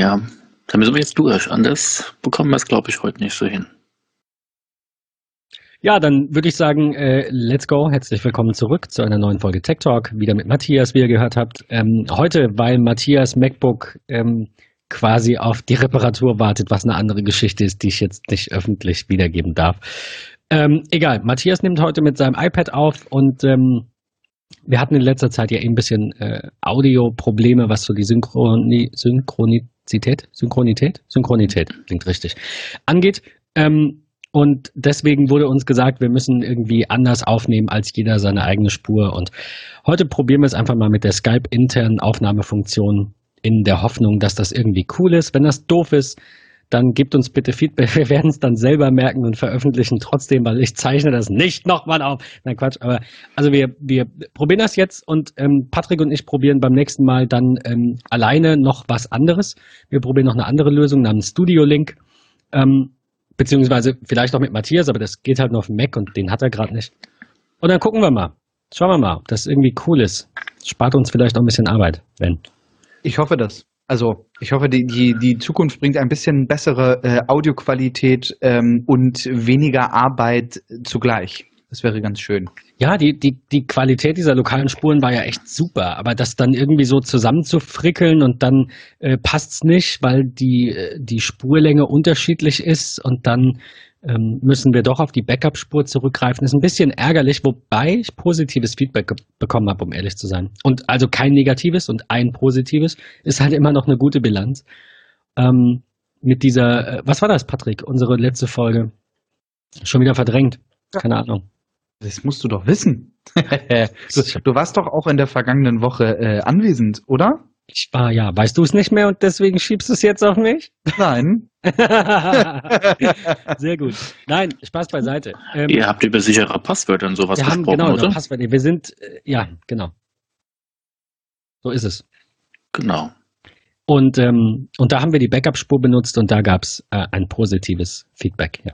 Ja, da müssen wir jetzt durch. Anders bekommen wir es, glaube ich, heute nicht so hin. Ja, dann würde ich sagen, äh, let's go. Herzlich willkommen zurück zu einer neuen Folge Tech Talk. Wieder mit Matthias, wie ihr gehört habt. Ähm, heute, weil Matthias MacBook ähm, quasi auf die Reparatur wartet, was eine andere Geschichte ist, die ich jetzt nicht öffentlich wiedergeben darf. Ähm, egal, Matthias nimmt heute mit seinem iPad auf und ähm, wir hatten in letzter Zeit ja ein bisschen äh, Audio-Probleme, was so die Synchroni Synchronizität, Synchronität, Synchronität, klingt richtig, angeht. Ähm, und deswegen wurde uns gesagt, wir müssen irgendwie anders aufnehmen als jeder seine eigene Spur. Und heute probieren wir es einfach mal mit der Skype-internen Aufnahmefunktion in der Hoffnung, dass das irgendwie cool ist. Wenn das doof ist, dann gebt uns bitte Feedback. Wir werden es dann selber merken und veröffentlichen trotzdem, weil ich zeichne das nicht nochmal auf. Nein, Quatsch. Aber also wir, wir probieren das jetzt und ähm, Patrick und ich probieren beim nächsten Mal dann ähm, alleine noch was anderes. Wir probieren noch eine andere Lösung namens Studio Link. Ähm, beziehungsweise vielleicht auch mit Matthias, aber das geht halt nur auf dem Mac und den hat er gerade nicht. Und dann gucken wir mal. Schauen wir mal, ob das irgendwie cool ist. Spart uns vielleicht auch ein bisschen Arbeit, wenn. Ich hoffe das. Also ich hoffe, die, die, die Zukunft bringt ein bisschen bessere äh, Audioqualität ähm, und weniger Arbeit zugleich. Das wäre ganz schön. Ja, die, die, die Qualität dieser lokalen Spuren war ja echt super, aber das dann irgendwie so zusammenzufrickeln und dann äh, passt's nicht, weil die, äh, die Spurlänge unterschiedlich ist und dann müssen wir doch auf die Backup-Spur zurückgreifen. Ist ein bisschen ärgerlich, wobei ich positives Feedback bekommen habe, um ehrlich zu sein. Und also kein negatives und ein positives ist halt immer noch eine gute Bilanz. Ähm, mit dieser, äh, was war das, Patrick? Unsere letzte Folge. Schon wieder verdrängt. Keine Ahnung. Das musst du doch wissen. du, du, warst doch auch in der vergangenen Woche äh, anwesend, oder? Ich war ja. Weißt du es nicht mehr und deswegen schiebst du es jetzt auf mich? Nein. Sehr gut. Nein, Spaß beiseite. Ähm, Ihr habt über sichere Passwörter und sowas wir gesprochen, haben, genau, oder? Passwörter. Wir sind, äh, ja, genau. So ist es. Genau. Und, ähm, und da haben wir die Backup-Spur benutzt und da gab es äh, ein positives Feedback, ja.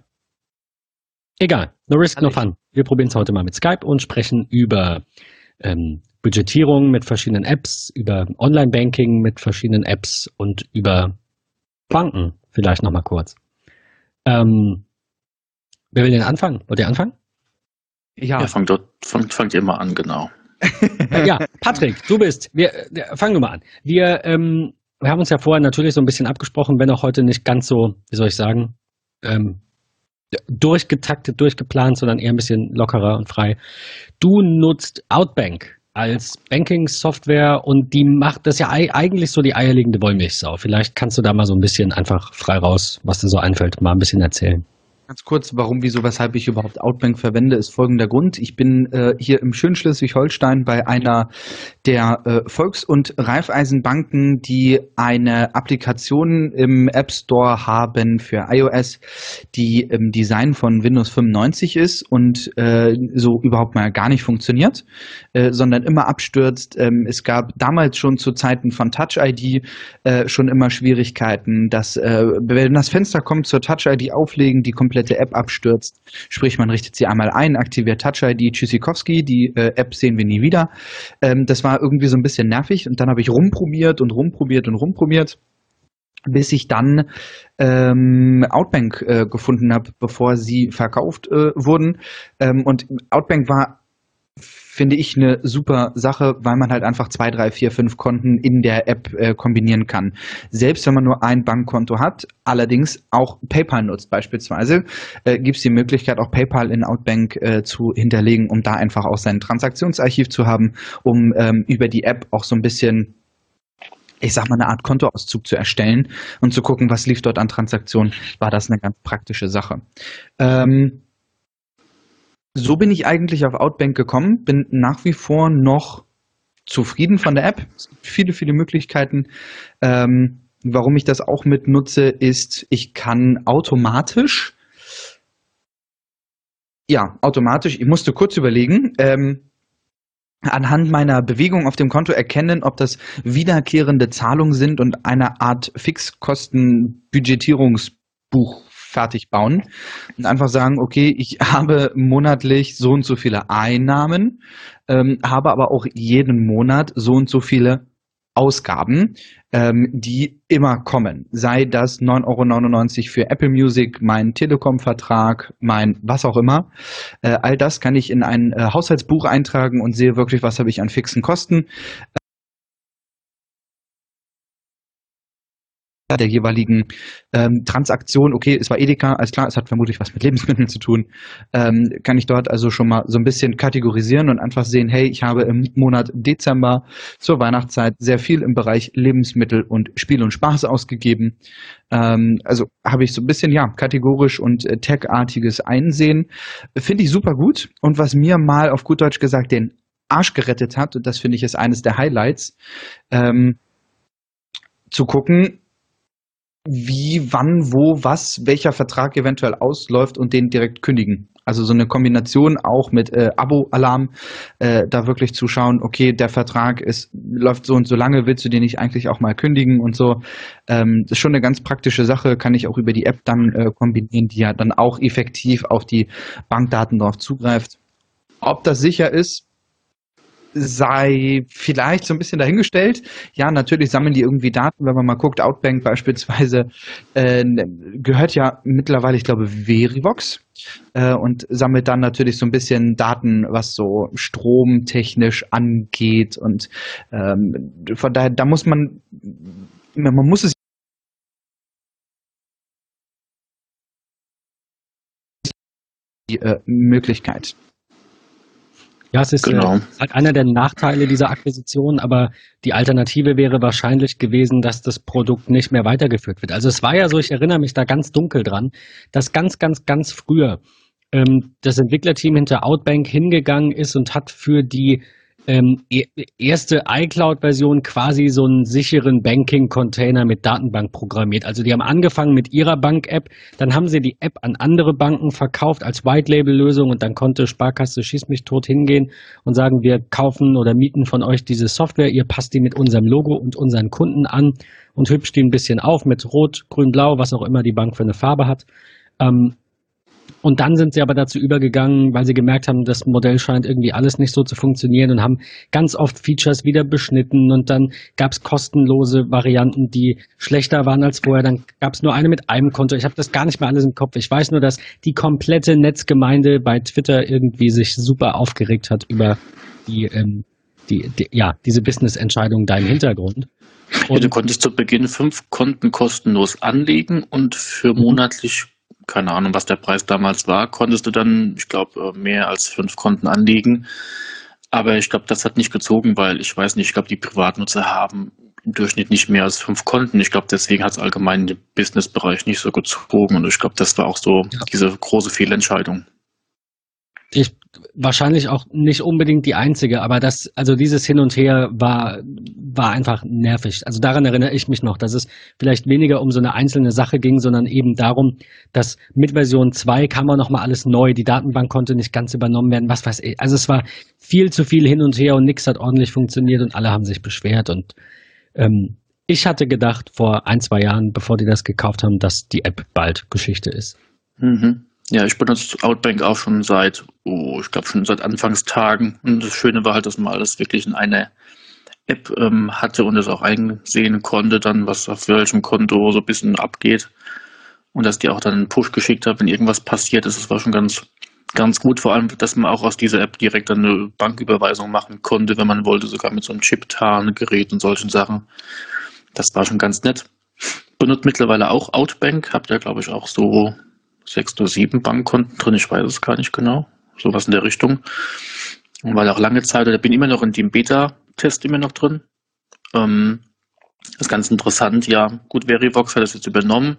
Egal, no risk, no fun. Wir probieren es heute mal mit Skype und sprechen über ähm, Budgetierung mit verschiedenen Apps, über Online-Banking mit verschiedenen Apps und über Banken vielleicht nochmal kurz. Ähm, wer will denn anfangen? Wollt ihr anfangen? Ja, ja fangt, dort, fangt, mal an, genau. ja, Patrick, du bist, wir, fang du mal an. Wir, ähm, wir haben uns ja vorher natürlich so ein bisschen abgesprochen, wenn auch heute nicht ganz so, wie soll ich sagen, ähm, durchgetaktet, durchgeplant, sondern eher ein bisschen lockerer und frei. Du nutzt Outbank als Banking-Software und die macht das ja eigentlich so die eierlegende Wollmilchsau. Vielleicht kannst du da mal so ein bisschen einfach frei raus, was dir so einfällt, mal ein bisschen erzählen. Ganz kurz, warum, wieso, weshalb ich überhaupt Outbank verwende, ist folgender Grund. Ich bin äh, hier im schönen Schleswig-Holstein bei einer der äh, Volks- und Raiffeisenbanken, die eine Applikation im App Store haben für iOS, die im Design von Windows 95 ist und äh, so überhaupt mal gar nicht funktioniert, äh, sondern immer abstürzt. Ähm, es gab damals schon zu Zeiten von Touch ID äh, schon immer Schwierigkeiten, dass äh, wenn das Fenster kommt zur Touch ID auflegen, die komplett komplette App abstürzt. Sprich, man richtet sie einmal ein, aktiviert Touch ID, Tschüssikowski, die äh, App sehen wir nie wieder. Ähm, das war irgendwie so ein bisschen nervig und dann habe ich rumprobiert und rumprobiert und rumprobiert bis ich dann ähm, Outbank äh, gefunden habe, bevor sie verkauft äh, wurden. Ähm, und Outbank war finde ich eine super Sache, weil man halt einfach zwei, drei, vier, fünf Konten in der App äh, kombinieren kann. Selbst wenn man nur ein Bankkonto hat, allerdings auch PayPal nutzt beispielsweise, äh, gibt es die Möglichkeit, auch PayPal in Outbank äh, zu hinterlegen, um da einfach auch sein Transaktionsarchiv zu haben, um ähm, über die App auch so ein bisschen ich sag mal, eine Art Kontoauszug zu erstellen und zu gucken, was lief dort an Transaktionen, war das eine ganz praktische Sache. Ähm, so bin ich eigentlich auf Outbank gekommen, bin nach wie vor noch zufrieden von der App. Es gibt viele, viele Möglichkeiten. Ähm, warum ich das auch mit nutze, ist, ich kann automatisch, ja, automatisch, ich musste kurz überlegen, ähm, anhand meiner Bewegung auf dem Konto erkennen, ob das wiederkehrende Zahlungen sind und eine Art Fixkostenbudgetierungsbuch fertig bauen und einfach sagen, okay, ich habe monatlich so und so viele Einnahmen, ähm, habe aber auch jeden Monat so und so viele Ausgaben, ähm, die immer kommen. Sei das 9,99 Euro für Apple Music, mein Telekom-Vertrag, mein was auch immer. Äh, all das kann ich in ein äh, Haushaltsbuch eintragen und sehe wirklich, was habe ich an fixen Kosten. Der jeweiligen ähm, Transaktion, okay, es war Edeka, alles klar, es hat vermutlich was mit Lebensmitteln zu tun, ähm, kann ich dort also schon mal so ein bisschen kategorisieren und einfach sehen, hey, ich habe im Monat Dezember zur Weihnachtszeit sehr viel im Bereich Lebensmittel und Spiel und Spaß ausgegeben. Ähm, also habe ich so ein bisschen, ja, kategorisch und äh, tech-artiges Einsehen. Finde ich super gut. Und was mir mal auf gut Deutsch gesagt den Arsch gerettet hat, und das finde ich ist eines der Highlights, ähm, zu gucken, wie, wann, wo, was, welcher Vertrag eventuell ausläuft und den direkt kündigen. Also so eine Kombination auch mit äh, Abo-Alarm, äh, da wirklich zu schauen, okay, der Vertrag ist, läuft so und so lange, willst du den nicht eigentlich auch mal kündigen und so. Ähm, das ist schon eine ganz praktische Sache, kann ich auch über die App dann äh, kombinieren, die ja dann auch effektiv auf die Bankdaten drauf zugreift. Ob das sicher ist, sei vielleicht so ein bisschen dahingestellt. Ja, natürlich sammeln die irgendwie Daten, wenn man mal guckt, Outbank beispielsweise äh, gehört ja mittlerweile, ich glaube, Verivox äh, und sammelt dann natürlich so ein bisschen Daten, was so stromtechnisch angeht und ähm, von daher, da muss man, man muss es die äh, Möglichkeit. Ja, es ist genau. äh, halt einer der Nachteile dieser Akquisition, aber die Alternative wäre wahrscheinlich gewesen, dass das Produkt nicht mehr weitergeführt wird. Also es war ja so, ich erinnere mich da ganz dunkel dran, dass ganz, ganz, ganz früher ähm, das Entwicklerteam hinter Outbank hingegangen ist und hat für die ähm, e-, erste iCloud-Version quasi so einen sicheren Banking-Container mit Datenbank programmiert. Also die haben angefangen mit ihrer Bank-App, dann haben sie die App an andere Banken verkauft als White-Label-Lösung und dann konnte Sparkasse Schieß mich tot hingehen und sagen, wir kaufen oder mieten von euch diese Software, ihr passt die mit unserem Logo und unseren Kunden an und hübscht die ein bisschen auf mit Rot, Grün, Blau, was auch immer die Bank für eine Farbe hat. Ähm, und dann sind sie aber dazu übergegangen, weil sie gemerkt haben, das Modell scheint irgendwie alles nicht so zu funktionieren und haben ganz oft Features wieder beschnitten und dann gab es kostenlose Varianten, die schlechter waren als vorher. Dann gab es nur eine mit einem Konto. Ich habe das gar nicht mehr alles im Kopf. Ich weiß nur, dass die komplette Netzgemeinde bei Twitter irgendwie sich super aufgeregt hat über die, ähm, die, die ja, diese Business-Entscheidung da im Hintergrund. Und ja, du konntest zu Beginn fünf Konten kostenlos anlegen und für mhm. monatlich keine Ahnung, was der Preis damals war, konntest du dann, ich glaube, äh, mehr als fünf Konten anlegen. Aber ich glaube, das hat nicht gezogen, weil ich weiß nicht, ich glaube, die Privatnutzer haben im Durchschnitt nicht mehr als fünf Konten. Ich glaube, deswegen hat es allgemein im Businessbereich nicht so gezogen. Und ich glaube, das war auch so ja. diese große Fehlentscheidung. Ich wahrscheinlich auch nicht unbedingt die einzige, aber das, also dieses Hin und Her war, war einfach nervig. Also daran erinnere ich mich noch, dass es vielleicht weniger um so eine einzelne Sache ging, sondern eben darum, dass mit Version 2 kam man nochmal alles neu, die Datenbank konnte nicht ganz übernommen werden, was weiß ich. Also es war viel zu viel hin und her und nichts hat ordentlich funktioniert und alle haben sich beschwert und ähm, ich hatte gedacht vor ein, zwei Jahren, bevor die das gekauft haben, dass die App bald Geschichte ist. Mhm. Ja, ich benutze Outbank auch schon seit, oh, ich glaube schon seit Anfangstagen. Und das Schöne war halt, dass man alles wirklich in eine App ähm, hatte und es auch einsehen konnte, dann was auf welchem Konto so ein bisschen abgeht. Und dass die auch dann einen Push geschickt hat, wenn irgendwas passiert ist. Das war schon ganz, ganz gut. Vor allem, dass man auch aus dieser App direkt eine Banküberweisung machen konnte, wenn man wollte, sogar mit so einem Chip-Tarn-Gerät und solchen Sachen. Das war schon ganz nett. Benutzt mittlerweile auch Outbank, habt ihr, glaube ich, auch so sechs oder sieben Bankkonten drin, ich weiß es gar nicht genau. Sowas in der Richtung. Und weil auch lange Zeit, da bin ich immer noch in dem Beta-Test immer noch drin. Ähm, das ist ganz interessant, ja. Gut, Verivox hat das jetzt übernommen.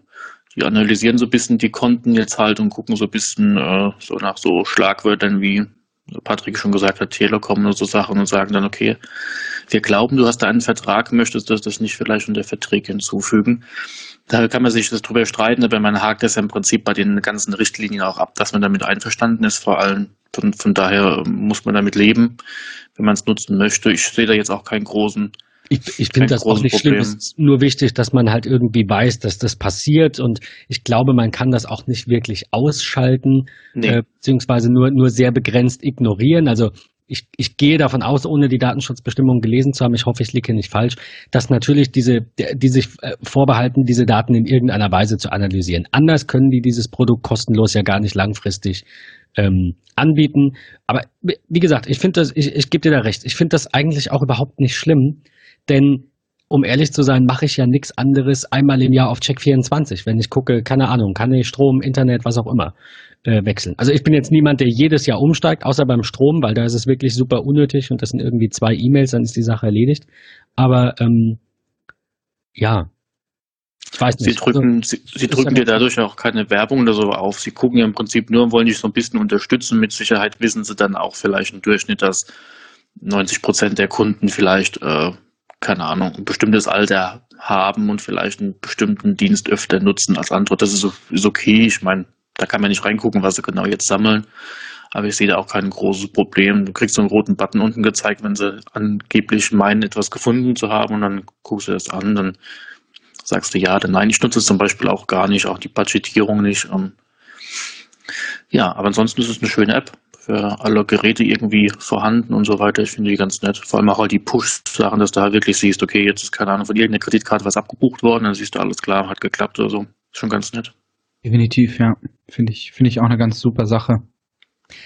Die analysieren so ein bisschen die Konten jetzt halt und gucken so ein bisschen äh, so nach so Schlagwörtern wie Patrick schon gesagt hat, Telekom oder so Sachen und sagen dann, okay, wir glauben, du hast da einen Vertrag, möchtest du das nicht vielleicht unter Verträge hinzufügen. Da kann man sich das drüber streiten, aber man hakt das ja im Prinzip bei den ganzen Richtlinien auch ab, dass man damit einverstanden ist, vor allem. Von, von daher muss man damit leben, wenn man es nutzen möchte. Ich sehe da jetzt auch keinen großen ich, ich finde das auch nicht Problem. schlimm. Es ist nur wichtig, dass man halt irgendwie weiß, dass das passiert. Und ich glaube, man kann das auch nicht wirklich ausschalten, nee. äh, beziehungsweise nur, nur sehr begrenzt ignorieren. Also ich, ich gehe davon aus, ohne die Datenschutzbestimmungen gelesen zu haben, ich hoffe, ich liege nicht falsch, dass natürlich diese, die sich äh, vorbehalten, diese Daten in irgendeiner Weise zu analysieren. Anders können die dieses Produkt kostenlos ja gar nicht langfristig ähm, anbieten. Aber wie gesagt, ich finde das, ich, ich gebe dir da recht, ich finde das eigentlich auch überhaupt nicht schlimm, denn um ehrlich zu sein, mache ich ja nichts anderes einmal im Jahr auf Check24. Wenn ich gucke, keine Ahnung, kann ich Strom, Internet, was auch immer äh, wechseln. Also ich bin jetzt niemand, der jedes Jahr umsteigt, außer beim Strom, weil da ist es wirklich super unnötig und das sind irgendwie zwei E-Mails, dann ist die Sache erledigt. Aber ähm, ja, ich weiß nicht. Sie drücken, also, Sie, Sie drücken dir dadurch auch keine Werbung oder so auf. Sie gucken ja im Prinzip nur und wollen dich so ein bisschen unterstützen. Mit Sicherheit wissen Sie dann auch vielleicht im Durchschnitt, dass 90 Prozent der Kunden vielleicht äh, keine Ahnung, ein bestimmtes Alter haben und vielleicht einen bestimmten Dienst öfter nutzen als andere. Das ist, ist okay. Ich meine, da kann man nicht reingucken, was sie genau jetzt sammeln. Aber ich sehe da auch kein großes Problem. Du kriegst so einen roten Button unten gezeigt, wenn sie angeblich meinen, etwas gefunden zu haben und dann guckst du das an, dann sagst du ja oder nein. Ich nutze es zum Beispiel auch gar nicht, auch die Budgetierung nicht. ja, aber ansonsten ist es eine schöne App für alle Geräte irgendwie vorhanden und so weiter. Ich finde die ganz nett. Vor allem auch halt die Push-Sachen, dass du halt wirklich siehst, okay, jetzt ist keine Ahnung von irgendeiner Kreditkarte was abgebucht worden, dann siehst du alles klar, hat geklappt oder so. Ist schon ganz nett. Definitiv, ja. Finde ich, finde ich auch eine ganz super Sache.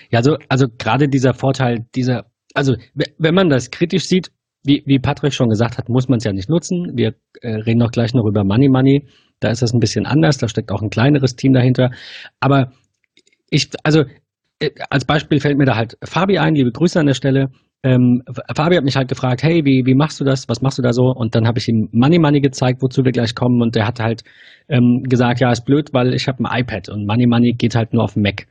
Ja, also, also gerade dieser Vorteil, dieser, also wenn man das kritisch sieht, wie, wie Patrick schon gesagt hat, muss man es ja nicht nutzen. Wir äh, reden noch gleich noch über Money Money. Da ist das ein bisschen anders, da steckt auch ein kleineres Team dahinter. Aber ich, also äh, als Beispiel fällt mir da halt Fabi ein, liebe Grüße an der Stelle. Ähm, Fabi hat mich halt gefragt, hey, wie, wie machst du das? Was machst du da so? Und dann habe ich ihm Money Money gezeigt, wozu wir gleich kommen. Und der hat halt ähm, gesagt, ja, ist blöd, weil ich habe ein iPad und Money Money geht halt nur auf Mac.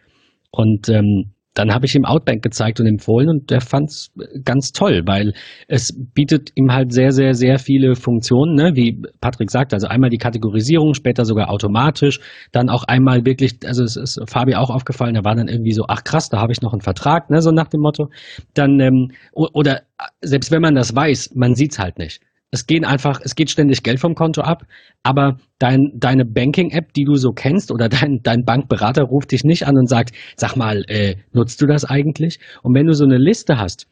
Und ähm, dann habe ich ihm Outbank gezeigt und empfohlen und der fand es ganz toll, weil es bietet ihm halt sehr, sehr, sehr viele Funktionen, ne? wie Patrick sagt, also einmal die Kategorisierung, später sogar automatisch, dann auch einmal wirklich, also es ist Fabi auch aufgefallen, da war dann irgendwie so, ach krass, da habe ich noch einen Vertrag, ne? so nach dem Motto. Dann, ähm, oder selbst wenn man das weiß, man sieht's halt nicht. Es gehen einfach, es geht ständig Geld vom Konto ab, aber dein, deine Banking-App, die du so kennst, oder dein, dein Bankberater ruft dich nicht an und sagt, sag mal, äh, nutzt du das eigentlich? Und wenn du so eine Liste hast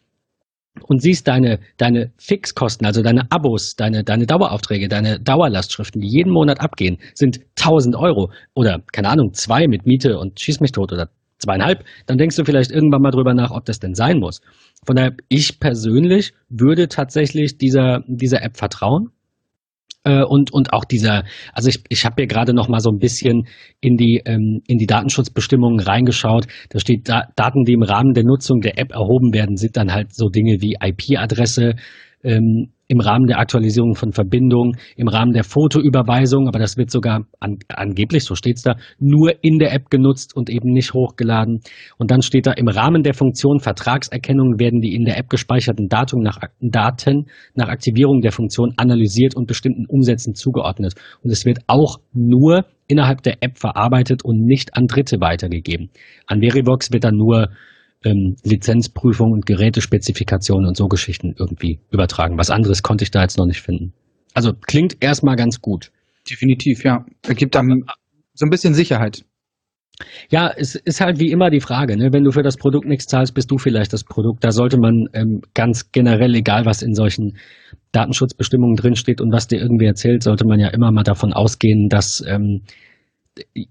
und siehst deine, deine Fixkosten, also deine Abos, deine, deine Daueraufträge, deine Dauerlastschriften, die jeden Monat abgehen, sind 1000 Euro oder keine Ahnung, zwei mit Miete und schieß mich tot oder zweieinhalb, dann denkst du vielleicht irgendwann mal drüber nach, ob das denn sein muss. Von daher, ich persönlich würde tatsächlich dieser, dieser App vertrauen. Äh, und, und auch dieser, also ich, ich habe hier gerade noch mal so ein bisschen in die, ähm, in die Datenschutzbestimmungen reingeschaut. Da steht, da, Daten, die im Rahmen der Nutzung der App erhoben werden, sind dann halt so Dinge wie IP-Adresse, ähm, im Rahmen der Aktualisierung von Verbindungen, im Rahmen der Fotoüberweisung, aber das wird sogar an, angeblich, so steht's da, nur in der App genutzt und eben nicht hochgeladen. Und dann steht da, im Rahmen der Funktion Vertragserkennung werden die in der App gespeicherten Daten nach, Daten nach Aktivierung der Funktion analysiert und bestimmten Umsätzen zugeordnet. Und es wird auch nur innerhalb der App verarbeitet und nicht an Dritte weitergegeben. An Verivox wird dann nur ähm, Lizenzprüfung und Gerätespezifikationen und so Geschichten irgendwie übertragen. Was anderes konnte ich da jetzt noch nicht finden. Also klingt erstmal ganz gut. Definitiv, ja. Ergibt dann so ein bisschen Sicherheit. Ja, es ist halt wie immer die Frage, ne? wenn du für das Produkt nichts zahlst, bist du vielleicht das Produkt. Da sollte man ähm, ganz generell, egal was in solchen Datenschutzbestimmungen drinsteht und was dir irgendwie erzählt, sollte man ja immer mal davon ausgehen, dass ähm,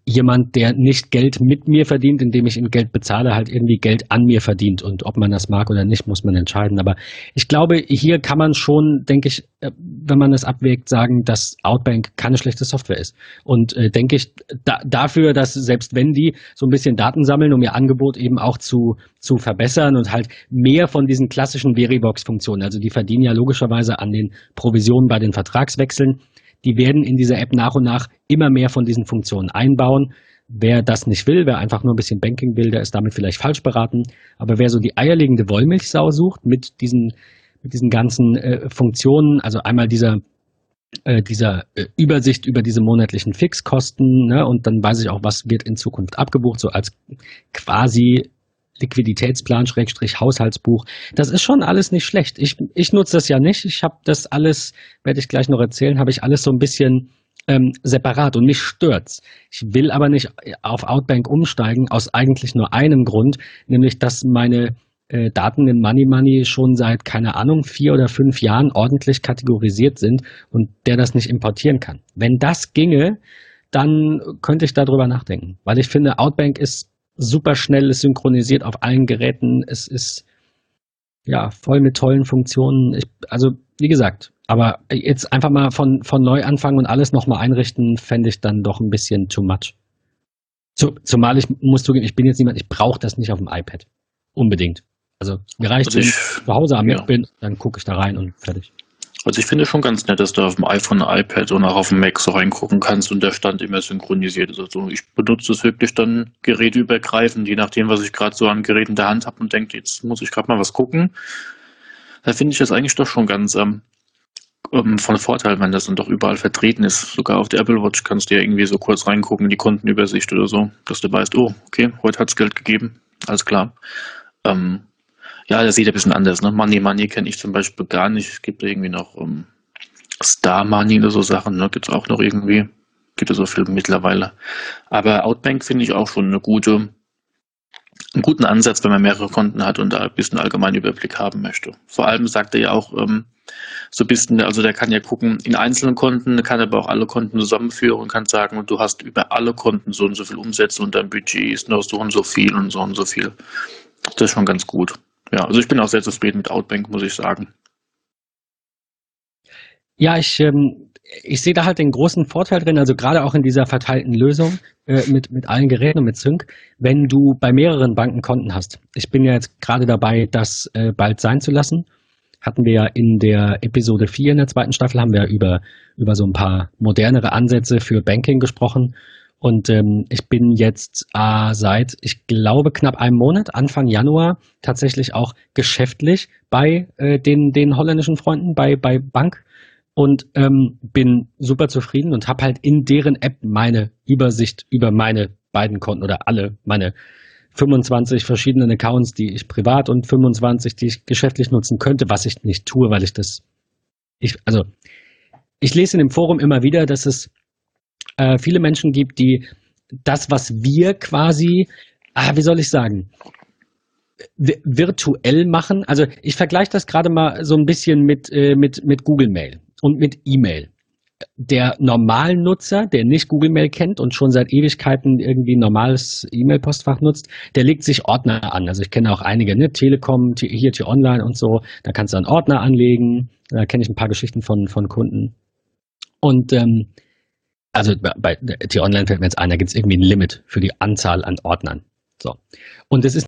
jemand, der nicht Geld mit mir verdient, indem ich ihm Geld bezahle, halt irgendwie Geld an mir verdient. Und ob man das mag oder nicht, muss man entscheiden. Aber ich glaube, hier kann man schon, denke ich, äh, wenn man es abwägt, sagen, dass Outbank keine schlechte Software ist. Und äh, denke ich da, dafür, dass selbst wenn die so ein bisschen Daten sammeln, um ihr Angebot eben auch zu, zu verbessern und halt mehr von diesen klassischen Veribox-Funktionen, also die verdienen ja logischerweise an den Provisionen bei den Vertragswechseln, die werden in dieser App nach und nach immer mehr von diesen Funktionen einbauen. Wer das nicht will, wer einfach nur ein bisschen Banking will, der ist damit vielleicht falsch beraten. Aber wer so die eierlegende Wollmilchsau sucht mit diesen, mit diesen ganzen äh, Funktionen, also einmal dieser äh, dieser äh, Übersicht über diese monatlichen Fixkosten ne, und dann weiß ich auch, was wird in Zukunft abgebucht, so als quasi Liquiditätsplan, Schrägstrich, Haushaltsbuch. Das ist schon alles nicht schlecht. Ich, ich nutze das ja nicht. Ich habe das alles, werde ich gleich noch erzählen, habe ich alles so ein bisschen ähm, separat und mich stört's. Ich will aber nicht auf Outbank umsteigen, aus eigentlich nur einem Grund, nämlich dass meine äh, Daten in Money Money schon seit, keine Ahnung, vier oder fünf Jahren ordentlich kategorisiert sind und der das nicht importieren kann. Wenn das ginge, dann könnte ich darüber nachdenken. Weil ich finde, Outbank ist super schnell, ist synchronisiert auf allen Geräten, es ist ja voll mit tollen Funktionen. Ich, also, wie gesagt, aber jetzt einfach mal von, von neu anfangen und alles nochmal einrichten, fände ich dann doch ein bisschen too much. Zu, zumal ich muss zugeben, ich bin jetzt niemand, ich brauche das nicht auf dem iPad. Unbedingt. Also mir reicht, Also wenn ich- ich zu Hause am ja. Mac bin, dann gucke ich da rein und fertig. Also ich finde schon ganz nett, dass du auf dem iPhone, iPad und auch auf dem Mac so reingucken kannst und der Stand immer synchronisiert ist. Also ich benutze es wirklich dann geräteübergreifend, je nachdem, was ich gerade so an Geräten in der Hand habe und denke, jetzt muss ich gerade mal was gucken. Da finde ich das eigentlich doch schon ganz ähm, ähm, von Vorteil, wenn das dann doch überall vertreten ist. Sogar auf der Apple Watch kannst du ja irgendwie so kurz reingucken in die Kontenübersicht oder so, dass du weißt, oh, okay, heute hat's Geld gegeben, alles klar. Ähm, ja, das sieht ein bisschen anders. Ne? Money Money kenne ich zum Beispiel gar nicht. Es gibt irgendwie noch ähm, Star Money oder so Sachen. Ne? Gibt es auch noch irgendwie. Gibt es so viel mittlerweile. Aber Outbank finde ich auch schon eine gute, einen guten Ansatz, wenn man mehrere Konten hat und da ein bisschen allgemeinen Überblick haben möchte. Vor allem sagt er ja auch ähm, so ein bisschen, also der kann ja gucken in einzelnen Konten, kann aber auch alle Konten zusammenführen und kann sagen, du hast über alle Konten so und so viel Umsätze und dein Budget ist noch so und so viel und so und so viel. Das ist schon ganz gut. Ja, also ich bin auch sehr zufrieden mit Outbank, muss ich sagen. Ja, ich, ähm, ich sehe da halt den großen Vorteil drin, also gerade auch in dieser verteilten Lösung äh, mit, mit allen Geräten und mit Sync, wenn du bei mehreren Banken Konten hast. Ich bin ja jetzt gerade dabei, das äh, bald sein zu lassen. Hatten wir ja in der Episode 4 in der zweiten Staffel, haben wir über, über so ein paar modernere Ansätze für Banking gesprochen. Und ähm, ich bin jetzt äh, seit, ich glaube, knapp einem Monat, Anfang Januar, tatsächlich auch geschäftlich bei äh, den, den holländischen Freunden, bei, bei Bank. Und ähm, bin super zufrieden und habe halt in deren App meine Übersicht über meine beiden Konten oder alle meine 25 verschiedenen Accounts, die ich privat und 25, die ich geschäftlich nutzen könnte, was ich nicht tue, weil ich das ich also ich lese in dem Forum immer wieder, dass es äh, viele Menschen gibt, die das, was wir quasi, ah, wie soll ich sagen, vi- virtuell machen. Also ich vergleiche das gerade mal so ein bisschen mit, äh, mit, mit Google Mail und mit E-Mail. Der Normalnutzer, der nicht Google Mail kennt und schon seit Ewigkeiten irgendwie ein normales E-Mail-Postfach nutzt, der legt sich Ordner an. Also ich kenne auch einige, ne? Telekom, T- hier T-Online und so. Da kannst du einen Ordner anlegen. Da kenne ich ein paar Geschichten von, von Kunden. Und ähm, also bei- T-Online fällt mir jetzt ein, da gibt es irgendwie ein Limit für die Anzahl an Ordnern. So. Und es ist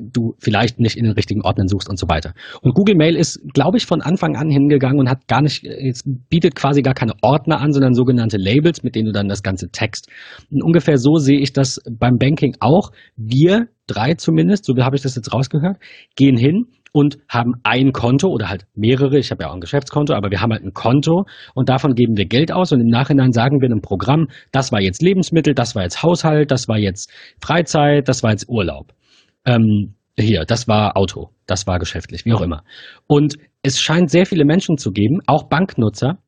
du vielleicht nicht in den richtigen Ordnern suchst und so weiter. Und Google Mail ist, glaube ich, von Anfang an hingegangen und hat gar nicht, jetzt bietet quasi gar keine Ordner an, sondern sogenannte Labels, mit denen du dann das ganze text. Und ungefähr so sehe ich das beim Banking auch. Wir drei zumindest, so habe ich das jetzt rausgehört, gehen hin und haben ein Konto oder halt mehrere. Ich habe ja auch ein Geschäftskonto, aber wir haben halt ein Konto und davon geben wir Geld aus und im Nachhinein sagen wir einem Programm, das war jetzt Lebensmittel, das war jetzt Haushalt, das war jetzt Freizeit, das war jetzt Urlaub. Ähm, hier, das war Auto, das war geschäftlich, wie auch immer. Und es scheint sehr viele Menschen zu geben, auch Banknutzer,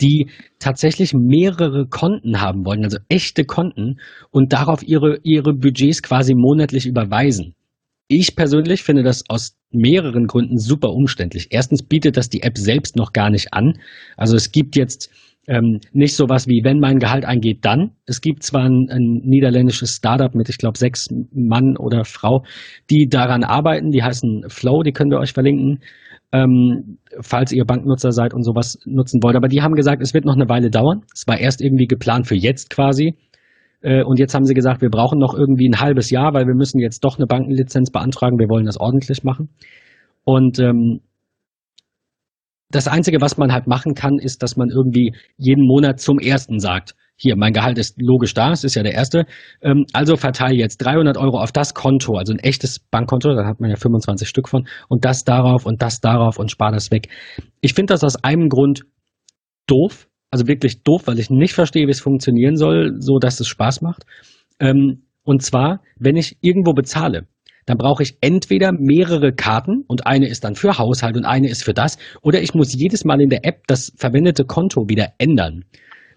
die tatsächlich mehrere Konten haben wollen, also echte Konten und darauf ihre, ihre Budgets quasi monatlich überweisen. Ich persönlich finde das aus mehreren Gründen super umständlich. Erstens bietet das die App selbst noch gar nicht an. Also es gibt jetzt ähm, nicht sowas wie, wenn mein Gehalt eingeht, dann. Es gibt zwar ein, ein niederländisches Startup mit, ich glaube, sechs Mann oder Frau, die daran arbeiten, die heißen Flow, die könnt ihr euch verlinken, ähm, falls ihr Banknutzer seid und sowas nutzen wollt. Aber die haben gesagt, es wird noch eine Weile dauern. Es war erst irgendwie geplant für jetzt quasi. Äh, Und jetzt haben sie gesagt, wir brauchen noch irgendwie ein halbes Jahr, weil wir müssen jetzt doch eine Bankenlizenz beantragen. Wir wollen das ordentlich machen. Und ähm, das Einzige, was man halt machen kann, ist, dass man irgendwie jeden Monat zum ersten sagt, hier, mein Gehalt ist logisch da, es ist ja der erste, ähm, also verteile jetzt 300 Euro auf das Konto, also ein echtes Bankkonto, da hat man ja 25 Stück von, und das darauf und das darauf und spar das weg. Ich finde das aus einem Grund doof, also wirklich doof, weil ich nicht verstehe, wie es funktionieren soll, so dass es Spaß macht. Ähm, und zwar, wenn ich irgendwo bezahle, dann brauche ich entweder mehrere Karten und eine ist dann für Haushalt und eine ist für das, oder ich muss jedes Mal in der App das verwendete Konto wieder ändern.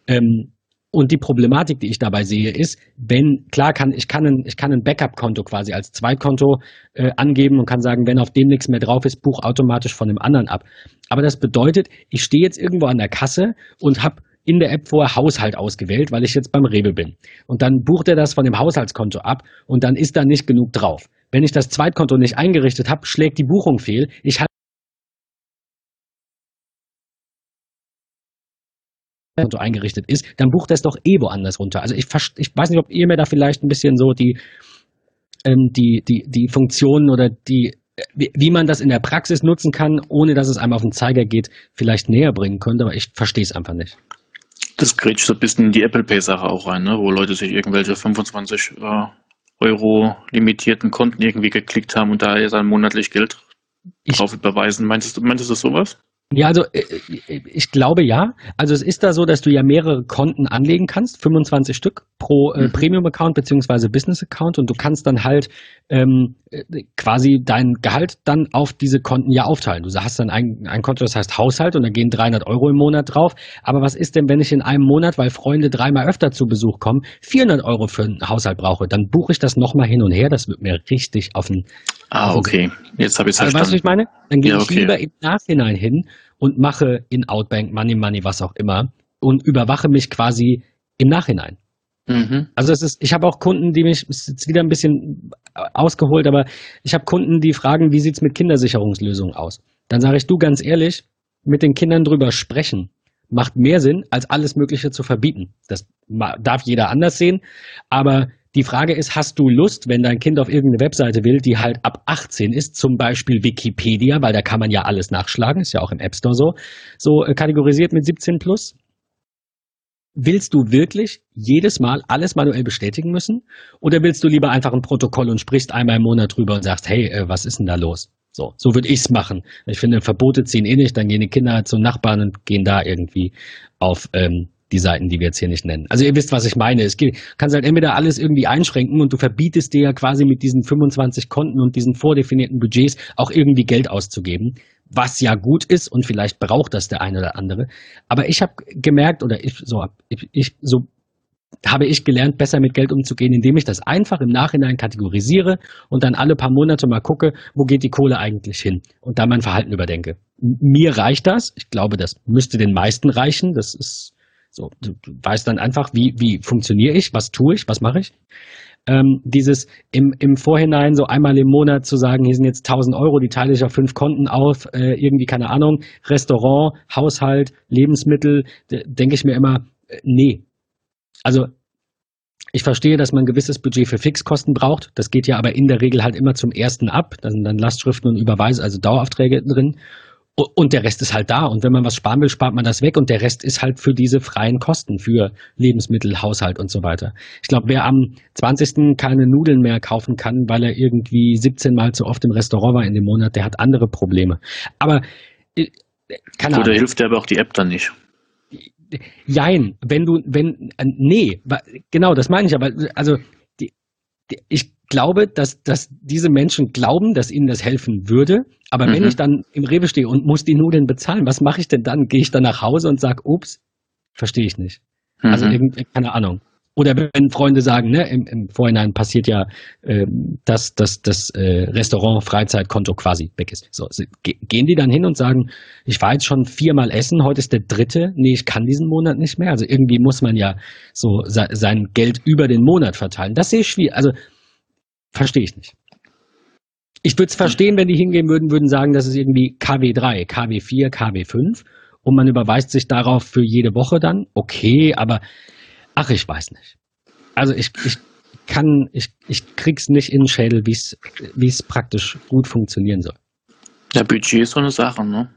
Ähm, Und die Problematik, die ich dabei sehe, ist, wenn, klar kann, ich kann ein, ich kann ein Backup-Konto quasi als Zweitkonto äh, angeben und kann sagen, wenn auf dem nichts mehr drauf ist, buch automatisch von dem anderen ab. Aber das bedeutet, ich stehe jetzt irgendwo an der Kasse und habe in der App vorher Haushalt ausgewählt, weil ich jetzt beim Rewe bin. Und dann bucht er das von dem Haushaltskonto ab und dann ist da nicht genug drauf. Wenn ich das Zweitkonto nicht eingerichtet habe, schlägt die Buchung fehl. Ich Konto eingerichtet ist, dann bucht er es doch eh woanders runter. Also ich, ich weiß nicht, ob ihr mir da vielleicht ein bisschen so die, ähm, die, die, die Funktionen oder die, wie, wie man das in der Praxis nutzen kann, ohne dass es einem auf den Zeiger geht, vielleicht näher bringen könnte, aber ich verstehe es einfach nicht. Das grätscht so ein bisschen in die Apple Pay-Sache auch rein, ne? wo Leute sich irgendwelche 25 äh, Euro limitierten Konten irgendwie geklickt haben und da jetzt dann monatlich Geld ich, drauf überweisen. Meinst du, meinst du sowas? Ja, also äh, äh, ich glaube ja. Also es ist da so, dass du ja mehrere Konten anlegen kannst, 25 Stück pro äh, mhm. Premium-Account beziehungsweise Business-Account und du kannst dann halt ähm, äh, quasi dein Gehalt dann auf diese Konten ja aufteilen. Du hast dann ein, ein Konto, das heißt Haushalt und da gehen 300 Euro im Monat drauf. Aber was ist denn, wenn ich in einem Monat, weil Freunde dreimal öfter zu Besuch kommen, 400 Euro für einen Haushalt brauche? Dann buche ich das nochmal hin und her. Das wird mir richtig auf den... Ah, okay. Jetzt habe ich es verstanden. Weißt du, was ich meine? Dann gehe ja, okay. ich lieber im Nachhinein hin und mache in Outbank, Money Money, was auch immer und überwache mich quasi im Nachhinein. Mhm. Also es ist, ich habe auch Kunden, die mich, ist jetzt wieder ein bisschen ausgeholt, aber ich habe Kunden, die fragen, wie sieht's mit Kindersicherungslösungen aus? Dann sage ich, du ganz ehrlich, mit den Kindern drüber sprechen macht mehr Sinn, als alles Mögliche zu verbieten. Das darf jeder anders sehen, aber die Frage ist, hast du Lust, wenn dein Kind auf irgendeine Webseite will, die halt ab 18 ist, zum Beispiel Wikipedia, weil da kann man ja alles nachschlagen, ist ja auch im App Store so, so äh, kategorisiert mit 17 plus? Willst du wirklich jedes Mal alles manuell bestätigen müssen? Oder willst du lieber einfach ein Protokoll und sprichst einmal im Monat drüber und sagst, hey, äh, was ist denn da los? So, so würde ich's machen. Ich finde, Verbote ziehen eh nicht, dann gehen die Kinder zum Nachbarn und gehen da irgendwie auf ähm, die Seiten, die wir jetzt hier nicht nennen. Also ihr wisst, was ich meine. Es geht, kannst halt entweder alles irgendwie einschränken und du verbietest dir ja quasi mit diesen 25 Konten und diesen vordefinierten Budgets auch irgendwie Geld auszugeben, was ja gut ist und vielleicht braucht das der eine oder andere. Aber ich habe gemerkt oder ich so ich, ich so habe ich gelernt, besser mit Geld umzugehen, indem ich das einfach im Nachhinein kategorisiere und dann alle paar Monate mal gucke, wo geht die Kohle eigentlich hin und da mein Verhalten überdenke. Mir reicht das. Ich glaube, das müsste den meisten reichen. Das ist so, du, du weißt dann einfach, wie, wie funktioniere ich, was tue ich, was mache ich. Ähm, dieses im, im Vorhinein so einmal im Monat zu sagen, hier sind jetzt 1000 Euro, die teile ich auf fünf Konten auf, äh, irgendwie, keine Ahnung, Restaurant, Haushalt, Lebensmittel, denke ich mir immer, äh, nee. Also ich verstehe, dass man ein gewisses Budget für Fixkosten braucht. Das geht ja aber in der Regel halt immer zum ersten ab. Da sind dann Lastschriften und Überweise, also Daueraufträge drin. Und der Rest ist halt da. Und wenn man was sparen will, spart man das weg. Und der Rest ist halt für diese freien Kosten, für Lebensmittel, Haushalt und so weiter. Ich glaube, wer am 20. keine Nudeln mehr kaufen kann, weil er irgendwie 17 Mal zu oft im Restaurant war in dem Monat, der hat andere Probleme. Aber äh, keine Oder Ahnung. hilft dir aber auch die App dann nicht? Jein, wenn du, wenn, äh, nee, genau, das meine ich aber, also, ich glaube, dass, dass diese Menschen glauben, dass ihnen das helfen würde. Aber mhm. wenn ich dann im Rewe stehe und muss die Nudeln bezahlen, was mache ich denn dann? Gehe ich dann nach Hause und sage, ups, verstehe ich nicht. Also mhm. Also keine Ahnung. Oder wenn Freunde sagen, ne, im, im Vorhinein passiert ja, äh, dass, dass das äh, Restaurant-Freizeitkonto quasi weg ist. So, gehen die dann hin und sagen, ich war jetzt schon viermal essen, heute ist der dritte, nee, ich kann diesen Monat nicht mehr. Also irgendwie muss man ja so sein Geld über den Monat verteilen. Das sehe ich schwierig. Also Verstehe ich nicht. Ich würde es verstehen, wenn die hingehen würden, würden sagen, das ist irgendwie KW3, KW4, KW5 und man überweist sich darauf für jede Woche dann. Okay, aber ach, ich weiß nicht. Also ich, ich kann, ich, ich krieg's nicht in den Schädel, wie es praktisch gut funktionieren soll. Ja, Budget ist so eine Sache, ne?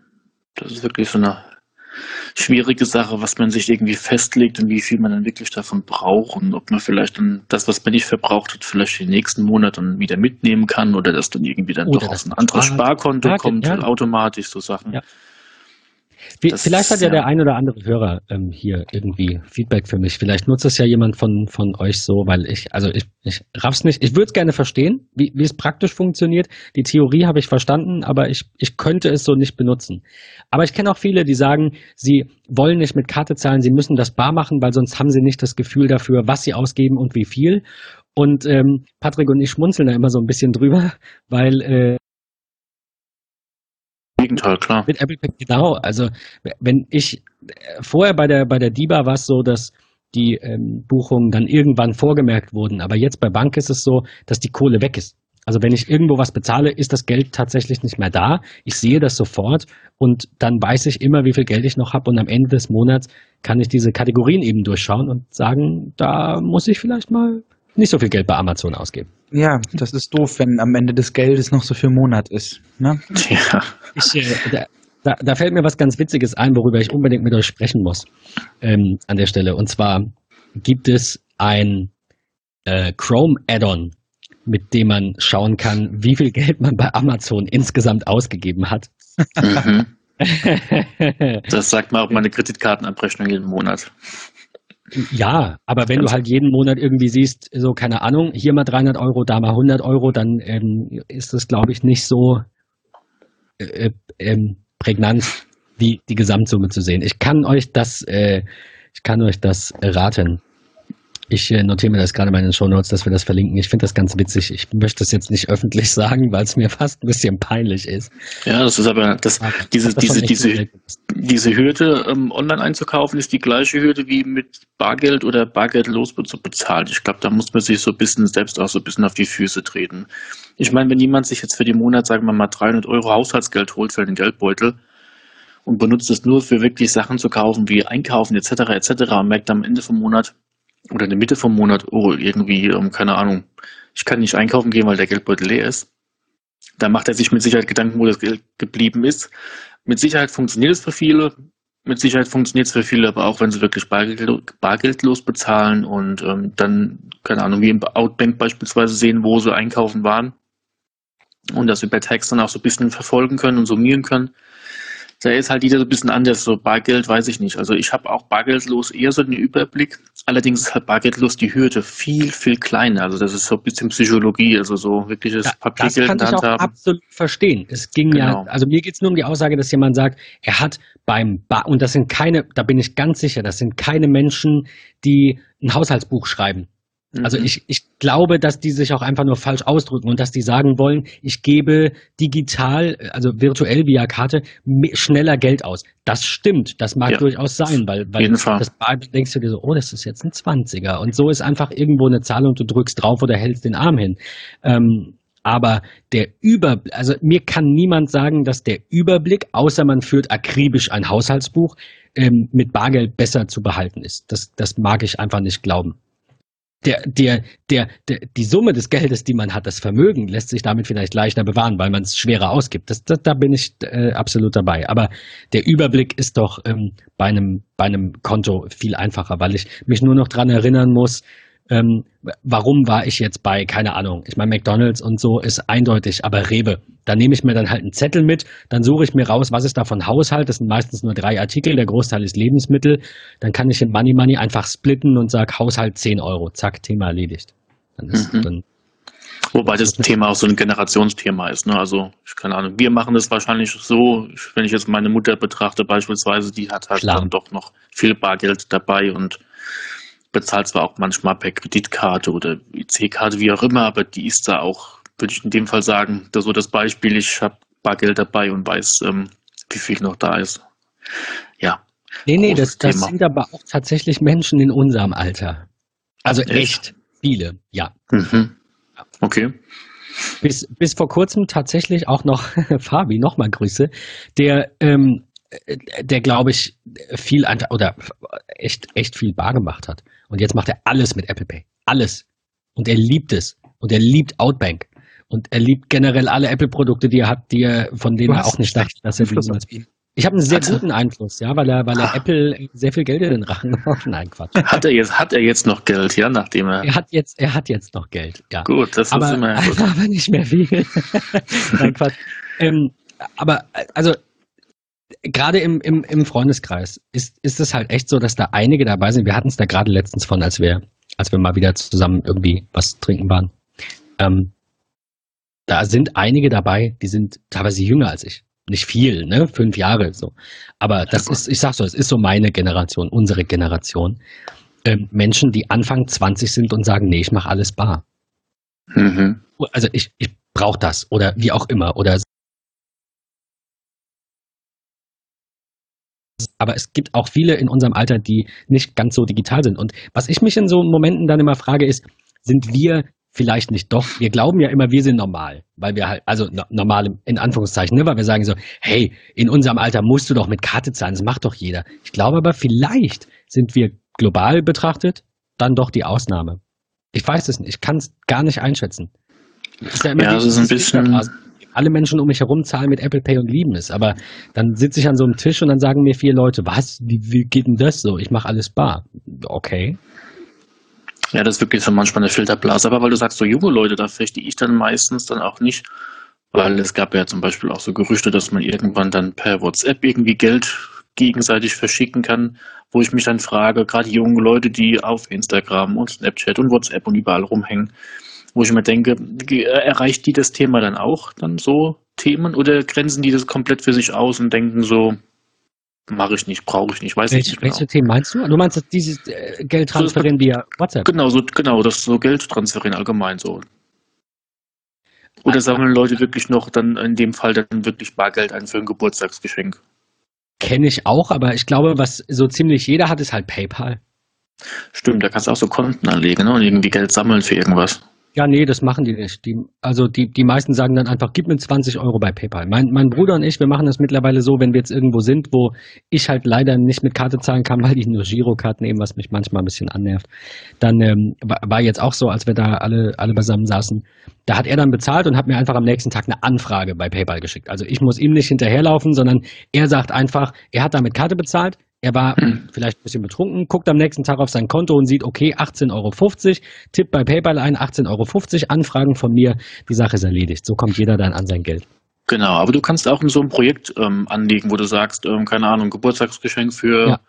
Das ist wirklich so eine schwierige Sache, was man sich irgendwie festlegt und wie viel man dann wirklich davon braucht und ob man vielleicht dann das, was man nicht verbraucht hat, vielleicht den nächsten Monat dann wieder mitnehmen kann oder dass dann irgendwie dann oder doch aus ein anderes Sparkonto kommt, ja. automatisch so Sachen. Ja. Wie, vielleicht hat ja, ja, der ein oder andere Hörer ähm, hier irgendwie Feedback für mich. Vielleicht nutzt es ja jemand von, von euch so, weil ich, also ich, ich raff's nicht. Ich würde es gerne verstehen, wie, wie es praktisch funktioniert. Die Theorie habe ich verstanden, aber ich, ich könnte es so nicht benutzen. Aber ich kenne auch viele, die sagen, sie wollen nicht mit Karte zahlen, sie müssen das bar machen, weil sonst haben sie nicht das Gefühl dafür, was sie ausgeben und wie viel. Und ähm, Patrick und ich schmunzeln da immer so ein bisschen drüber, weil äh, Gegenteil, klar. Mit Apple Pay, genau. Also wenn ich vorher bei der bei der DIBA war es so, dass die ähm, Buchungen dann irgendwann vorgemerkt wurden. Aber jetzt bei Bank ist es so, dass die Kohle weg ist. Also wenn ich irgendwo was bezahle, ist das Geld tatsächlich nicht mehr da. Ich sehe das sofort und dann weiß ich immer, wie viel Geld ich noch habe und am Ende des Monats kann ich diese Kategorien eben durchschauen und sagen, da muss ich vielleicht mal nicht so viel Geld bei Amazon ausgeben. Ja, das ist doof, wenn am Ende des Geldes noch so viel Monat ist. Ne? Ja. Ich, äh, da, da, fällt mir was ganz Witziges ein, worüber ich unbedingt mit euch sprechen muss ähm, an der Stelle. Und zwar gibt es ein äh, Chrome-Add-on, mit dem man schauen kann, wie viel Geld man bei Amazon insgesamt ausgegeben hat. Mhm. das sagt mal auch meine Kreditkartenabrechnung jeden Monat. Ja, aber wenn du halt jeden Monat irgendwie siehst, so keine Ahnung, hier mal 300 Euro, da mal 100 Euro, dann ähm, ist das, glaube ich, nicht so äh, äh, ähm, prägnant, die, die Gesamtsumme zu sehen. Ich kann euch das, äh, ich kann euch das raten. Ich äh, notiere mir das gerade mal in den Show Notes, dass wir das verlinken. Ich finde das ganz witzig. Ich möchte es jetzt nicht öffentlich sagen, weil es mir fast ein bisschen peinlich ist. Ja, das ist aber das, diese, das diese, diese, diese Hürde, ähm, online einzukaufen, ist die gleiche Hürde wie mit Bargeld oder bargeldlos zu bezahlen. Ich glaube, da muss man sich so ein bisschen selbst auch so ein bisschen auf die Füße treten. Ich meine, wenn jemand sich jetzt für den Monat, sagen wir mal, 300 Euro Haushaltsgeld holt für den Geldbeutel, und benutzt es nur für wirklich Sachen zu kaufen wie Einkaufen etc. etc. und merkt am Ende vom Monat, oder in der Mitte vom Monat, oh, irgendwie, um, keine Ahnung, ich kann nicht einkaufen gehen, weil der Geldbeutel leer ist. Da macht er sich mit Sicherheit Gedanken, wo das Geld geblieben ist. Mit Sicherheit funktioniert es für viele. Mit Sicherheit funktioniert es für viele, aber auch wenn sie wirklich bargeld, bargeldlos bezahlen und ähm, dann, keine Ahnung, wie im Outbank beispielsweise sehen, wo sie einkaufen waren und das über Text dann auch so ein bisschen verfolgen können und summieren können da ist halt jeder so ein bisschen anders. So Bargeld weiß ich nicht. Also ich habe auch bargeldlos eher so den Überblick. Allerdings ist halt bargeldlos die Hürde viel, viel kleiner. Also das ist so ein bisschen Psychologie, also so wirkliches ja, Papiergeld in der Hand haben. absolut verstehen. Es ging genau. ja, also mir geht es nur um die Aussage, dass jemand sagt, er hat beim Bar, und das sind keine, da bin ich ganz sicher, das sind keine Menschen, die ein Haushaltsbuch schreiben. Also mhm. ich, ich glaube, dass die sich auch einfach nur falsch ausdrücken und dass die sagen wollen, ich gebe digital, also virtuell via Karte, schneller Geld aus. Das stimmt, das mag ja. durchaus sein, weil, weil das Bar denkst du dir so, oh, das ist jetzt ein Zwanziger. Und so ist einfach irgendwo eine Zahl und du drückst drauf oder hältst den Arm hin. Ähm, aber der Über, also mir kann niemand sagen, dass der Überblick, außer man führt akribisch ein Haushaltsbuch, ähm, mit Bargeld besser zu behalten ist. Das, das mag ich einfach nicht glauben der, der, der, der, die Summe des Geldes, die man hat, das Vermögen, lässt sich damit vielleicht leichter bewahren, weil man es schwerer ausgibt. Das, das, da bin ich äh, absolut dabei. Aber der Überblick ist doch ähm, bei, einem, bei einem Konto viel einfacher, weil ich mich nur noch dran erinnern muss, ähm, warum war ich jetzt bei, keine Ahnung, ich meine, McDonalds und so ist eindeutig, aber Rewe. Da nehme ich mir dann halt einen Zettel mit, dann suche ich mir raus, was ist da von Haushalt, das sind meistens nur drei Artikel, der Großteil ist Lebensmittel, dann kann ich in Money Money einfach splitten und sage Haushalt 10 Euro, zack, Thema erledigt. Dann ist, mhm. dann Wobei das Thema auch so ein Generationsthema ist. Ne? Also, ich keine Ahnung, wir machen das wahrscheinlich so, wenn ich jetzt meine Mutter betrachte beispielsweise, die hat halt Klar. dann doch noch viel Bargeld dabei und bezahlt zwar auch manchmal per Kreditkarte oder IC-Karte, wie auch immer, aber die ist da auch, würde ich in dem Fall sagen, da so das Beispiel, ich habe Bargeld dabei und weiß, ähm, wie viel noch da ist. Ja. Nee, nee, das, das sind aber auch tatsächlich Menschen in unserem Alter. Also echt, echt viele, ja. Mhm. Okay. Bis, bis vor kurzem tatsächlich auch noch Fabi, nochmal Grüße, der ähm, der glaube ich viel oder echt echt viel bar gemacht hat und jetzt macht er alles mit Apple Pay alles und er liebt es und er liebt Outbank und er liebt generell alle Apple Produkte die er hat die er von denen er auch nicht dachte dass er die niemals ich habe einen sehr hat guten Einfluss, ja, weil er, weil er ah. Apple sehr viel Geld in den Rachen macht. Nein, Quatsch. Hat er jetzt, hat er jetzt noch Geld, ja, nachdem er. Er hat jetzt, er hat jetzt noch Geld, ja. Gut, das aber, ist immer gut. Aber nicht mehr viel. Nein, Quatsch. Ähm, aber also gerade im, im, im Freundeskreis ist, ist es halt echt so, dass da einige dabei sind. Wir hatten es da gerade letztens von, als wir, als wir mal wieder zusammen irgendwie was trinken waren. Ähm, da sind einige dabei, die sind teilweise jünger als ich. Nicht viel, ne? Fünf Jahre so. Aber das ist, ich sag so, es ist so meine Generation, unsere Generation. Ähm, Menschen, die Anfang 20 sind und sagen, nee, ich mache alles bar. Mhm. Also ich, ich brauche das oder wie auch immer. Oder aber es gibt auch viele in unserem Alter, die nicht ganz so digital sind. Und was ich mich in so Momenten dann immer frage, ist, sind wir vielleicht nicht doch, wir glauben ja immer, wir sind normal, weil wir halt, also no, normal in Anführungszeichen, ne, weil wir sagen so, hey, in unserem Alter musst du doch mit Karte zahlen, das macht doch jeder. Ich glaube aber, vielleicht sind wir global betrachtet dann doch die Ausnahme. Ich weiß es nicht, ich kann es gar nicht einschätzen. Ist ja, ja das ist ein bisschen. Alle Menschen um mich herum zahlen mit Apple Pay und lieben es. Aber dann sitze ich an so einem Tisch und dann sagen mir vier Leute, was, wie, wie geht denn das so? Ich mache alles bar. Okay. Ja, das ist wirklich so manchmal eine Filterblase. Aber weil du sagst, so junge Leute, da verstehe ich dann meistens dann auch nicht, weil es gab ja zum Beispiel auch so Gerüchte, dass man irgendwann dann per WhatsApp irgendwie Geld gegenseitig verschicken kann, wo ich mich dann frage, gerade junge Leute, die auf Instagram und Snapchat und WhatsApp und überall rumhängen, wo ich mir denke, erreicht die das Thema dann auch, dann so Themen, oder grenzen die das komplett für sich aus und denken so, mache ich nicht, brauche ich nicht, weiß Welche, ich nicht. Genau. Welche Themen meinst du? Du meinst dieses äh, Geld transferieren so, via WhatsApp? Genau, so, genau, das so Geld transferieren allgemein so. Oder sammeln Leute wirklich noch dann in dem Fall dann wirklich Bargeld ein für ein Geburtstagsgeschenk? Kenne ich auch, aber ich glaube, was so ziemlich jeder hat, ist halt PayPal. Stimmt, da kannst du auch so Konten anlegen ne? und irgendwie Geld sammeln für irgendwas. Ja, nee, das machen die nicht. Die, also die, die meisten sagen dann einfach, gib mir 20 Euro bei PayPal. Mein, mein Bruder und ich, wir machen das mittlerweile so, wenn wir jetzt irgendwo sind, wo ich halt leider nicht mit Karte zahlen kann, weil ich nur Girokarte nehme, was mich manchmal ein bisschen annervt. Dann ähm, war jetzt auch so, als wir da alle, alle beisammen saßen. Da hat er dann bezahlt und hat mir einfach am nächsten Tag eine Anfrage bei PayPal geschickt. Also ich muss ihm nicht hinterherlaufen, sondern er sagt einfach, er hat da mit Karte bezahlt, er war vielleicht ein bisschen betrunken, guckt am nächsten Tag auf sein Konto und sieht, okay, 18,50 Euro, tippt bei PayPal ein, 18,50 Euro, Anfragen von mir, die Sache ist erledigt. So kommt jeder dann an sein Geld. Genau, aber du kannst auch in so ein Projekt ähm, anlegen, wo du sagst, ähm, keine Ahnung, Geburtstagsgeschenk für ja.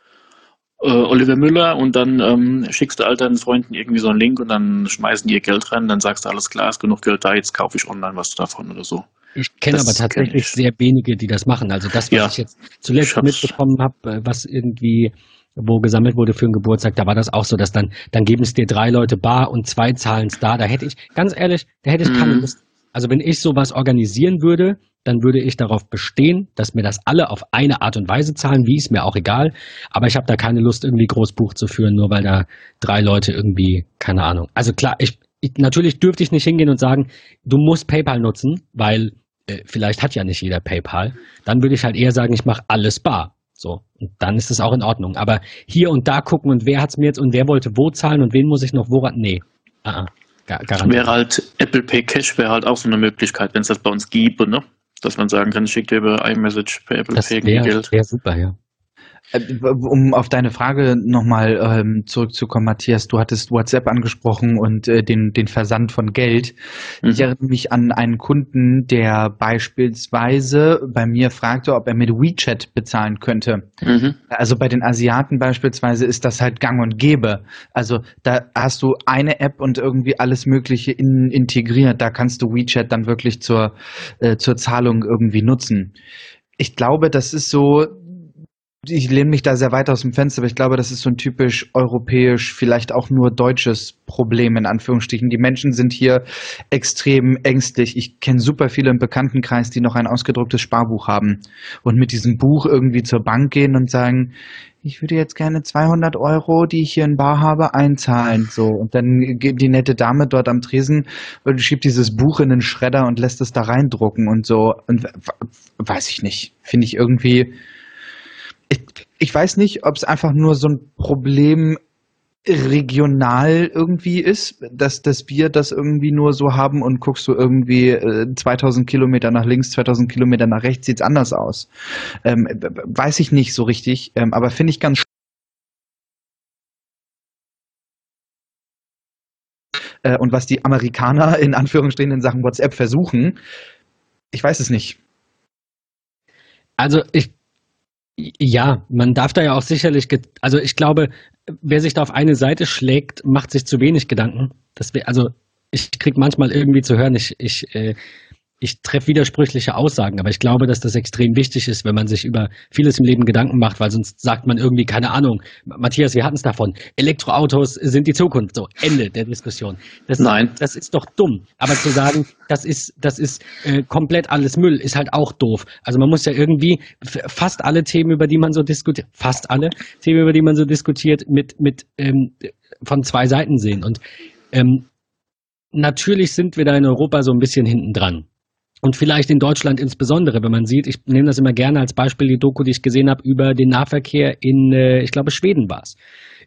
äh, Oliver Müller und dann ähm, schickst du all deinen Freunden irgendwie so einen Link und dann schmeißen die ihr Geld rein, dann sagst du, alles klar, ist genug Geld da, jetzt kaufe ich online was davon oder so. Ich kenne aber tatsächlich kenn sehr wenige, die das machen. Also das, was ja, ich jetzt zuletzt ich mitbekommen habe, äh, was irgendwie wo gesammelt wurde für einen Geburtstag, da war das auch so, dass dann, dann geben es dir drei Leute bar und zwei zahlen es da. Da hätte ich, ganz ehrlich, da hätte ich keine mhm. Lust. Also wenn ich sowas organisieren würde, dann würde ich darauf bestehen, dass mir das alle auf eine Art und Weise zahlen, wie ist mir auch egal. Aber ich habe da keine Lust, irgendwie Großbuch zu führen, nur weil da drei Leute irgendwie, keine Ahnung. Also klar, ich, ich natürlich dürfte ich nicht hingehen und sagen, du musst PayPal nutzen, weil äh, vielleicht hat ja nicht jeder PayPal, dann würde ich halt eher sagen, ich mache alles bar. So, und dann ist es auch in Ordnung. Aber hier und da gucken und wer hat es mir jetzt und wer wollte wo zahlen und wen muss ich noch woran? Nee. Uh -uh. Gar, wäre halt Apple Pay Cash wäre halt auch so eine Möglichkeit, wenn es das bei uns gibt, ne? Dass man sagen kann, ich schicke dir über iMessage per Apple das Pay wär, Geld. Das wäre super, ja. Äh, um auf deine Frage nochmal ähm, zurückzukommen, Matthias, du hattest WhatsApp angesprochen und äh, den, den Versand von Geld. Mhm. Ich erinnere mich an einen Kunden, der beispielsweise bei mir fragte, ob er mit WeChat bezahlen könnte. Mhm. Also bei den Asiaten beispielsweise ist das halt gang und gäbe. Also da hast du eine App und irgendwie alles Mögliche in, integriert. Da kannst du WeChat dann wirklich zur, äh, zur Zahlung irgendwie nutzen. Ich glaube, das ist so ich lehne mich da sehr weit aus dem Fenster, aber ich glaube, das ist so ein typisch europäisch, vielleicht auch nur deutsches Problem in Anführungsstrichen. Die Menschen sind hier extrem ängstlich. Ich kenne super viele im Bekanntenkreis, die noch ein ausgedrucktes Sparbuch haben und mit diesem Buch irgendwie zur Bank gehen und sagen, ich würde jetzt gerne 200 Euro, die ich hier in Bar habe, einzahlen. So und dann geht die nette Dame dort am Tresen und schiebt dieses Buch in den Schredder und lässt es da reindrucken und so. Und weiß ich nicht, finde ich irgendwie ich, weiß nicht, ob es einfach nur so ein Problem regional irgendwie ist, dass, dass wir das irgendwie nur so haben und guckst du irgendwie äh, 2000 Kilometer nach links, 2000 Kilometer nach rechts, sieht's anders aus. Ähm, weiß ich nicht so richtig, ähm, aber finde ich ganz äh, und was die Amerikaner in Anführungsstrichen in Sachen WhatsApp versuchen, ich weiß es nicht. Also ich Ja, man darf da ja auch sicherlich, also ich glaube, wer sich da auf eine Seite schlägt, macht sich zu wenig Gedanken. Das wär, also ich krieg manchmal irgendwie zu hören, ich, ich äh, ich treffe widersprüchliche Aussagen, aber ich glaube, dass das extrem wichtig ist, wenn man sich über vieles im Leben Gedanken macht, weil sonst sagt man irgendwie, keine Ahnung, Matthias, wir hatten es davon, Elektroautos sind die Zukunft, so, Ende der Diskussion. Das, Nein. Das ist doch dumm. Aber zu sagen, das ist, das ist äh, komplett alles Müll, ist halt auch doof. Also man muss ja irgendwie fast alle Themen, über die man so diskutiert, fast alle Themen, über die man so diskutiert, mit, mit ähm, von zwei Seiten sehen. Und ähm, natürlich sind wir da in Europa so ein bisschen hinten dran. Und vielleicht in Deutschland insbesondere, wenn man sieht, ich nehme das immer gerne als Beispiel, die Doku, die ich gesehen habe, über den Nahverkehr in, äh, ich glaube, Schweden war es,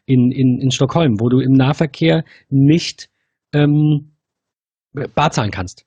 in, in, in Stockholm, wo du im Nahverkehr nicht ähm, bar zahlen kannst.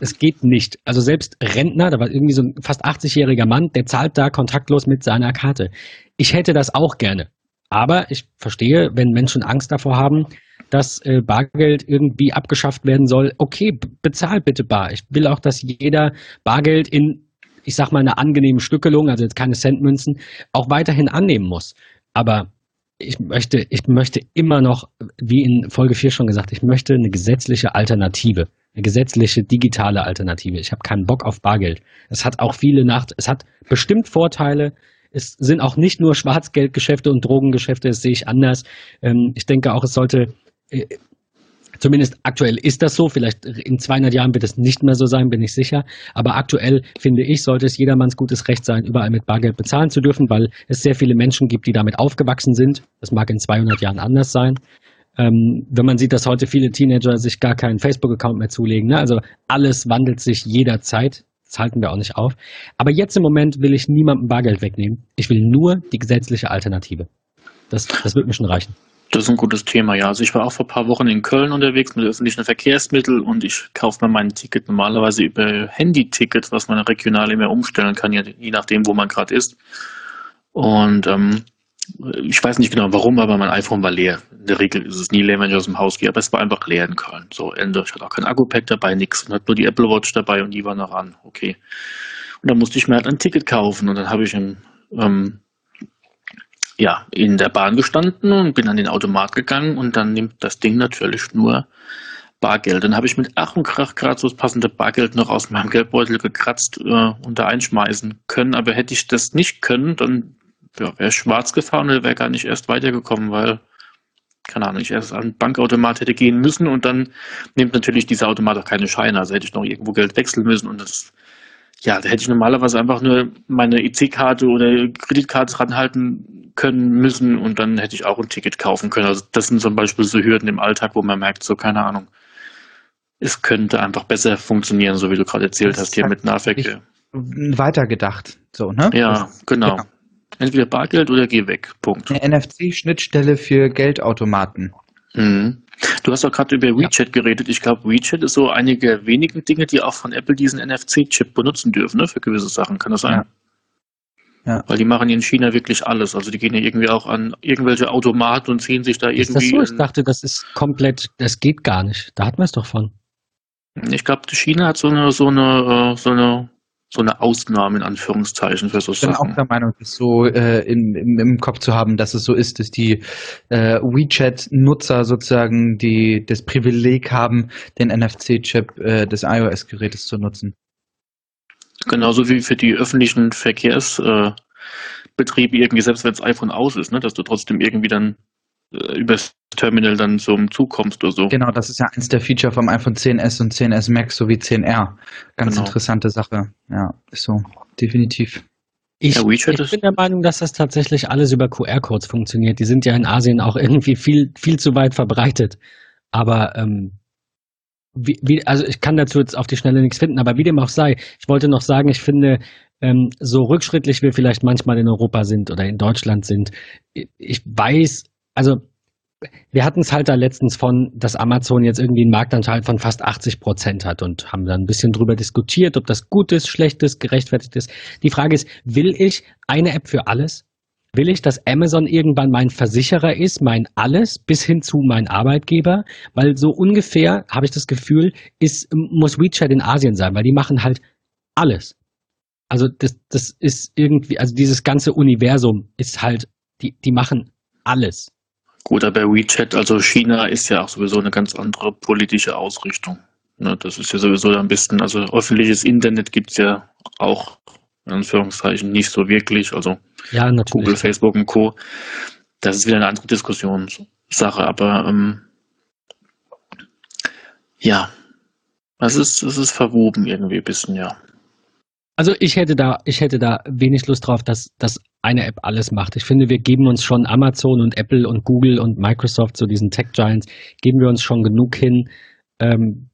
Es geht nicht. Also selbst Rentner, da war irgendwie so ein fast 80-jähriger Mann, der zahlt da kontaktlos mit seiner Karte. Ich hätte das auch gerne. Aber ich verstehe, wenn Menschen Angst davor haben, dass äh, Bargeld irgendwie abgeschafft werden soll. Okay, bezahl bitte bar. Ich will auch, dass jeder Bargeld in, ich sag mal, einer angenehmen Stückelung, also jetzt keine Centmünzen, auch weiterhin annehmen muss. Aber ich möchte, ich möchte immer noch, wie in Folge 4 schon gesagt, ich möchte eine gesetzliche Alternative. Eine gesetzliche digitale Alternative. Ich habe keinen Bock auf Bargeld. Es hat auch viele Nacht, es hat bestimmt Vorteile. Es sind auch nicht nur Schwarzgeldgeschäfte und Drogengeschäfte, das sehe ich anders. Ähm, ich denke auch, es sollte zumindest aktuell ist das so. Vielleicht in 200 Jahren wird es nicht mehr so sein, bin ich sicher. Aber aktuell finde ich, sollte es jedermanns gutes Recht sein, überall mit Bargeld bezahlen zu dürfen, weil es sehr viele Menschen gibt, die damit aufgewachsen sind. Das mag in 200 Jahren anders sein. Ähm, wenn man sieht, dass heute viele Teenager sich gar keinen Facebook-Account mehr zulegen. Ne? Also alles wandelt sich jederzeit. Das halten wir auch nicht auf. Aber jetzt im Moment will ich niemandem Bargeld wegnehmen. Ich will nur die gesetzliche Alternative. Das, das wird mir schon reichen. Das ist ein gutes Thema, ja. Also ich war auch vor ein paar Wochen in Köln unterwegs mit öffentlichen Verkehrsmitteln und ich kaufe mir mein Ticket normalerweise über Handy-Ticket, was man regional immer umstellen kann, je nachdem, wo man gerade ist. Und ähm, ich weiß nicht genau warum, aber mein iPhone war leer. In der Regel ist es nie leer, wenn ich aus dem Haus gehe, aber es war einfach leer in Köln. So, Ende. Ich hatte auch kein Akku-Pack dabei, nichts. Und hatte nur die Apple Watch dabei und die war noch an. Okay. Und dann musste ich mir halt ein Ticket kaufen und dann habe ich ein ähm, ja, in der Bahn gestanden und bin an den Automat gegangen und dann nimmt das Ding natürlich nur Bargeld. Dann habe ich mit Ach und Krach gerade so das passende Bargeld noch aus meinem Geldbeutel gekratzt äh, und da einschmeißen können. Aber hätte ich das nicht können, dann ja, wäre ich schwarz gefahren oder wäre gar nicht erst weitergekommen, weil, keine Ahnung, ich erst an den Bankautomat hätte gehen müssen und dann nimmt natürlich dieser Automat auch keine Scheine. Also hätte ich noch irgendwo Geld wechseln müssen und das ja, da hätte ich normalerweise einfach nur meine EC-Karte oder Kreditkarte ranhalten können müssen und dann hätte ich auch ein Ticket kaufen können. Also das sind zum Beispiel so Hürden im Alltag, wo man merkt, so keine Ahnung, es könnte einfach besser funktionieren, so wie du gerade erzählt das hast, hier mit Nahverkehr. Weitergedacht, so, ne? Ja, das, genau. Ja. Entweder Bargeld oder geh weg. Punkt. Eine NFC-Schnittstelle für Geldautomaten. Mhm. Du hast auch gerade über WeChat ja. geredet. Ich glaube, WeChat ist so einige der wenigen Dinge, die auch von Apple diesen NFC-Chip benutzen dürfen, ne, für gewisse Sachen. Kann das sein? Ja. Ja. Weil die machen in China wirklich alles. Also die gehen ja irgendwie auch an irgendwelche Automaten und ziehen sich da irgendwie. Ist das so? Ich dachte, das ist komplett, das geht gar nicht. Da hatten wir es doch von. Ich glaube, China hat so eine, so eine, äh, so eine so eine Ausnahme in Anführungszeichen für so Sachen. Ich bin auch der Meinung, das so äh, im, im, im, Kopf zu haben, dass es so ist, dass die äh, WeChat-Nutzer sozusagen die das Privileg haben, den NFC-Chip äh, des iOS-Gerätes zu nutzen. Genauso wie für die öffentlichen Verkehrsbetriebe irgendwie, selbst wenn das iPhone aus ist, ne, dass du trotzdem irgendwie dann äh, übers Terminal dann zum Zug kommst oder so. Genau, das ist ja eins der Feature vom iPhone 10s und 10s Max sowie 10R. Ganz genau. interessante Sache. Ja, ist so, definitiv. Ich, ja, ich bin der Meinung, dass das tatsächlich alles über QR-Codes funktioniert. Die sind ja in Asien auch irgendwie viel, viel zu weit verbreitet. Aber ähm, wie, wie, also ich kann dazu jetzt auf die Schnelle nichts finden, aber wie dem auch sei, ich wollte noch sagen, ich finde, ähm, so rückschrittlich wir vielleicht manchmal in Europa sind oder in Deutschland sind, ich weiß, also wir hatten es halt da letztens von, dass Amazon jetzt irgendwie einen Marktanteil von fast 80 Prozent hat und haben dann ein bisschen drüber diskutiert, ob das gut ist, schlecht ist, gerechtfertigt ist. Die Frage ist, will ich eine App für alles? Will ich, dass Amazon irgendwann mein Versicherer ist, mein alles, bis hin zu mein Arbeitgeber? Weil so ungefähr, habe ich das Gefühl, ist, muss WeChat in Asien sein, weil die machen halt alles. Also das, das ist irgendwie, also dieses ganze Universum ist halt, die, die machen alles. Gut, aber WeChat, also China ist ja auch sowieso eine ganz andere politische Ausrichtung. Ne, das ist ja sowieso ein bisschen, also öffentliches Internet gibt es ja auch in Anführungszeichen nicht so wirklich. Also ja, Google, Facebook und Co. Das ist wieder eine andere Diskussionssache, aber ähm, ja, es ist, es ist verwoben irgendwie ein bisschen, ja. Also ich hätte da, ich hätte da wenig Lust drauf, dass, dass eine App alles macht. Ich finde, wir geben uns schon Amazon und Apple und Google und Microsoft, so diesen Tech Giants, geben wir uns schon genug hin. Ähm,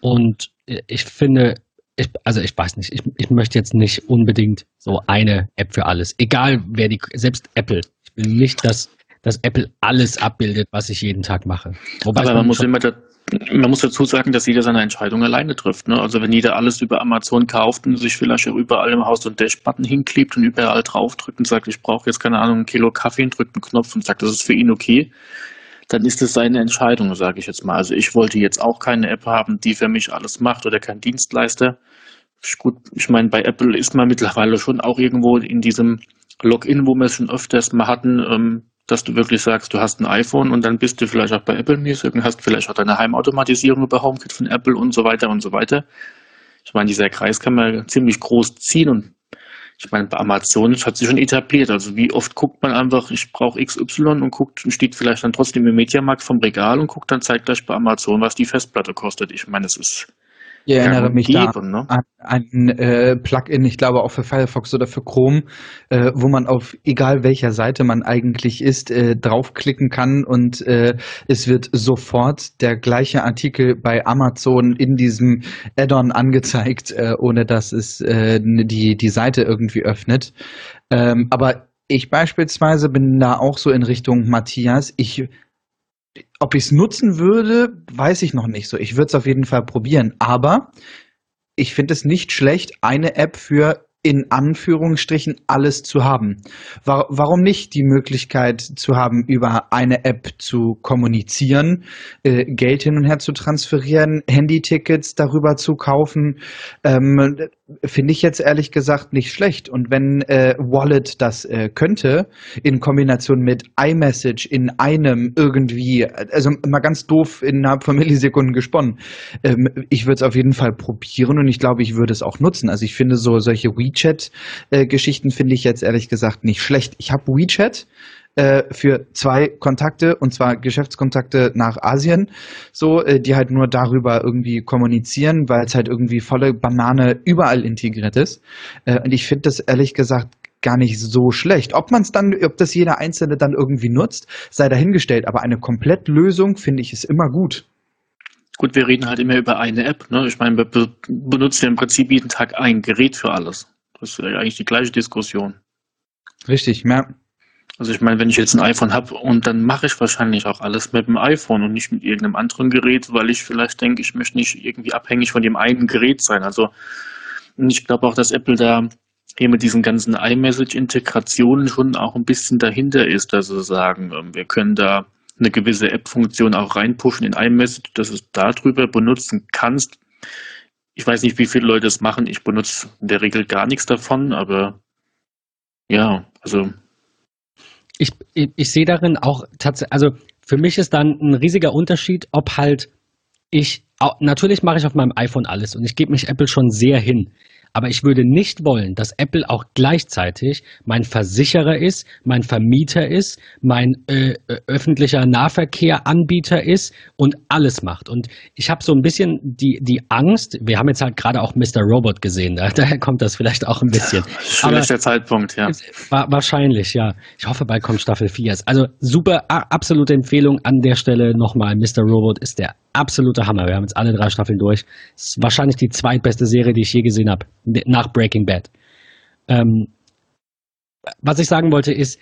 und ich finde, ich, also ich weiß nicht, ich, ich möchte jetzt nicht unbedingt so eine App für alles. Egal wer die, selbst Apple. Ich will nicht, dass, dass Apple alles abbildet, was ich jeden Tag mache. Wobei Aber man muss immer da, man muss dazu sagen, dass jeder seine Entscheidung alleine trifft. Ne? Also wenn jeder alles über Amazon kauft und sich vielleicht auch überall im Haus so einen Dash-Button hinklebt und überall draufdrückt und sagt, ich brauche jetzt keine Ahnung, ein Kilo Kaffee und drückt einen Knopf und sagt, das ist für ihn okay, dann ist es seine Entscheidung, sage ich jetzt mal. Also ich wollte jetzt auch keine App haben, die für mich alles macht oder kein Dienstleister. Gut, ich meine, bei Apple ist man mittlerweile schon auch irgendwo in diesem Login, wo wir es schon öfters mal hatten, ähm, dass du wirklich sagst, du hast ein iPhone und dann bist du vielleicht auch bei Apple Music und hast vielleicht auch deine Heimautomatisierung über HomeKit von Apple und so weiter und so weiter. Ich meine, dieser Kreis kann man ziemlich groß ziehen und ich meine, bei Amazon hat sich schon etabliert. Also wie oft guckt man einfach, ich brauche XY und guckt und steht vielleicht dann trotzdem im Mediamarkt vom Regal und guckt dann zeitgleich bei Amazon, was die Festplatte kostet. Ich meine, es ist ich erinnere mich geben, da ne? an ein äh, Plugin, ich glaube auch für Firefox oder für Chrome, äh, wo man auf egal welcher Seite man eigentlich ist, äh, draufklicken kann und äh, es wird sofort der gleiche Artikel bei Amazon in diesem Add-on angezeigt, äh, ohne dass es äh, die, die Seite irgendwie öffnet. Ähm, aber ich beispielsweise bin da auch so in Richtung Matthias. Ich ob ich es nutzen würde, weiß ich noch nicht so. Ich würde es auf jeden Fall probieren. Aber ich finde es nicht schlecht, eine App für in Anführungsstrichen alles zu haben. Warum nicht die Möglichkeit zu haben, über eine App zu kommunizieren, äh, Geld hin und her zu transferieren, Handytickets darüber zu kaufen? Ähm, finde ich jetzt ehrlich gesagt nicht schlecht. Und wenn äh, Wallet das äh, könnte, in Kombination mit iMessage in einem irgendwie, also mal ganz doof innerhalb von Millisekunden gesponnen, ähm, ich würde es auf jeden Fall probieren und ich glaube, ich würde es auch nutzen. Also ich finde so solche WeChat-Geschichten finde ich jetzt ehrlich gesagt nicht schlecht. Ich habe WeChat, äh, für zwei Kontakte und zwar Geschäftskontakte nach Asien, so äh, die halt nur darüber irgendwie kommunizieren, weil es halt irgendwie volle Banane überall integriert ist. Äh, und ich finde das ehrlich gesagt gar nicht so schlecht. Ob man es dann, ob das jeder Einzelne dann irgendwie nutzt, sei dahingestellt. Aber eine Komplettlösung finde ich ist immer gut. Gut, wir reden halt immer über eine App. Ne? Ich meine, wir benutzen ja im Prinzip jeden Tag ein Gerät für alles. Das ist eigentlich die gleiche Diskussion. Richtig, ja. Also ich meine, wenn ich jetzt ein iPhone habe und dann mache ich wahrscheinlich auch alles mit dem iPhone und nicht mit irgendeinem anderen Gerät, weil ich vielleicht denke, ich möchte nicht irgendwie abhängig von dem einen Gerät sein. Also ich glaube auch, dass Apple da hier mit diesen ganzen iMessage-Integrationen schon auch ein bisschen dahinter ist, dass sie sagen, ähm, wir können da eine gewisse App-Funktion auch reinpushen in iMessage, dass du es darüber benutzen kannst. Ich weiß nicht, wie viele Leute das machen. Ich benutze in der Regel gar nichts davon, aber ja, also ich, ich, ich sehe darin auch tatsächlich, also für mich ist dann ein riesiger Unterschied, ob halt ich, natürlich mache ich auf meinem iPhone alles und ich gebe mich Apple schon sehr hin. Aber ich würde nicht wollen, dass Apple auch gleichzeitig mein Versicherer ist, mein Vermieter ist, mein äh, öffentlicher Nahverkehranbieter ist und alles macht. Und ich habe so ein bisschen die, die Angst, wir haben jetzt halt gerade auch Mr. Robot gesehen, da, daher kommt das vielleicht auch ein bisschen. Schlechter Zeitpunkt, ja. Wahrscheinlich, ja. Ich hoffe, bald kommt Staffel 4. Also super, absolute Empfehlung an der Stelle nochmal. Mr. Robot ist der absolute Hammer. Wir haben jetzt alle drei Staffeln durch. Ist wahrscheinlich die zweitbeste Serie, die ich je gesehen habe, nach Breaking Bad. Ähm, was ich sagen wollte ist,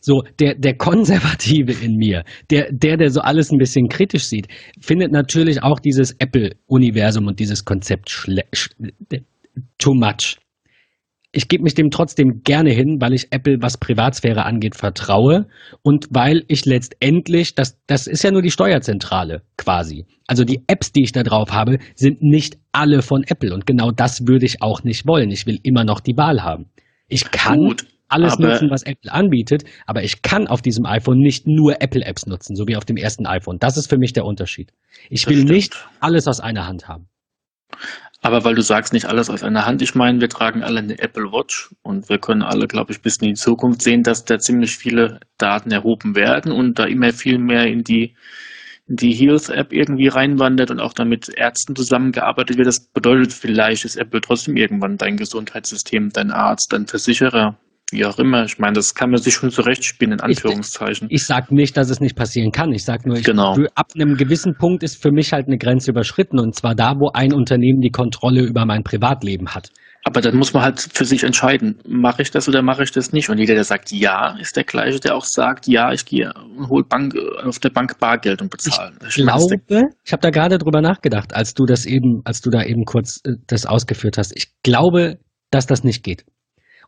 so der, der Konservative in mir, der, der, der so alles ein bisschen kritisch sieht, findet natürlich auch dieses Apple-Universum und dieses Konzept too much. Ich gebe mich dem trotzdem gerne hin, weil ich Apple, was Privatsphäre angeht, vertraue und weil ich letztendlich, das, das ist ja nur die Steuerzentrale quasi. Also die Apps, die ich da drauf habe, sind nicht alle von Apple und genau das würde ich auch nicht wollen. Ich will immer noch die Wahl haben. Ich kann Gut, alles nutzen, was Apple anbietet, aber ich kann auf diesem iPhone nicht nur Apple-Apps nutzen, so wie auf dem ersten iPhone. Das ist für mich der Unterschied. Ich will nicht alles aus einer Hand haben. Aber weil du sagst, nicht alles aus einer Hand. Ich meine, wir tragen alle eine Apple Watch und wir können alle, glaube ich, bis in die Zukunft sehen, dass da ziemlich viele Daten erhoben werden und da immer viel mehr in die, in die Health-App irgendwie reinwandert und auch damit Ärzten zusammengearbeitet wird. Das bedeutet, vielleicht ist Apple trotzdem irgendwann dein Gesundheitssystem, dein Arzt, dein Versicherer, wie auch immer. Ich meine, das kann man sich schon zurechtspielen, in Anführungszeichen. Ich, ich sage nicht, dass es nicht passieren kann. Ich sage nur, ich, genau. ab einem gewissen Punkt ist für mich halt eine Grenze überschritten. Und zwar da, wo ein Unternehmen die Kontrolle über mein Privatleben hat. Aber dann muss man halt für sich entscheiden, mache ich das oder mache ich das nicht. Und jeder, der sagt ja, ist der gleiche, der auch sagt, ja, ich gehe und hole Bank, auf der Bank Bargeld und bezahle. Ich, ich glaube, ich habe da gerade drüber nachgedacht, als du das eben, als du da eben kurz äh, das ausgeführt hast. Ich glaube, dass das nicht geht.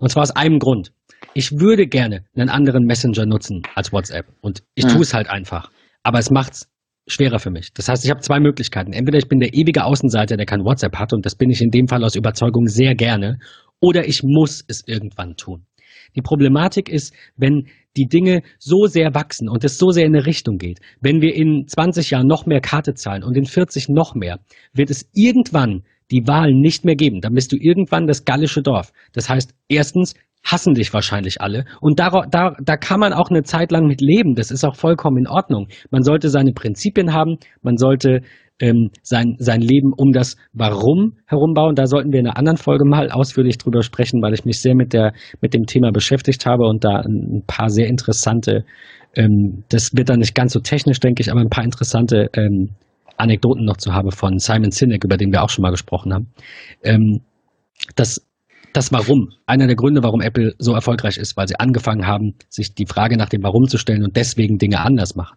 Und zwar aus einem Grund. Ich würde gerne einen anderen Messenger nutzen als WhatsApp. Und ich tue es halt einfach. Aber es macht's schwerer für mich. Das heißt, ich habe zwei Möglichkeiten. Entweder ich bin der ewige Außenseiter, der kein WhatsApp hat, und das bin ich in dem Fall aus Überzeugung sehr gerne, oder ich muss es irgendwann tun. Die Problematik ist, wenn die Dinge so sehr wachsen und es so sehr in eine Richtung geht, wenn wir in 20 Jahren noch mehr Karte zahlen und in 40 noch mehr, wird es irgendwann die Wahl nicht mehr geben. Dann bist du irgendwann das gallische Dorf. Das heißt, erstens hassen dich wahrscheinlich alle. Und da, da, da kann man auch eine Zeit lang mit leben. Das ist auch vollkommen in Ordnung. Man sollte seine Prinzipien haben. Man sollte ähm, sein, sein Leben um das Warum herumbauen. Da sollten wir in einer anderen Folge mal ausführlich drüber sprechen, weil ich mich sehr mit, der, mit dem Thema beschäftigt habe und da ein paar sehr interessante, ähm, das wird dann nicht ganz so technisch, denke ich, aber ein paar interessante ähm, Anekdoten noch zu habe von Simon Sinek, über den wir auch schon mal gesprochen haben. Ähm, das, das Warum, einer der Gründe, warum Apple so erfolgreich ist, weil sie angefangen haben, sich die Frage nach dem Warum zu stellen und deswegen Dinge anders machen.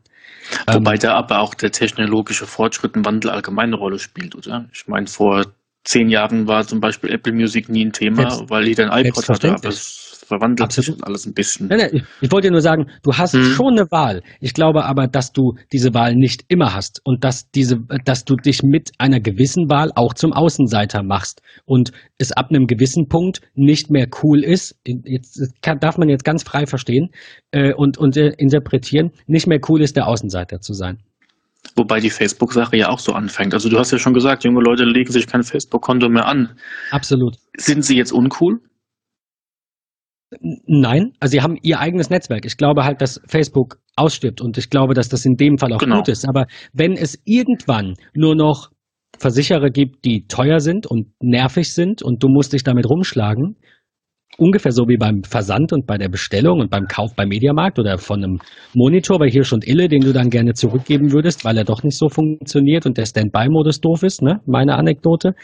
Wobei ähm, da aber auch der technologische Fortschritt und Wandel allgemeine eine Rolle spielt, oder? Ich meine, vor zehn Jahren war zum Beispiel Apple Music nie ein Thema, Selbst, weil jeder ein iPod hatte, aber es verwandelt Absolut. sich alles ein bisschen. Nein, nein, ich, wollte nur sagen, du hast hm. schon eine Wahl. Ich glaube aber, dass du diese Wahl nicht immer hast und dass diese, dass du dich mit einer gewissen Wahl auch zum Außenseiter machst und es ab einem gewissen Punkt nicht mehr cool ist. Jetzt kann, darf man jetzt ganz frei verstehen äh, und und äh, interpretieren. Nicht mehr cool ist, der Außenseiter zu sein. Wobei die Facebook-Sache ja auch so anfängt. Also du hast ja schon gesagt, junge Leute legen sich kein Facebook-Konto mehr an. Absolut. Sind sie jetzt uncool? Nein, also sie haben ihr eigenes Netzwerk. Ich glaube halt, dass Facebook ausstirbt und ich glaube, dass das in dem Fall auch genau. gut ist. Aber wenn es irgendwann nur noch Versicherer gibt, die teuer sind und nervig sind und du musst dich damit rumschlagen, ungefähr so wie beim Versand und bei der Bestellung und beim Kauf beim Mediamarkt oder von einem Monitor bei Hirsch und Ille, den du dann gerne zurückgeben würdest, weil er doch nicht so funktioniert und der Standby-Modus doof ist, ne? Meine Anekdote.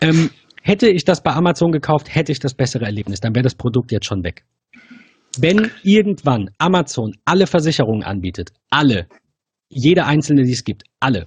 Ähm, Hätte ich das bei Amazon gekauft, hätte ich das bessere Erlebnis. Dann wäre das Produkt jetzt schon weg. Wenn irgendwann Amazon alle Versicherungen anbietet, alle, jede einzelne, die es gibt, alle,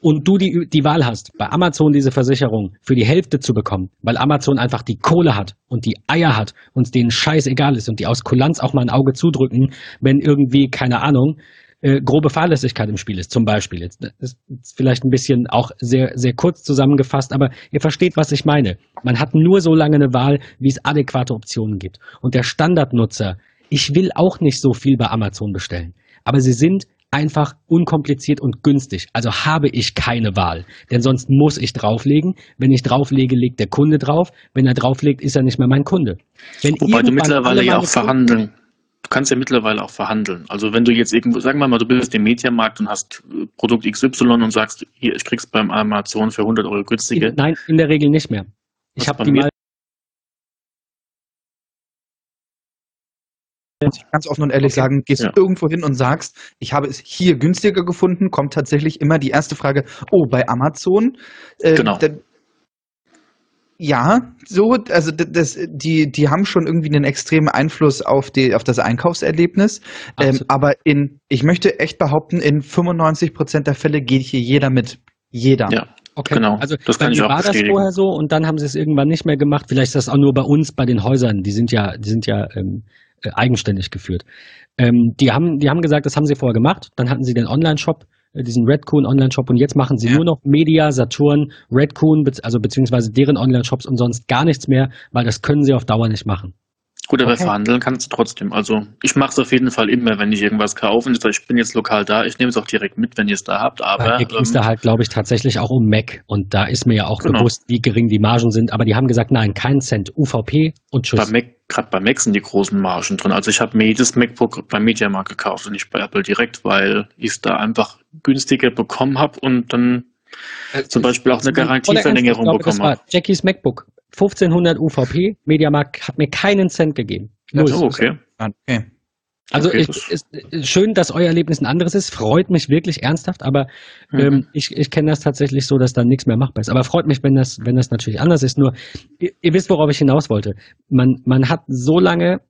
und du die, die Wahl hast, bei Amazon diese Versicherung für die Hälfte zu bekommen, weil Amazon einfach die Kohle hat und die Eier hat und denen scheiß egal ist und die aus Kulanz auch mal ein Auge zudrücken, wenn irgendwie, keine Ahnung, äh, grobe Fahrlässigkeit im Spiel ist, zum Beispiel. Jetzt ist vielleicht ein bisschen auch sehr, sehr kurz zusammengefasst, aber ihr versteht, was ich meine. Man hat nur so lange eine Wahl, wie es adäquate Optionen gibt. Und der Standardnutzer, ich will auch nicht so viel bei Amazon bestellen, aber sie sind einfach unkompliziert und günstig. Also habe ich keine Wahl. Denn sonst muss ich drauflegen. Wenn ich drauflege, legt der Kunde drauf. Wenn er drauflegt, ist er nicht mehr mein Kunde. Wenn Wobei du mittlerweile ja auch verhandeln du kannst ja mittlerweile auch verhandeln. Also wenn du jetzt irgendwo, sagen wir mal, du bist im Mediamarkt und hast äh, Produkt XY und sagst, hier, ich krieg's beim Amazon für 100 Euro günstiger. Nein, in der Regel nicht mehr. Ich habe die mal ganz offen und ehrlich okay. sagen, gehst ja. du irgendwo hin und sagst, ich habe es hier günstiger gefunden, kommt tatsächlich immer die erste Frage, oh, bei Amazon. Äh, genau. Ja, so, also das, die, die haben schon irgendwie einen extremen Einfluss auf, die, auf das Einkaufserlebnis. Ähm, aber in, ich möchte echt behaupten, in 95 Prozent der Fälle geht hier jeder mit. Jeder. Ja. Okay, Genau, also das bei kann ich mir auch war das bestätigen. vorher so und dann haben sie es irgendwann nicht mehr gemacht. Vielleicht ist das auch nur bei uns, bei den Häusern. Die sind ja, die sind ja ähm, äh, eigenständig geführt. Ähm, die haben, die haben gesagt, das haben sie vorher gemacht. Dann hatten sie den Online-Shop, äh, diesen Redcoon Online-Shop und jetzt machen sie Ja. nur noch Media, Saturn, Redcoon, also beziehungsweise deren Online-Shops und sonst gar nichts mehr, weil das können sie auf Dauer nicht machen. Gut, aber Okay. verhandeln kannst du trotzdem. Also ich mache es auf jeden Fall immer, wenn ich irgendwas kaufe. Und ich bin jetzt lokal da, ich nehme es auch direkt mit, wenn ihr es da habt. Aber Bei ging es ähm, da halt, glaube ich, tatsächlich auch um Mac und da ist mir ja auch Genau. bewusst, wie gering die Margen sind. Aber die haben gesagt, nein, kein Cent, UVP und bei tschüss. Mac, gerade bei Mac sind die großen Margen drin. Also ich habe mir jedes MacBook beim Mediamarkt gekauft und nicht bei Apple direkt, weil ich es da einfach günstiger bekommen habe und dann zum Beispiel auch eine Garantieverlängerung glaube, bekommen habe. Jackies MacBook. 1500 UVP, Mediamarkt hat mir keinen Cent gegeben. Null. Oh, okay. Okay. Also Okay, ich, ist, ist schön, dass euer Erlebnis ein anderes ist. Freut mich wirklich ernsthaft, aber Mhm. ähm, ich, ich kenne das tatsächlich so, dass da nichts mehr machbar ist. Aber freut mich, wenn das, wenn das natürlich anders ist. Nur, ihr, ihr wisst, worauf ich hinaus wollte. Man, man hat so lange,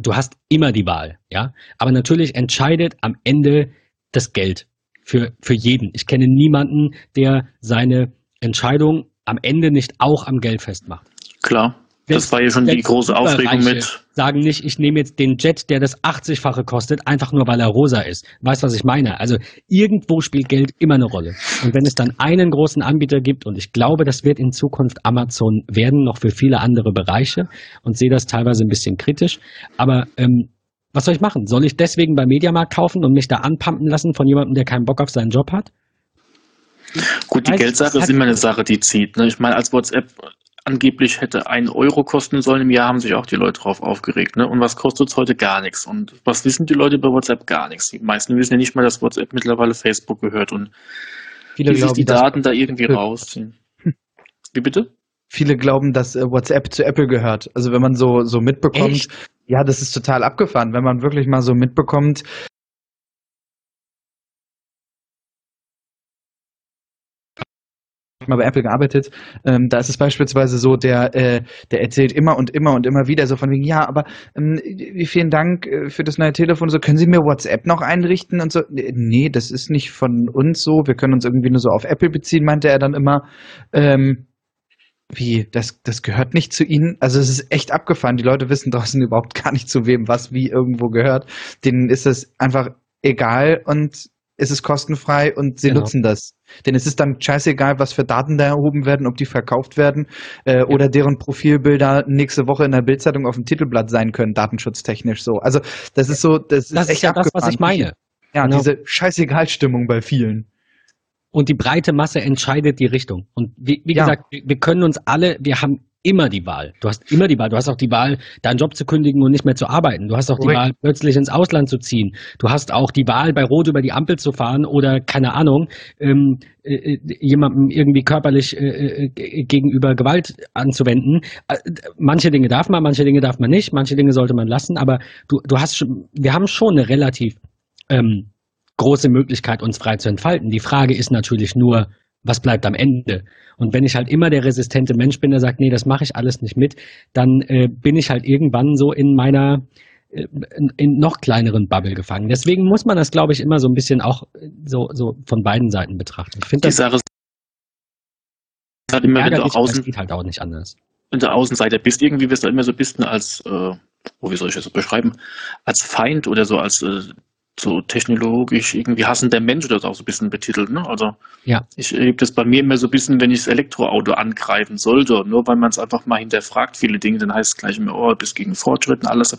du hast immer die Wahl, ja. Aber natürlich entscheidet am Ende das Geld für, für jeden. Ich kenne niemanden, der seine Entscheidung am Ende nicht auch am Geld festmacht. Klar. Selbst- Das war ja schon die große Aufregung mit. Sagen nicht, ich nehme jetzt den Jet, der das 80-fache kostet, einfach nur weil er rosa ist. Weißt was ich meine? Also irgendwo spielt Geld immer eine Rolle. Und wenn es dann einen großen Anbieter gibt, und ich glaube, das wird in Zukunft Amazon werden, noch für viele andere Bereiche, und sehe das teilweise ein bisschen kritisch. Aber ähm, was soll ich machen? Soll ich deswegen beim Mediamarkt kaufen und mich da anpumpen lassen von jemandem, der keinen Bock auf seinen Job hat? Gut, die Weiß, Geldsache das ist immer eine Sache, die zieht. Ne? Ich meine, als WhatsApp angeblich hätte ein Euro kosten sollen im Jahr, haben sich auch die Leute drauf aufgeregt. Ne? Und was kostet es heute? Gar nichts. Und was wissen die Leute über WhatsApp? Gar nichts. Die meisten wissen ja nicht mal, dass WhatsApp mittlerweile Facebook gehört und Viele die sich die Daten da irgendwie rausziehen. Wie bitte? Viele glauben, dass äh, WhatsApp zu Apple gehört. Also wenn man so, so mitbekommt, Echt? Ja, das ist total abgefahren, wenn man wirklich mal so mitbekommt, mal bei Apple gearbeitet, ähm, da ist es beispielsweise so, der, äh, der erzählt immer und immer und immer wieder so von wegen, ja, aber ähm, vielen Dank äh, für das neue Telefon, so können Sie mir WhatsApp noch einrichten und so. Nee, das ist nicht von uns so, wir können uns irgendwie nur so auf Apple beziehen, meinte er dann immer. Ähm, wie, das, das gehört nicht zu ihnen. Also es ist echt abgefahren. Die Leute wissen draußen überhaupt gar nicht, zu wem was wie irgendwo gehört. Denen ist es einfach egal und es ist kostenfrei und sie Genau. nutzen das. Denn es ist dann scheißegal, was für Daten da erhoben werden, ob die verkauft werden äh, oder deren Profilbilder nächste Woche in der Bildzeitung auf dem Titelblatt sein können, datenschutztechnisch so. Also das ist so, das ist Das echt ist ja das, was ich abgefahren. meine. Ja, Genau. diese Scheißegal-Stimmung bei vielen. Und die breite Masse entscheidet die Richtung. Und wie, wie Ja. gesagt, wir, können uns alle, wir haben immer die Wahl. Du hast immer die Wahl. Du hast auch die Wahl, deinen Job zu kündigen und nicht mehr zu arbeiten. Du hast auch die Korrekt. Wahl, plötzlich ins Ausland zu ziehen. Du hast auch die Wahl, bei Rot über die Ampel zu fahren oder, keine Ahnung, ähm, äh, äh, jemandem irgendwie körperlich äh, äh, gegenüber Gewalt anzuwenden. Äh, manche Dinge darf man, manche Dinge darf man nicht, manche Dinge sollte man lassen, aber du, du hast schon, wir haben schon eine relativ ähm, große Möglichkeit, uns frei zu entfalten. Die Frage ist natürlich nur, was bleibt am Ende? Und wenn ich halt immer der resistente Mensch bin, der sagt, nee, das mache ich alles nicht mit, dann äh, bin ich halt irgendwann so in meiner äh, in, noch kleineren Bubble gefangen. Deswegen muss man das, glaube ich, immer so ein bisschen auch äh, so, so von beiden Seiten betrachten. Ich finde das Sache halt immer, wenn du auch außen, geht halt auch nicht anders. wenn du Außenseiter bist, irgendwie wirst du immer so ein bisschen als, äh, oh, wie soll ich das beschreiben, als Feind oder so als äh, so technologisch irgendwie hassender Mensch oder so auch so ein bisschen betitelt. Ne? Also Ja. ich erlebe das bei mir immer so ein bisschen, wenn ich das Elektroauto angreifen sollte, nur weil man es einfach mal hinterfragt, viele Dinge, dann heißt es gleich immer, oh, bist gegen Fortschritt und alles.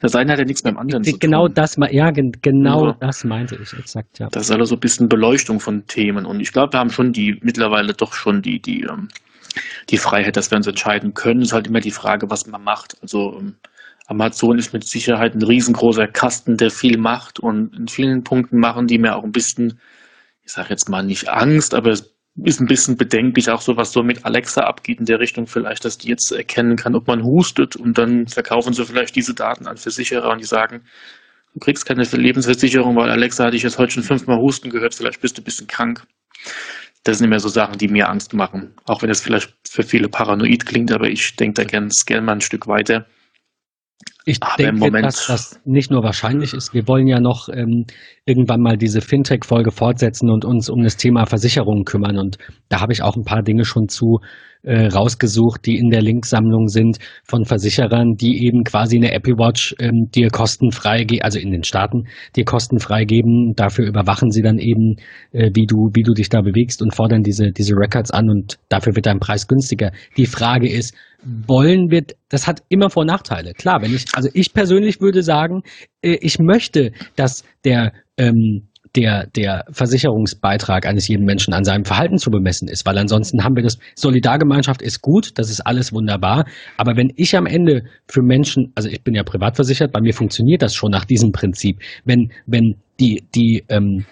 Das eine hat ja nichts mit dem anderen zu Genau tun. das, me- ja, gen- genau Ja. das meinte ich exakt, ja. Das ist alles so ein bisschen Beleuchtung von Themen. Und ich glaube, wir haben schon die, mittlerweile doch schon die, die, ähm, die Freiheit, dass wir uns entscheiden können. Es ist halt immer die Frage, was man macht. Also ähm, Amazon ist mit Sicherheit ein riesengroßer Kasten, der viel macht. Und in vielen Punkten machen die mir auch ein bisschen, ich sage jetzt mal nicht Angst, aber es ist ein bisschen bedenklich, auch so was so mit Alexa abgeht in der Richtung vielleicht, dass die jetzt erkennen kann, ob man hustet und dann verkaufen sie vielleicht diese Daten an Versicherer und die sagen, du kriegst keine Lebensversicherung, weil Alexa hatte ich jetzt heute schon fünfmal husten gehört, vielleicht bist du ein bisschen krank. Das sind immer so Sachen, die mir Angst machen. Auch wenn es vielleicht für viele paranoid klingt, aber ich denke da ganz gern mal ein Stück weiter. Ich Aber denke, dass das nicht nur wahrscheinlich ist. Wir wollen ja noch ähm, irgendwann mal diese Fintech-Folge fortsetzen und uns um das Thema Versicherungen kümmern. Und da habe ich auch ein paar Dinge schon zu äh, rausgesucht, die in der Linksammlung sind von Versicherern, die eben quasi eine Apple Watch ähm, dir kostenfrei, also in den Staaten, dir kostenfrei geben. Dafür überwachen sie dann eben, äh, wie du, wie du dich da bewegst und fordern diese, diese Records an und dafür wird dein Preis günstiger. Die Frage ist, wollen wir, das hat immer Vor- und Nachteile. Klar, wenn ich, also ich persönlich würde sagen, äh, ich möchte, dass der, ähm, der, der Versicherungsbeitrag eines jeden Menschen an seinem Verhalten zu bemessen ist, weil ansonsten haben wir das, Solidargemeinschaft ist gut, das ist alles wunderbar, aber wenn ich am Ende für Menschen, also ich bin ja privat versichert, bei mir funktioniert das schon nach diesem Prinzip, wenn, wenn die, die, ähm,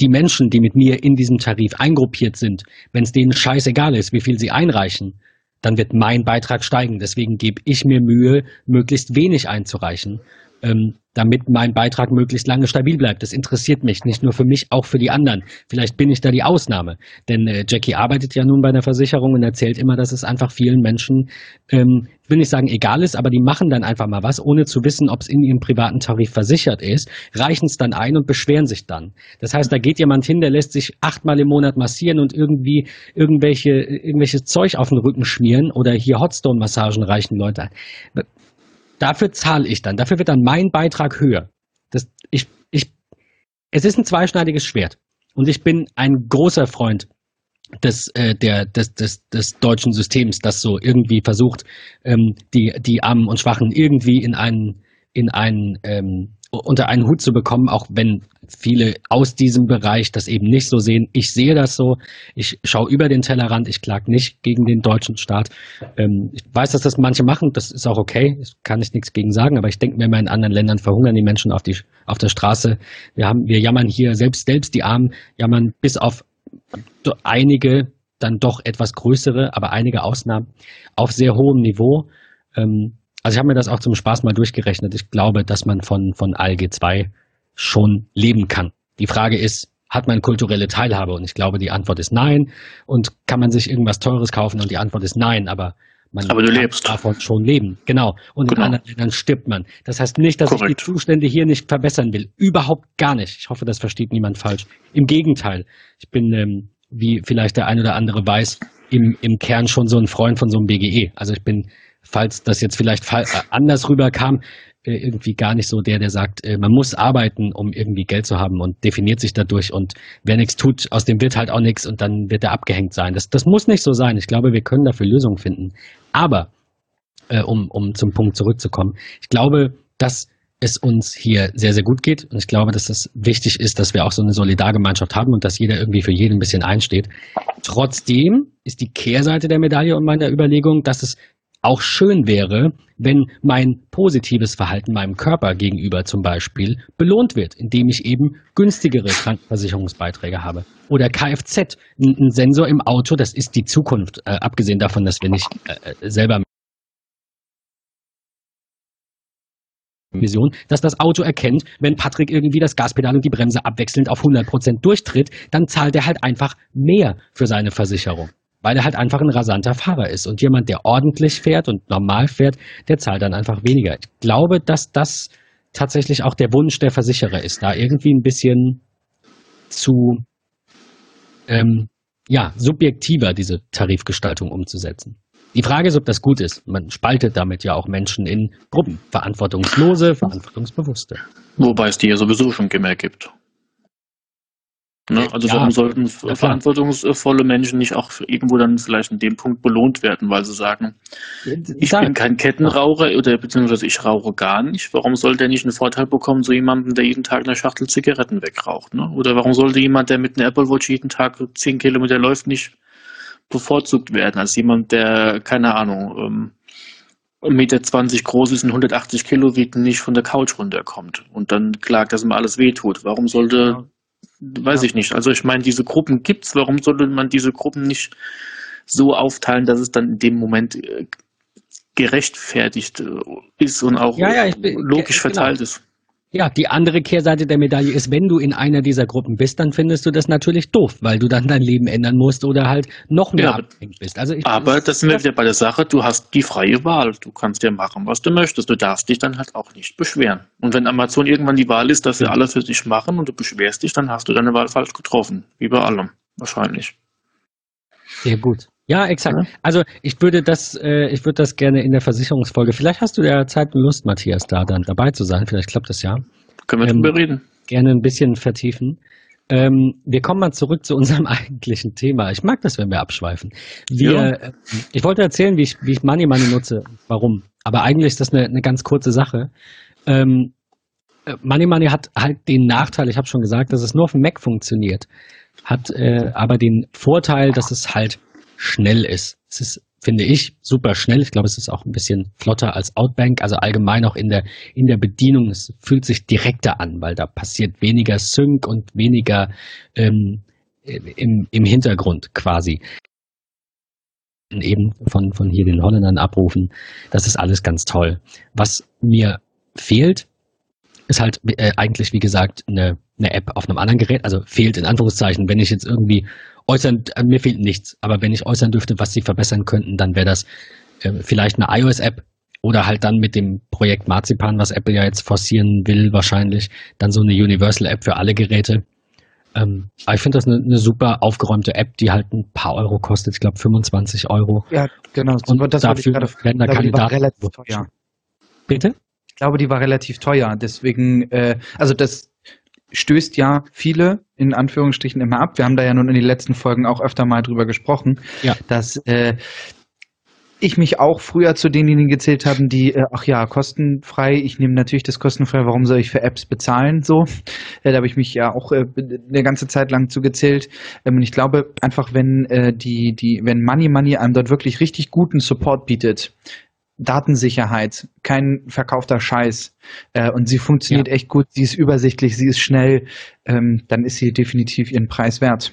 die- Menschen, die mit mir in diesem Tarif eingruppiert sind, wenn es denen scheißegal ist, wie viel sie einreichen, dann wird mein Beitrag steigen. Deswegen gebe ich mir Mühe, möglichst wenig einzureichen, ähm, damit mein Beitrag möglichst lange stabil bleibt. Das interessiert mich, nicht nur für mich, auch für die anderen. Vielleicht bin ich da die Ausnahme. Denn äh, Jackie arbeitet ja nun bei einer Versicherung und erzählt immer, dass es einfach vielen Menschen, ähm, ich will nicht sagen egal ist, aber die machen dann einfach mal was, ohne zu wissen, ob es in ihrem privaten Tarif versichert ist, reichen es dann ein und beschweren sich dann. Das heißt, da geht jemand hin, der lässt sich achtmal im Monat massieren und irgendwie irgendwelche, irgendwelches Zeug auf den Rücken schmieren oder hier Hotstone-Massagen reichen Leute. Dafür zahle ich dann. Dafür wird dann mein Beitrag höher. Das, ich, ich, es ist ein zweischneidiges Schwert. Und ich bin ein großer Freund des, äh, der, des, des, des deutschen Systems, das so irgendwie versucht, ähm, die, die Armen und Schwachen irgendwie in einen, in einen, ähm, unter einen Hut zu bekommen, auch wenn viele aus diesem Bereich das eben nicht so sehen. Ich sehe das so. Ich schaue über den Tellerrand. Ich klage nicht gegen den deutschen Staat. Ähm, ich weiß, dass das manche machen. Das ist auch okay. Das kann ich nichts gegen sagen. Aber ich denke mir immer, in anderen Ländern verhungern die Menschen auf, die, auf der Straße. Wir haben, wir jammern hier selbst, selbst die Armen jammern bis auf einige, dann doch etwas größere, aber einige Ausnahmen auf sehr hohem Niveau. Ähm, also ich habe mir das auch zum Spaß mal durchgerechnet. Ich glaube, dass man von, von ALG 2 schon leben kann. Die Frage ist, hat man kulturelle Teilhabe? Und ich glaube, die Antwort ist nein. Und kann man sich irgendwas Teures kaufen? Und die Antwort ist nein. Aber man Aber du kann lebst. davon schon leben. Genau. Und Genau. in anderen Ländern stirbt man. Das heißt nicht, dass ich Korrekt. die Zustände hier nicht verbessern will. Überhaupt gar nicht. Ich hoffe, das versteht niemand falsch. Im Gegenteil. Ich bin, ähm, wie vielleicht der ein oder andere weiß, im, im Kern schon so ein Freund von so einem BGE. Also ich bin, falls das jetzt vielleicht äh, anders rüberkam, äh, irgendwie gar nicht so der, der sagt, äh, man muss arbeiten, um irgendwie Geld zu haben und definiert sich dadurch und wer nichts tut, aus dem wird halt auch nichts und dann wird er abgehängt sein. Das, das muss nicht so sein. Ich glaube, wir können dafür Lösungen finden. Aber, äh, um, um zum Punkt zurückzukommen, ich glaube, dass es uns hier sehr, sehr gut geht und ich glaube, dass es wichtig ist, dass wir auch so eine Solidargemeinschaft haben und dass jeder irgendwie für jeden ein bisschen einsteht. Trotzdem ist die Kehrseite der Medaille und meiner Überlegung, dass es auch schön wäre, wenn mein positives Verhalten meinem Körper gegenüber zum Beispiel belohnt wird, indem ich eben günstigere Krankenversicherungsbeiträge habe. Oder Kfz, ein, ein Sensor im Auto, das ist die Zukunft, äh, abgesehen davon, dass wir nicht äh, äh, selber Vision, dass das Auto erkennt, wenn Patrick irgendwie das Gaspedal und die Bremse abwechselnd auf 100% durchtritt, dann zahlt er halt einfach mehr für seine Versicherung, weil er halt einfach ein rasanter Fahrer ist. Und jemand, der ordentlich fährt und normal fährt, der zahlt dann einfach weniger. Ich glaube, dass das tatsächlich auch der Wunsch der Versicherer ist, da irgendwie ein bisschen zu ähm, ja, subjektiver diese Tarifgestaltung umzusetzen. Die Frage ist, ob das gut ist. Man spaltet damit ja auch Menschen in Gruppen. Verantwortungslose, verantwortungsbewusste. Wobei es die ja sowieso schon mehr gibt. Ne? Also Ja, warum sollten klar. verantwortungsvolle Menschen nicht auch irgendwo dann vielleicht in dem Punkt belohnt werden, weil sie sagen, ich Sag- bin kein Kettenraucher oder beziehungsweise ich rauche gar nicht. Warum soll der nicht einen Vorteil bekommen, so jemanden, der jeden Tag eine Schachtel Zigaretten wegraucht? Ne? Oder warum sollte jemand, der mit einer Apple Watch jeden Tag 10 Kilometer läuft, nicht bevorzugt werden als jemand, der, keine Ahnung, ähm, 1,20 Meter groß ist und 180 Kilo wiegt nicht von der Couch runterkommt und dann klagt, dass ihm alles wehtut. Warum sollte, weiß Ja. ich nicht. Also ich meine, diese Gruppen gibt's. Warum sollte man diese Gruppen nicht so aufteilen, dass es dann in dem Moment äh, gerechtfertigt äh, ist und auch Ja, ja, bin- logisch genau. verteilt ist? Ja, die andere Kehrseite der Medaille ist, wenn du in einer dieser Gruppen bist, dann findest du das natürlich doof, weil du dann dein Leben ändern musst oder halt noch mehr Ja, abhängig bist. Also ich, Aber das sind wir wieder bei der Sache, du hast die freie Wahl. Du kannst ja machen, was du möchtest. Du darfst dich dann halt auch nicht beschweren. Und wenn Amazon irgendwann die Wahl ist, dass sie Ja. alle für dich machen und du beschwerst dich, dann hast du deine Wahl falsch getroffen. Wie bei allem. Wahrscheinlich. Sehr gut. Ja, exakt. Ja. Also ich würde das, äh, ich würde das gerne in der Versicherungsfolge. Vielleicht hast du ja Zeit und Lust, Matthias, da dann dabei zu sein. Vielleicht klappt das ja. Können wir Ähm, drüber reden? Gerne ein bisschen vertiefen. Ähm, wir kommen mal zurück zu unserem eigentlichen Thema. Ich mag das, wenn wir abschweifen. Wir, Ja. äh, ich wollte erzählen, wie ich, wie ich Money Money nutze, warum. Aber eigentlich ist das eine, eine ganz kurze Sache. Ähm, äh, Money Money hat halt den Nachteil, ich habe schon gesagt, dass es nur auf dem Mac funktioniert, hat äh, aber den Vorteil, dass es halt schnell ist. Es ist, finde ich, super schnell. Ich glaube, es ist auch ein bisschen flotter als Outbank, also allgemein auch in der, in der Bedienung. Es fühlt sich direkter an, weil da passiert weniger Sync und weniger ähm, im, im Hintergrund quasi. Eben von, von hier den Holländern abrufen. Das ist alles ganz toll. Was mir fehlt, ist halt äh, eigentlich, wie gesagt, eine, eine App auf einem anderen Gerät. Also fehlt in Anführungszeichen, wenn ich jetzt irgendwie äußern, äh, mir fehlt nichts, aber wenn ich äußern dürfte, was sie verbessern könnten, dann wäre das äh, vielleicht eine iOS-App oder halt dann mit dem Projekt Marzipan, was Apple ja jetzt forcieren will, wahrscheinlich, dann so eine Universal-App für alle Geräte. Ähm, aber ich finde das eine, eine super aufgeräumte App, die halt ein paar Euro kostet, ich glaube 25 Euro. Ja, genau. Und ich dafür werden da ich glaube, keine die war Daten. relativ teuer. Bitte? Ich glaube, die war relativ teuer. Deswegen, äh, also das stößt ja viele in Anführungsstrichen immer ab. Wir haben da ja nun in den letzten Folgen auch öfter mal drüber gesprochen, Ja. dass äh, ich mich auch früher zu denjenigen gezählt haben, die, äh, ach ja, kostenfrei, ich nehme natürlich das kostenfrei, warum soll ich für Apps bezahlen? So, äh, da habe ich mich ja auch äh, eine ganze Zeit lang zugezählt. Ähm, und ich glaube einfach, wenn äh, die, die, wenn Money Money einem dort wirklich richtig guten Support bietet, Datensicherheit, kein verkaufter Scheiß äh, und sie funktioniert echt gut, sie ist übersichtlich, sie ist schnell, ähm, dann ist sie definitiv ihren Preis wert.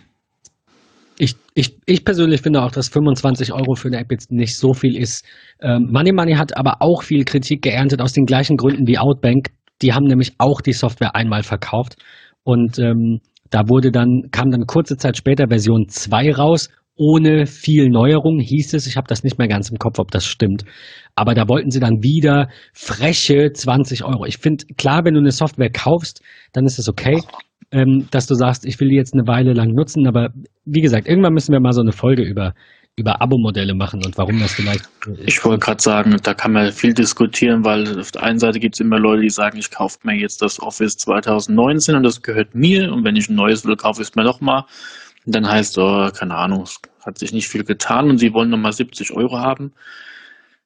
Ich, ich, ich persönlich finde auch, dass 25 Euro für eine App jetzt nicht so viel ist. Ähm, Money Money hat aber auch viel Kritik geerntet aus den gleichen Gründen wie Outbank. Die haben nämlich auch die Software einmal verkauft und ähm, da wurde dann, kam dann kurze Zeit später Version 2 raus, ohne viel Neuerung, hieß es. Ich habe das nicht mehr ganz im Kopf, ob das stimmt. Aber da wollten sie dann wieder freche 20 Euro. Ich finde, klar, wenn du eine Software kaufst, dann ist es okay, ähm, dass du sagst, ich will die jetzt eine Weile lang nutzen. Aber wie gesagt, irgendwann müssen wir mal so eine Folge über, über Abo-Modelle machen und warum das vielleicht. Ich wollte gerade sagen, da kann man viel diskutieren, weil auf der einen Seite gibt es immer Leute, die sagen, ich kaufe mir jetzt das Office 2019 und das gehört mir und wenn ich ein neues will, kaufe ich es mir nochmal. Und dann heißt, oh, keine Ahnung, es hat sich nicht viel getan und sie wollen nochmal 70 Euro haben.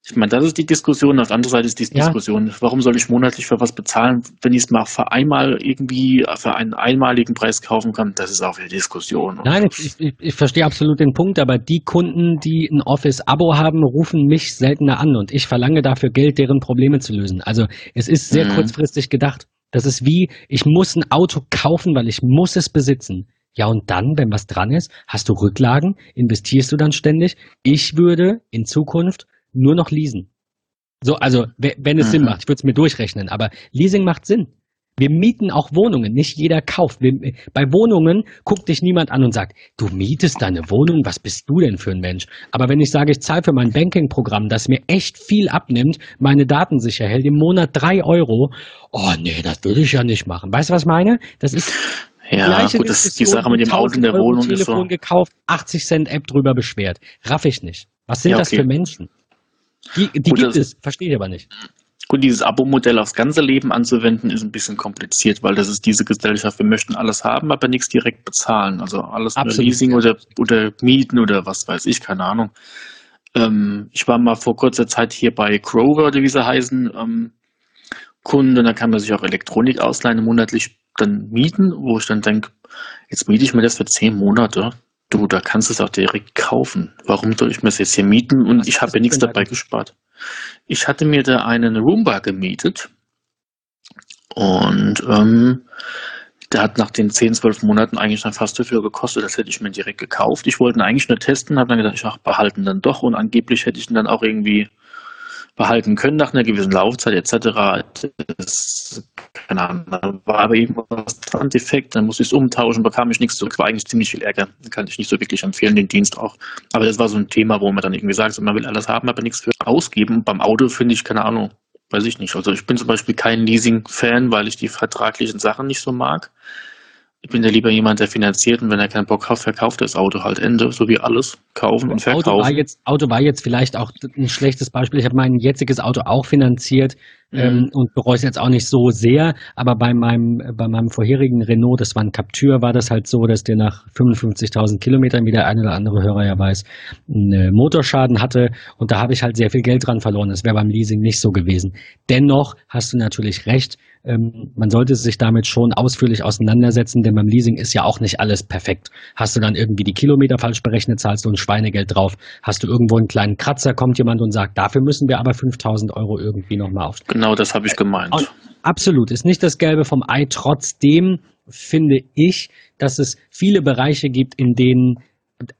Ich meine, das ist die Diskussion. Auf der anderen Seite ist die Ja. Diskussion, warum soll ich monatlich für was bezahlen, wenn ich es mal für einmal irgendwie für einen einmaligen Preis kaufen kann? Das ist auch wieder Diskussion. Nein, ich, ich, ich verstehe absolut den Punkt, aber die Kunden, die ein Office-Abo haben, rufen mich seltener an und ich verlange dafür Geld, deren Probleme zu lösen. Also es ist sehr Mhm. kurzfristig gedacht. Das ist wie, ich muss ein Auto kaufen, weil ich muss es besitzen. Ja, und dann, wenn was dran ist, hast du Rücklagen, investierst du dann ständig. Ich würde in Zukunft nur noch leasen. So, also, we- wenn es Sinn Mhm. macht, ich würde es mir durchrechnen, aber Leasing macht Sinn. Wir mieten auch Wohnungen, nicht jeder kauft. Wir, bei Wohnungen guckt dich niemand an und sagt, du mietest deine Wohnung, was bist du denn für ein Mensch? Aber wenn ich sage, ich zahle für mein Banking-Programm, das mir echt viel abnimmt, meine Daten sicher hält, im Monat drei Euro, oh nee, das würde ich ja nicht machen. Weißt du, was ich meine? Das ist ja, gleiche gut, das ist die Sache mit dem Auto in der 1000 Euro Wohnung. Ist so. Telefon gekauft, 80 Cent App drüber beschwert. Raff ich nicht. Was sind Ja, das okay. für Menschen? Die, die Gut, gibt das- es, verstehe ich aber nicht. Gut, dieses Abo-Modell aufs ganze Leben anzuwenden, ist ein bisschen kompliziert, weil das ist diese Gesellschaft, wir möchten alles haben, aber nichts direkt bezahlen. Also alles nur Absolut. Leasing oder, oder Mieten oder was weiß ich, keine Ahnung. Ähm, ich war mal vor kurzer Zeit hier bei Kroger oder wie sie heißen, ähm, Kunde, da kann man sich auch Elektronik ausleihen, monatlich dann mieten, wo ich dann denke, jetzt miete ich mir das für zehn Monate. Du, da kannst du es auch direkt kaufen. Warum soll ich mir das jetzt hier mieten? Und Was ich habe ja nichts dabei da? gespart. Ich hatte mir da einen Roomba gemietet und ähm, der hat nach den 10, 12 Monaten eigentlich dann fast so viel gekostet, das hätte ich mir direkt gekauft. Ich wollte ihn eigentlich nur testen, habe dann gedacht, ich ach, behalten dann doch und angeblich hätte ich ihn dann auch irgendwie behalten können nach einer gewissen Laufzeit etc. Das keine Ahnung, da war aber irgendwas dran defekt, dann musste ich es umtauschen, bekam ich nichts zurück, war eigentlich ziemlich viel Ärger. Kann ich nicht so wirklich empfehlen, den Dienst auch. Aber das war so ein Thema, wo man dann irgendwie sagt, man will alles haben, aber nichts für ausgeben. Beim Auto finde ich, keine Ahnung, weiß ich nicht. Also ich bin zum Beispiel kein Leasing-Fan, weil ich die vertraglichen Sachen nicht so mag. Ich bin ja lieber jemand, der finanziert und wenn er keinen Bock hat, verkauft das Auto halt Ende, so wie alles. Kaufen und verkaufen. Auto war jetzt, Auto war jetzt vielleicht auch ein schlechtes Beispiel. Ich habe mein jetziges Auto auch finanziert mhm. ähm, und bereue es jetzt auch nicht so sehr. Aber bei meinem, bei meinem vorherigen Renault, das war ein Captur, war das halt so, dass der nach 55.000 Kilometern, wie der eine oder andere Hörer ja weiß, einen Motorschaden hatte. Und da habe ich halt sehr viel Geld dran verloren. Das wäre beim Leasing nicht so gewesen. Dennoch hast du natürlich recht ähm, man sollte sich damit schon ausführlich auseinandersetzen, denn beim Leasing ist ja auch nicht alles perfekt. Hast du dann irgendwie die Kilometer falsch berechnet, zahlst du ein Schweinegeld drauf. Hast du irgendwo einen kleinen Kratzer, kommt jemand und sagt, dafür müssen wir aber 5000 Euro irgendwie nochmal auf. Genau, das habe ich gemeint. Und absolut, ist nicht das Gelbe vom Ei. Trotzdem finde ich, dass es viele Bereiche gibt, in denen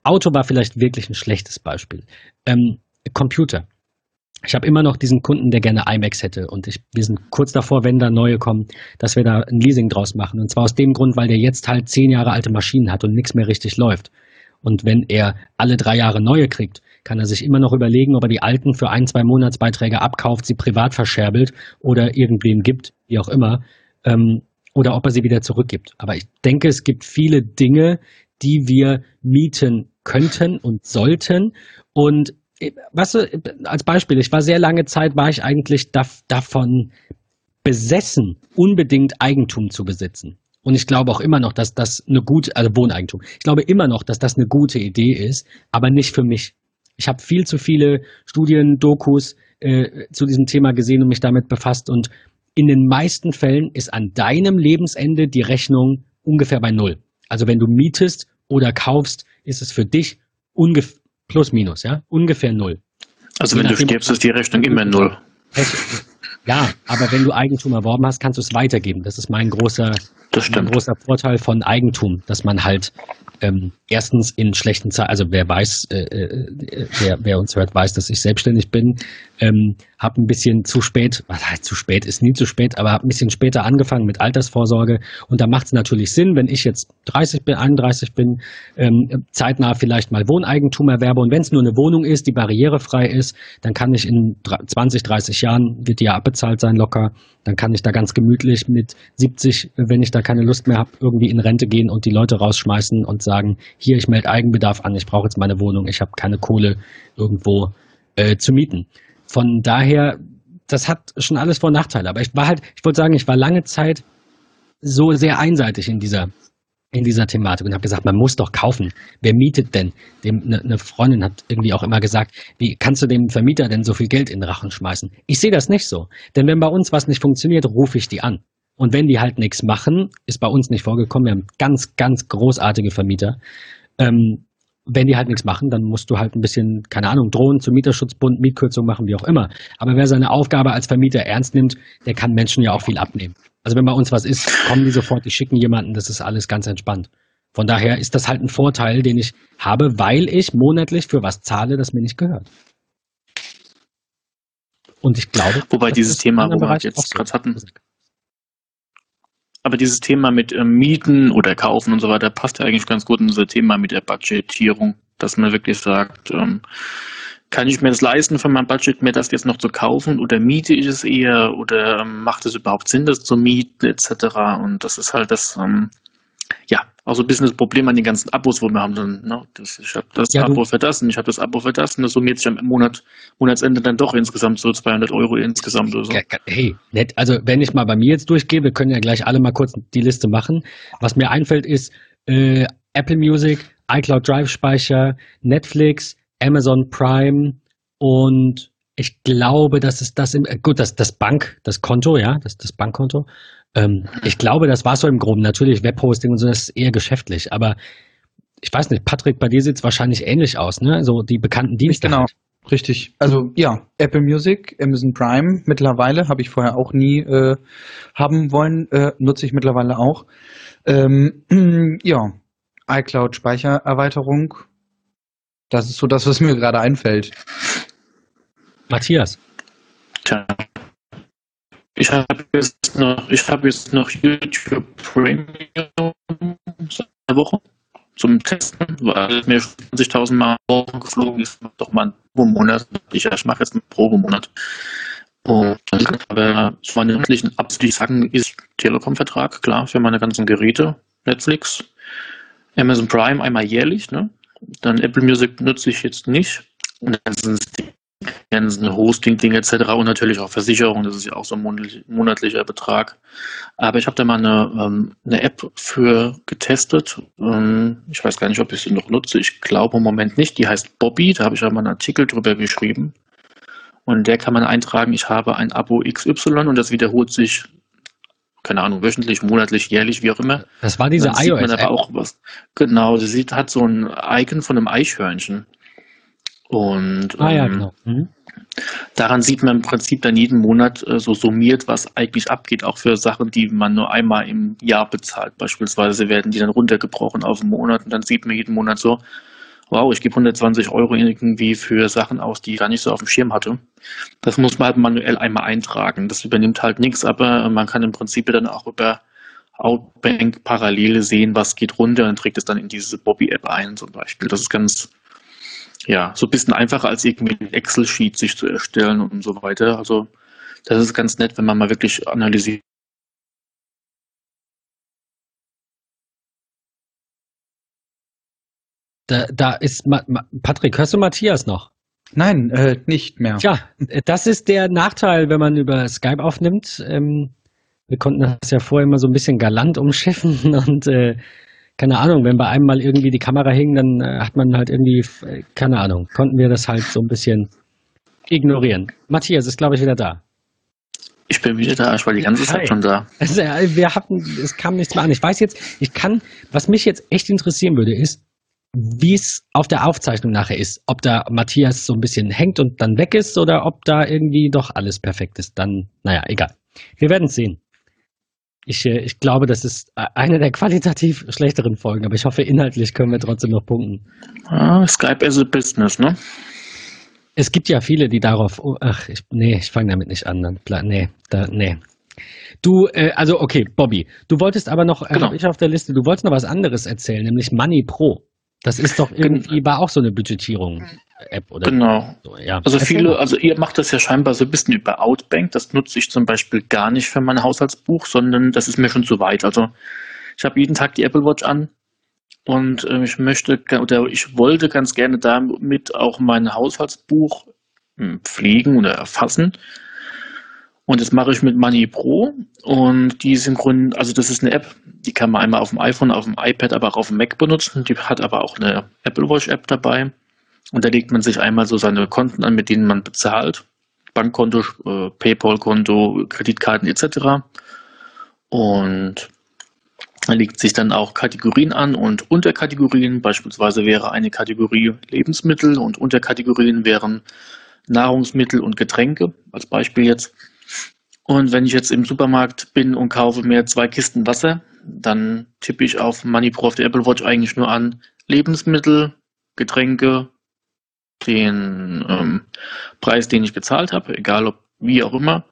Auto war vielleicht wirklich ein schlechtes Beispiel. Ähm, Computer. Ich habe immer noch diesen Kunden, der gerne iMacs hätte. Und ich, wir sind kurz davor, wenn da neue kommen, dass wir da ein Leasing draus machen. Und zwar aus dem Grund, weil der jetzt halt zehn Jahre alte Maschinen hat und nichts mehr richtig läuft. Und wenn er alle drei Jahre neue kriegt, kann er sich immer noch überlegen, ob er die alten für ein, zwei Monatsbeiträge abkauft, sie privat verscherbelt oder irgendwem gibt, wie auch immer, ähm, oder ob er sie wieder zurückgibt. Aber ich denke, es gibt viele Dinge, die wir mieten könnten und sollten. Und weißt du, als Beispiel, ich war sehr lange Zeit, war ich eigentlich da, davon besessen, unbedingt Eigentum zu besitzen. Und ich glaube auch immer noch, dass das eine gute, also Wohneigentum. Ich glaube immer noch, dass das eine gute Idee ist, aber nicht für mich. Ich habe viel zu viele Studien, Dokus äh, zu diesem Thema gesehen und mich damit befasst. Und in den meisten Fällen ist an deinem Lebensende die Rechnung ungefähr bei Null. Also wenn du mietest oder kaufst, ist es für dich ungefähr Plus, minus, ja? Ungefähr null. Also Je wenn du stirbst, ist die Rechnung immer null. Ja, aber wenn du Eigentum erworben hast, kannst du es weitergeben. Das ist mein großer, mein großer Vorteil von Eigentum, dass man halt ähm, erstens in schlechten Zeiten, also wer weiß, äh, äh, wer, wer uns hört, weiß, dass ich selbstständig bin, ähm, habe ein bisschen zu spät, was zu spät, ist nie zu spät, aber habe ein bisschen später angefangen mit Altersvorsorge. Und da macht es natürlich Sinn, wenn ich jetzt 30 bin, 31 bin, ähm, zeitnah vielleicht mal Wohneigentum erwerbe. Und wenn es nur eine Wohnung ist, die barrierefrei ist, dann kann ich in 20, 30 Jahren, wird die ja abbezahlt sein locker, dann kann ich da ganz gemütlich mit 70, wenn ich da keine Lust mehr habe, irgendwie in Rente gehen und die Leute rausschmeißen und sagen, hier, ich melde Eigenbedarf an, ich brauche jetzt meine Wohnung, ich habe keine Kohle irgendwo äh, zu mieten. Von daher, das hat schon alles Vor- und Nachteile. Aber ich war halt, ich wollte sagen, ich war lange Zeit so sehr einseitig in dieser in dieser Thematik und habe gesagt, man muss doch kaufen. Wer mietet denn? Eine ne Freundin hat irgendwie auch immer gesagt, wie kannst du dem Vermieter denn so viel Geld in den Rachen schmeißen? Ich sehe das nicht so. Denn wenn bei uns was nicht funktioniert, rufe ich die an. Und wenn die halt nichts machen, ist bei uns nicht vorgekommen. Wir haben ganz, ganz großartige Vermieter. Ähm, wenn die halt nichts machen, dann musst du halt ein bisschen, keine Ahnung, drohen zum Mieterschutzbund, Mietkürzung machen, wie auch immer. Aber wer seine Aufgabe als Vermieter ernst nimmt, der kann Menschen ja auch viel abnehmen. Also wenn bei uns was ist, kommen die sofort, die schicken jemanden, das ist alles ganz entspannt. Von daher ist das halt ein Vorteil, den ich habe, weil ich monatlich für was zahle, das mir nicht gehört. Und ich glaube, wobei dieses Thema, wo wir jetzt gerade hatten, aber dieses Thema mit ähm, Mieten oder Kaufen und so weiter passt ja eigentlich ganz gut in unser Thema mit der Budgetierung, dass man wirklich sagt, ähm, kann ich mir das leisten von meinem Budget, mir das jetzt noch zu kaufen oder miete ich es eher oder ähm, macht es überhaupt Sinn, das zu mieten etc. Und das ist halt das, ähm, ja, auch so ein bisschen das Problem an den ganzen Abos, wo wir haben. Dann, ne? das, ich habe das ja, Abo für das und ich habe das Abo für das und das summiert sich am Monat, Monatsende dann doch insgesamt so 200 Euro insgesamt oder so. Hey, nett. Also wenn ich mal bei mir jetzt durchgehe, wir können ja gleich alle mal kurz die Liste machen. Was mir einfällt ist äh, Apple Music, iCloud Drive Speicher, Netflix, Amazon Prime und ich glaube, das ist das im, gut, das, das Bank, das Konto, ja, das, das Bankkonto. Ähm, ich glaube, das war so im Groben. Natürlich Webhosting und so, das ist eher geschäftlich. Aber ich weiß nicht, Patrick, bei dir sieht es wahrscheinlich ähnlich aus, ne? So die bekannten Dienste. Genau. Halt. Richtig. Also ja, Apple Music, Amazon Prime mittlerweile, habe ich vorher auch nie äh, haben wollen, äh, nutze ich mittlerweile auch. Ähm, ja, iCloud Speichererweiterung. Das ist so das, was mir gerade einfällt. Matthias. Tja. Ich habe jetzt noch, ich habe jetzt noch YouTube Premium einer Woche zum Testen, weil mir 20.000 Mal geflogen ist, doch mal einen Probemonat. Ich, ich mache jetzt einen Probemonat. Und aber zu meinen monatlichen Apps, die sagen, ist Telekom-Vertrag, klar, für meine ganzen Geräte, Netflix, Amazon Prime einmal jährlich, ne? Dann Apple Music nutze ich jetzt nicht. Und dann sind es die ganzen Hosting-Dinge etc. und natürlich auch Versicherung, das ist ja auch so ein monatlicher Betrag. Aber ich habe da mal eine, ähm, eine App für getestet. Ähm, ich weiß gar nicht, ob ich sie noch nutze. Ich glaube im Moment nicht. Die heißt Bobby, da habe ich ja mal einen Artikel drüber geschrieben. Und der kann man eintragen, ich habe ein Abo XY und das wiederholt sich, keine Ahnung, wöchentlich, monatlich, jährlich, wie auch immer. Das war diese iOS. Man aber auch was. Genau, sie sieht, hat so ein Icon von einem Eichhörnchen. Und ah, ja, ähm, genau. Mhm. daran sieht man im Prinzip dann jeden Monat äh, so summiert, was eigentlich abgeht, auch für Sachen, die man nur einmal im Jahr bezahlt. Beispielsweise werden die dann runtergebrochen auf einen Monat und dann sieht man jeden Monat so, wow, ich gebe 120 Euro irgendwie für Sachen aus, die ich gar nicht so auf dem Schirm hatte. Das muss man halt manuell einmal eintragen. Das übernimmt halt nichts, aber man kann im Prinzip dann auch über Outbank parallel sehen, was geht runter und trägt es dann in diese Bobby-App ein zum Beispiel. Das ist ganz ja, so ein bisschen einfacher als irgendwie ein Excel-Sheet sich zu erstellen und so weiter. Also das ist ganz nett, wenn man mal wirklich analysiert. Da, da ist Ma Ma Patrick, hörst du Matthias noch? Nein, äh, nicht mehr. Tja, das ist der Nachteil, wenn man über Skype aufnimmt. Ähm, wir konnten das ja vorher immer so ein bisschen galant umschiffen und äh, keine Ahnung, wenn bei einem mal irgendwie die Kamera hing, dann äh, hat man halt irgendwie, äh, keine Ahnung, konnten wir das halt so ein bisschen ignorieren. Matthias ist, glaube ich, wieder da. Ich bin wieder da, ich war die ganze Hi. Zeit schon da. Also, wir hatten, es kam nichts mehr an. Ich weiß jetzt, ich kann, was mich jetzt echt interessieren würde, ist, wie es auf der Aufzeichnung nachher ist. Ob da Matthias so ein bisschen hängt und dann weg ist oder ob da irgendwie doch alles perfekt ist. Dann, naja, egal. Wir werden es sehen. Ich, äh, ich glaube, das ist äh, eine der qualitativ schlechteren Folgen, aber ich hoffe, inhaltlich können wir trotzdem noch punkten. Ah, Skype as a Business, ne? Es gibt ja viele, die darauf. Oh, ach, ich, nee, ich fange damit nicht an. Dann, nee, da, nee. Du, äh, also okay, Bobby, du wolltest aber noch, äh, genau. habe ich auf der Liste, du wolltest noch was anderes erzählen, nämlich Money Pro. Das ist doch irgendwie, war auch so eine Budgetierung. App oder genau. So, ja. Also viele, also ihr macht das ja scheinbar so ein bisschen über Outbank. Das nutze ich zum Beispiel gar nicht für mein Haushaltsbuch, sondern das ist mir schon zu weit. Also ich habe jeden Tag die Apple Watch an und äh, ich möchte oder ich wollte ganz gerne damit auch mein Haushaltsbuch hm, pflegen oder erfassen. Und das mache ich mit Money Pro und die synchron, also das ist eine App, die kann man einmal auf dem iPhone, auf dem iPad, aber auch auf dem Mac benutzen. Die hat aber auch eine Apple Watch App dabei. Und da legt man sich einmal so seine Konten an, mit denen man bezahlt. Bankkonto, äh, PayPal-Konto, Kreditkarten etc. Und er legt sich dann auch Kategorien an und Unterkategorien. Beispielsweise wäre eine Kategorie Lebensmittel und Unterkategorien wären Nahrungsmittel und Getränke, als Beispiel jetzt. Und wenn ich jetzt im Supermarkt bin und kaufe mir zwei Kisten Wasser, dann tippe ich auf MoneyPro auf der Apple Watch eigentlich nur an Lebensmittel, Getränke, den ähm, Preis, den ich bezahlt habe, egal ob wie auch immer.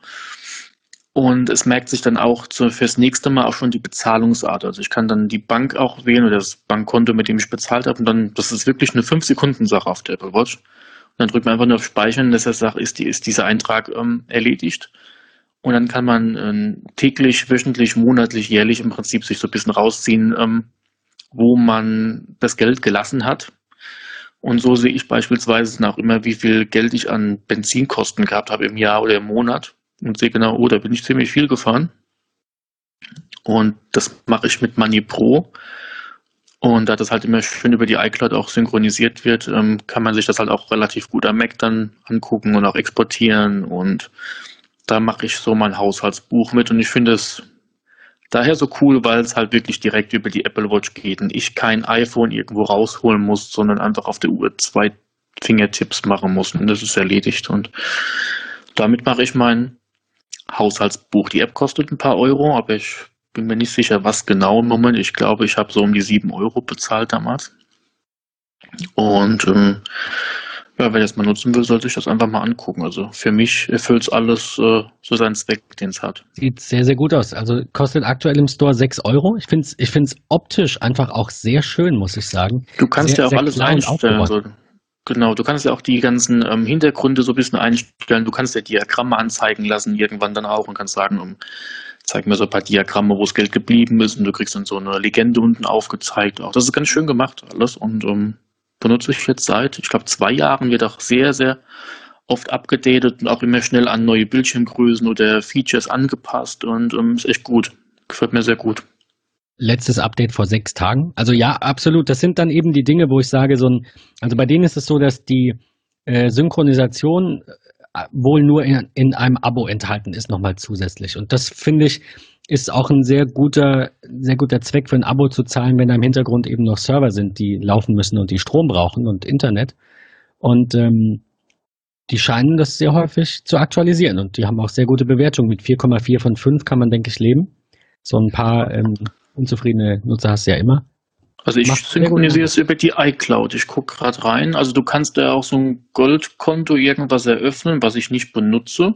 Und es merkt sich dann auch zu, fürs nächste Mal auch schon die Bezahlungsart. Also ich kann dann die Bank auch wählen oder das Bankkonto, mit dem ich bezahlt habe. Und dann, das ist wirklich eine 5-Sekunden-Sache auf der Apple Watch. Und dann drückt man einfach nur auf Speichern, dass er sagt, ist, die, ist dieser Eintrag ähm, erledigt. Und dann kann man äh, täglich, wöchentlich, monatlich, jährlich im Prinzip sich so ein bisschen rausziehen, ähm, wo man das Geld gelassen hat und so sehe ich beispielsweise nach immer, wie viel Geld ich an Benzinkosten gehabt habe im Jahr oder im Monat und sehe genau, oh, da bin ich ziemlich viel gefahren. Und das mache ich mit Money Pro. Und da das halt immer schön über die iCloud auch synchronisiert wird, ähm, kann man sich das halt auch relativ gut am Mac dann angucken und auch exportieren. Und da mache ich so mein Haushaltsbuch mit. Und ich finde es daher so cool, weil es halt wirklich direkt über die Apple Watch geht und ich kein iPhone irgendwo rausholen muss, sondern einfach auf der Uhr zwei Fingertipps machen muss und das ist erledigt. Und damit mache ich mein Haushaltsbuch. Die App kostet ein paar Euro, aber ich bin mir nicht sicher, was genau im Moment. Ich glaube, ich habe so um die sieben Euro bezahlt damals. Und ähm, Ja, wer das mal nutzen will, sollte sich das einfach mal angucken. Also für mich erfüllt es alles äh, so seinen Zweck, den es hat. Sieht sehr, sehr gut aus. Also kostet aktuell im Store 6 Euro. Ich finde es ich find's optisch einfach auch sehr schön, muss ich sagen. Du kannst Sehr- ja auch alles einstellen. aufgebaut. So. Genau, du kannst ja auch die ganzen ähm, Hintergründe so ein bisschen einstellen. Du kannst ja Diagramme anzeigen lassen, irgendwann dann auch und kannst sagen, um, zeig mir so ein paar Diagramme, wo das Geld geblieben ist und du kriegst dann so eine Legende unten aufgezeigt. Auch das ist ganz schön gemacht alles und ähm, benutze ich jetzt seit, ich glaube, zwei Jahren, wird auch sehr, sehr oft abgedatet und auch immer schnell an neue Bildschirmgrößen oder Features angepasst und ähm, ist echt gut. Gefällt mir sehr gut. letztes Update vor sechs Tagen. Also ja, absolut. Das sind dann eben die Dinge, wo ich sage, so ein, also bei denen ist es so, dass die äh, Synchronisation wohl nur in, in einem Abo enthalten ist, nochmal zusätzlich. Und das finde ich, ist auch ein sehr guter, sehr guter Zweck für ein Abo zu zahlen, wenn da im Hintergrund eben noch Server sind, die laufen müssen und die Strom brauchen und Internet. Und ähm, die scheinen das sehr häufig zu aktualisieren und die haben auch sehr gute Bewertungen. Mit 4,4 von 5 kann man, denke ich, leben. So ein paar ähm, unzufriedene Nutzer hast du ja immer. Also ich synchronisiere es über die iCloud. Ich gucke gerade rein. Also du kannst da auch so ein Goldkonto irgendwas eröffnen, was ich nicht benutze.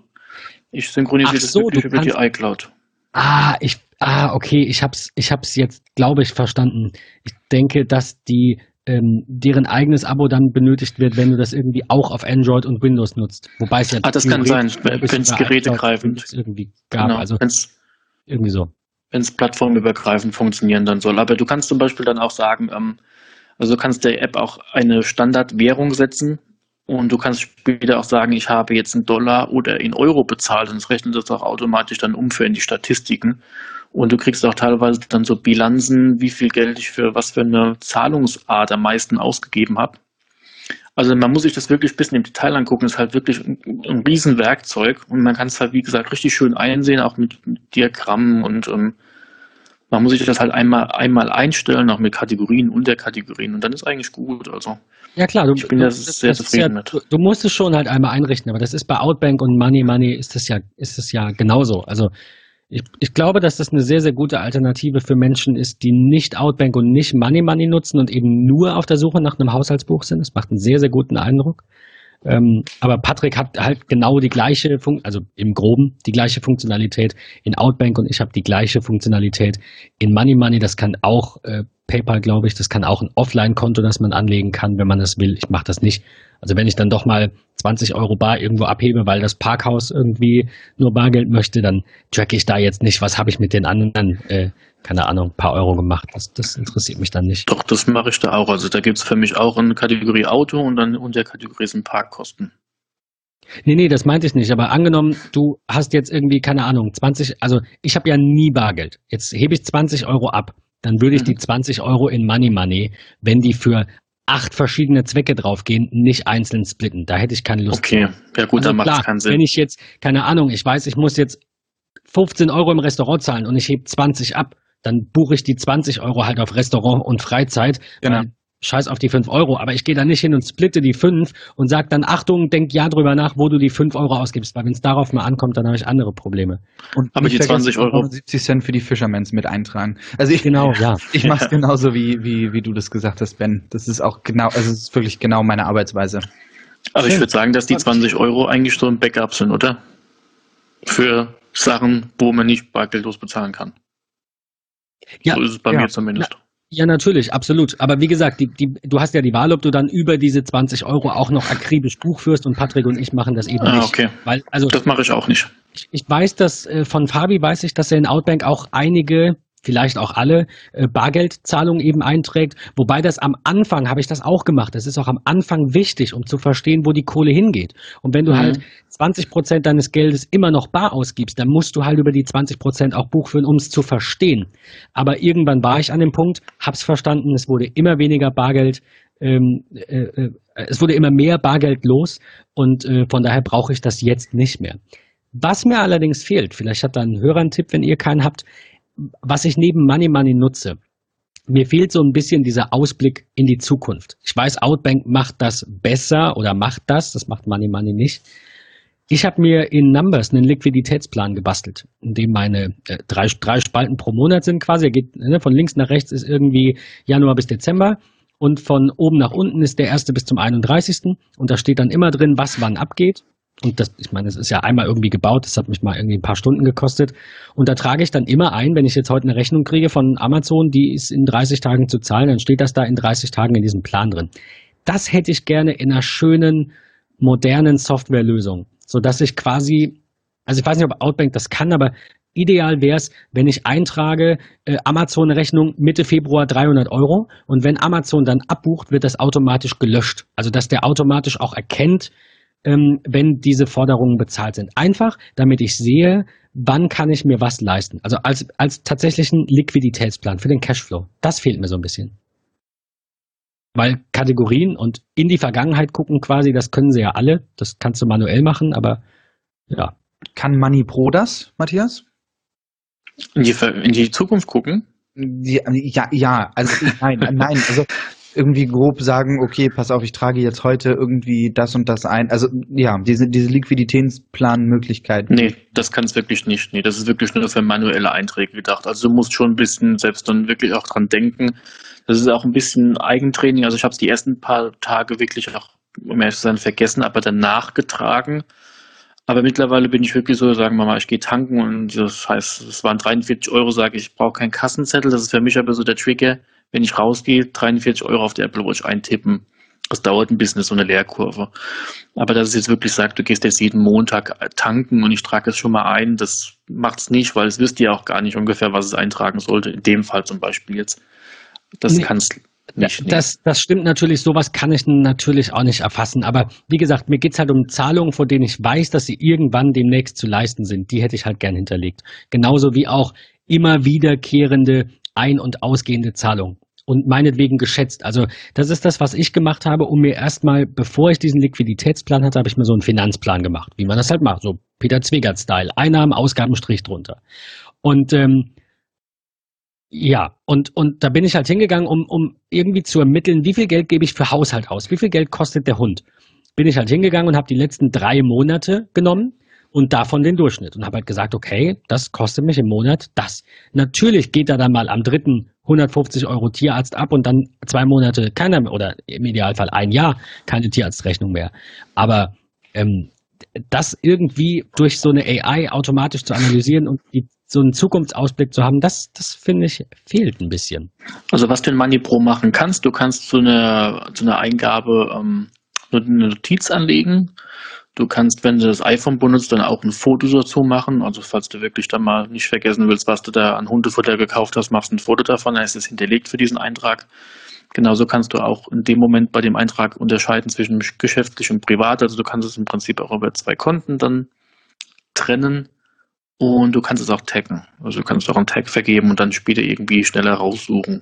Ich synchronisiere das so, wirklich über die iCloud. Ah, ich, ah, okay, ich hab's, ich hab's jetzt, glaube ich, verstanden. Ich denke, dass die, ähm, deren eigenes Abo dann benötigt wird, wenn du das irgendwie auch auf Android und Windows nutzt. Wobei es ja Ah, das kann sein, wenn's sogar gerätegreifend- irgendwie gab. Genau, Also wenn es irgendwie so. Plattformübergreifend funktionieren dann soll. Aber du kannst zum Beispiel dann auch sagen, ähm, also du kannst der App auch eine Standardwährung setzen und du kannst später auch sagen, ich habe jetzt einen Dollar oder in Euro bezahlt und es rechnet das auch automatisch dann um für in die Statistiken. Und du kriegst auch teilweise dann so Bilanzen, wie viel Geld ich für was für eine Zahlungsart am meisten ausgegeben habe. Also man muss sich das wirklich ein bisschen im Detail angucken. Das ist halt wirklich ein, ein Riesenwerkzeug und man kann es halt, wie gesagt, richtig schön einsehen, auch mit, mit Diagrammen und ähm, man muss sich das halt einmal, einmal einstellen, auch mit Kategorien, Unterkategorien und dann ist eigentlich gut. Also Ja klar, du, Ich bin du, da sehr zufrieden ja, mit. Du, du musst es schon halt einmal einrichten, aber das ist bei Outbank und Money Money ist das ja, ist es ja genauso. Also ich, ich glaube, dass das eine sehr, sehr gute Alternative für Menschen ist, die nicht Outbank und nicht Money Money nutzen und eben nur auf der Suche nach einem Haushaltsbuch sind. Das macht einen sehr, sehr guten Eindruck. Ähm, aber Patrick hat halt genau die gleiche Fun also im Groben die gleiche Funktionalität in Outbank und ich habe die gleiche Funktionalität in Money Money. Das kann auch äh, PayPal, glaube ich. Das kann auch ein Offline-Konto, das man anlegen kann, wenn man das will. Ich mache das nicht. Also wenn ich dann doch mal 20 Euro bar irgendwo abhebe, weil das Parkhaus irgendwie nur Bargeld möchte, dann tracke ich da jetzt nicht, was habe ich mit den anderen, äh, keine Ahnung, paar Euro gemacht. Das, das interessiert mich dann nicht. doch, das mache ich da auch. Also da gibt es für mich auch eine Kategorie Auto und dann unter Kategorie sind Parkkosten. Nee, nee, das meinte ich nicht. Aber angenommen, du hast jetzt irgendwie, keine Ahnung, 20, also ich habe ja nie Bargeld. Jetzt hebe ich 20 Euro ab. Dann würde ich Mhm. die 20 Euro in Money Money, wenn die für acht verschiedene Zwecke draufgehen, nicht einzeln splitten. Da hätte ich keine Lust. Okay, ja gut, Also dann macht es keinen Sinn. Wenn ich jetzt, keine Ahnung, ich weiß, ich muss jetzt 15 Euro im Restaurant zahlen und ich hebe 20 ab, dann buche ich die 20 Euro halt auf Restaurant und Freizeit. Genau. Weil scheiß auf die 5 Euro, aber ich gehe da nicht hin und splitte die 5 und sag dann, Achtung, denk ja drüber nach, wo du die 5 Euro ausgibst, weil wenn es darauf mal ankommt, dann habe ich andere Probleme. Und Aber die vergessen, 20 Euro- 79 Cent für die Fishermans mit eintragen. Also ich, Genau, ja. ich mache es genauso, wie, wie, wie du das gesagt hast, Ben. Das ist auch genau, also es ist wirklich genau meine Arbeitsweise. Aber ich würde sagen, dass die 20 Euro eigentlich so ein Backup sind, oder? Für Sachen, wo man nicht bargeldlos bezahlen kann. Ja, so ist es bei ja. mir zumindest. Ja, natürlich, absolut. Aber wie gesagt, die, die, du hast ja die Wahl, ob du dann über diese 20 Euro auch noch akribisch Buch führst und Patrick und ich machen das eben Ah, nicht. okay. Weil, also Das mache ich auch nicht. Ich, ich weiß, dass äh, von Fabi weiß ich, dass er in Outbank auch einige, vielleicht auch alle, äh, Bargeldzahlungen eben einträgt. Wobei das am Anfang habe ich das auch gemacht. Das ist auch am Anfang wichtig, um zu verstehen, wo die Kohle hingeht. Und wenn du Mhm. halt 20 Prozent deines Geldes immer noch bar ausgibst, dann musst du halt über die 20 Prozent auch Buch führen, um es zu verstehen. Aber irgendwann war ich an dem Punkt, hab's verstanden, es wurde immer weniger Bargeld. Ähm, äh, äh, es wurde immer mehr Bargeld los und äh, von daher brauche ich das jetzt nicht mehr. Was mir allerdings fehlt, vielleicht hat da ein Hörer einen Tipp, wenn ihr keinen habt, was ich neben Money Money nutze. Mir fehlt so ein bisschen dieser Ausblick in die Zukunft. Ich weiß, Outbank macht das besser oder macht das, das macht Money Money nicht. Ich habe mir in Numbers einen Liquiditätsplan gebastelt, in dem meine äh, drei, drei Spalten pro Monat sind quasi. Er geht ne, von links nach rechts ist irgendwie Januar bis Dezember und von oben nach unten ist der erste bis zum 31. Und da steht dann immer drin, was wann abgeht. Und das, ich meine, es ist ja einmal irgendwie gebaut, das hat mich mal irgendwie ein paar Stunden gekostet. Und da trage ich dann immer ein, wenn ich jetzt heute eine Rechnung kriege von Amazon, die ist in 30 Tagen zu zahlen, dann steht das da in 30 Tagen in diesem Plan drin. Das hätte ich gerne in einer schönen, modernen Softwarelösung, sodass ich quasi, also ich weiß nicht, ob Outbank das kann, aber ideal wäre es, wenn ich eintrage, äh, Amazon-Rechnung Mitte Februar 300 Euro und wenn Amazon dann abbucht, wird das automatisch gelöscht. Also dass der automatisch auch erkennt, ähm, wenn diese Forderungen bezahlt sind. Einfach, damit ich sehe, wann kann ich mir was leisten. Also als, als tatsächlichen Liquiditätsplan für den Cashflow. Das fehlt mir so ein bisschen. Weil Kategorien und in die Vergangenheit gucken quasi, das können sie ja alle. Das kannst du manuell machen, aber ja. Kann Money Pro das, Matthias? In die, in die Zukunft gucken? Ja, ja, ja, also nein, nein, also irgendwie grob sagen, okay, pass auf, ich trage jetzt heute irgendwie das und das ein. Also ja, diese, diese Liquiditätsplanmöglichkeit. Nee, das kann es wirklich nicht. Nee, das ist wirklich nur für manuelle Einträge gedacht. Also du musst schon ein bisschen selbst dann wirklich auch dran denken. Das ist auch ein bisschen Eigentraining. Also ich habe es die ersten paar Tage wirklich auch, um ehrlich zu sein, vergessen, aber danach getragen. Aber mittlerweile bin ich wirklich so, sagen wir mal, ich gehe tanken und das heißt, es waren 43 Euro, sage ich, ich brauche keinen Kassenzettel. Das ist für mich aber so der Trigger wenn ich rausgehe, 43 Euro auf der Apple Watch eintippen. Das dauert ein bisschen, so eine Leerkurve. Aber dass es jetzt wirklich sagt, du gehst jetzt jeden Montag tanken und ich trage es schon mal ein, das macht es nicht, weil es wisst ihr auch gar nicht ungefähr, was es eintragen sollte. In dem Fall zum Beispiel jetzt. Das nee. kann es nicht. Das, das stimmt natürlich, sowas kann ich natürlich auch nicht erfassen. Aber wie gesagt, mir geht es halt um Zahlungen, von denen ich weiß, dass sie irgendwann demnächst zu leisten sind. Die hätte ich halt gern hinterlegt. Genauso wie auch immer wiederkehrende ein- und ausgehende Zahlung und meinetwegen geschätzt. Also das ist das, was ich gemacht habe, um mir erstmal, bevor ich diesen Liquiditätsplan hatte, habe ich mir so einen Finanzplan gemacht, wie man das halt macht, so Peter Zwegert-Style, Einnahmen, Ausgaben, Strich drunter. Und ähm, ja, und, und da bin ich halt hingegangen, um, um irgendwie zu ermitteln, wie viel Geld gebe ich für Haushalt aus, wie viel Geld kostet der Hund. Bin ich halt hingegangen und habe die letzten drei Monate genommen und davon den Durchschnitt und habe halt gesagt, okay, das kostet mich im Monat das. Natürlich geht da dann mal am dritten 150 Euro Tierarzt ab und dann zwei Monate keiner mehr oder im Idealfall ein Jahr keine Tierarztrechnung mehr. Aber ähm, das irgendwie durch so eine AI automatisch zu analysieren und die, so einen Zukunftsausblick zu haben, das, das finde ich fehlt ein bisschen. Also was du in Money Pro machen kannst, du kannst so eine, so eine Eingabe ähm, eine Notiz anlegen Du kannst, wenn du das iPhone benutzt, dann auch ein Foto dazu machen. Also falls du wirklich dann mal nicht vergessen willst, was du da an Hundefutter gekauft hast, machst ein Foto davon, dann ist es hinterlegt für diesen Eintrag. Genauso kannst du auch in dem Moment bei dem Eintrag unterscheiden zwischen geschäftlich und privat. Also du kannst es im Prinzip auch über zwei Konten dann trennen und du kannst es auch taggen. Also du kannst auch einen Tag vergeben und dann später irgendwie schneller raussuchen.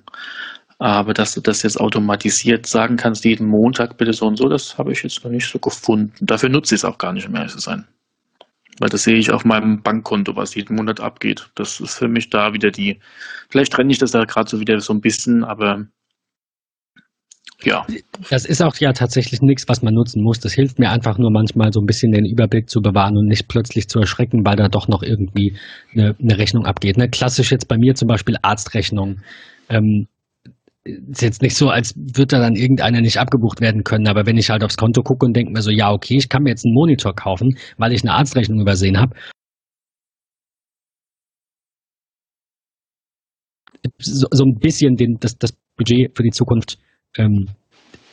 Aber dass du das jetzt automatisiert sagen kannst, jeden Montag bitte so und so, das habe ich jetzt noch nicht so gefunden. Dafür nutze ich es auch gar nicht, um ehrlich zu sein. Weil das sehe ich auf meinem Bankkonto, was jeden Monat abgeht. Das ist für mich da wieder die, vielleicht trenne ich das da gerade so wieder so ein bisschen, aber ja. Das ist auch ja tatsächlich nichts, was man nutzen muss. Das hilft mir einfach nur manchmal so ein bisschen den Überblick zu bewahren und nicht plötzlich zu erschrecken, weil da doch noch irgendwie eine, eine Rechnung abgeht. Ne? Klassisch jetzt bei mir zum Beispiel Arztrechnung. Ähm, ist jetzt nicht so, als würde da dann irgendeiner nicht abgebucht werden können, aber wenn ich halt aufs Konto gucke und denke mir so, ja, okay, ich kann mir jetzt einen Monitor kaufen, weil ich eine Arztrechnung übersehen habe. So, so, ein bisschen den, das, das Budget für die Zukunft ähm,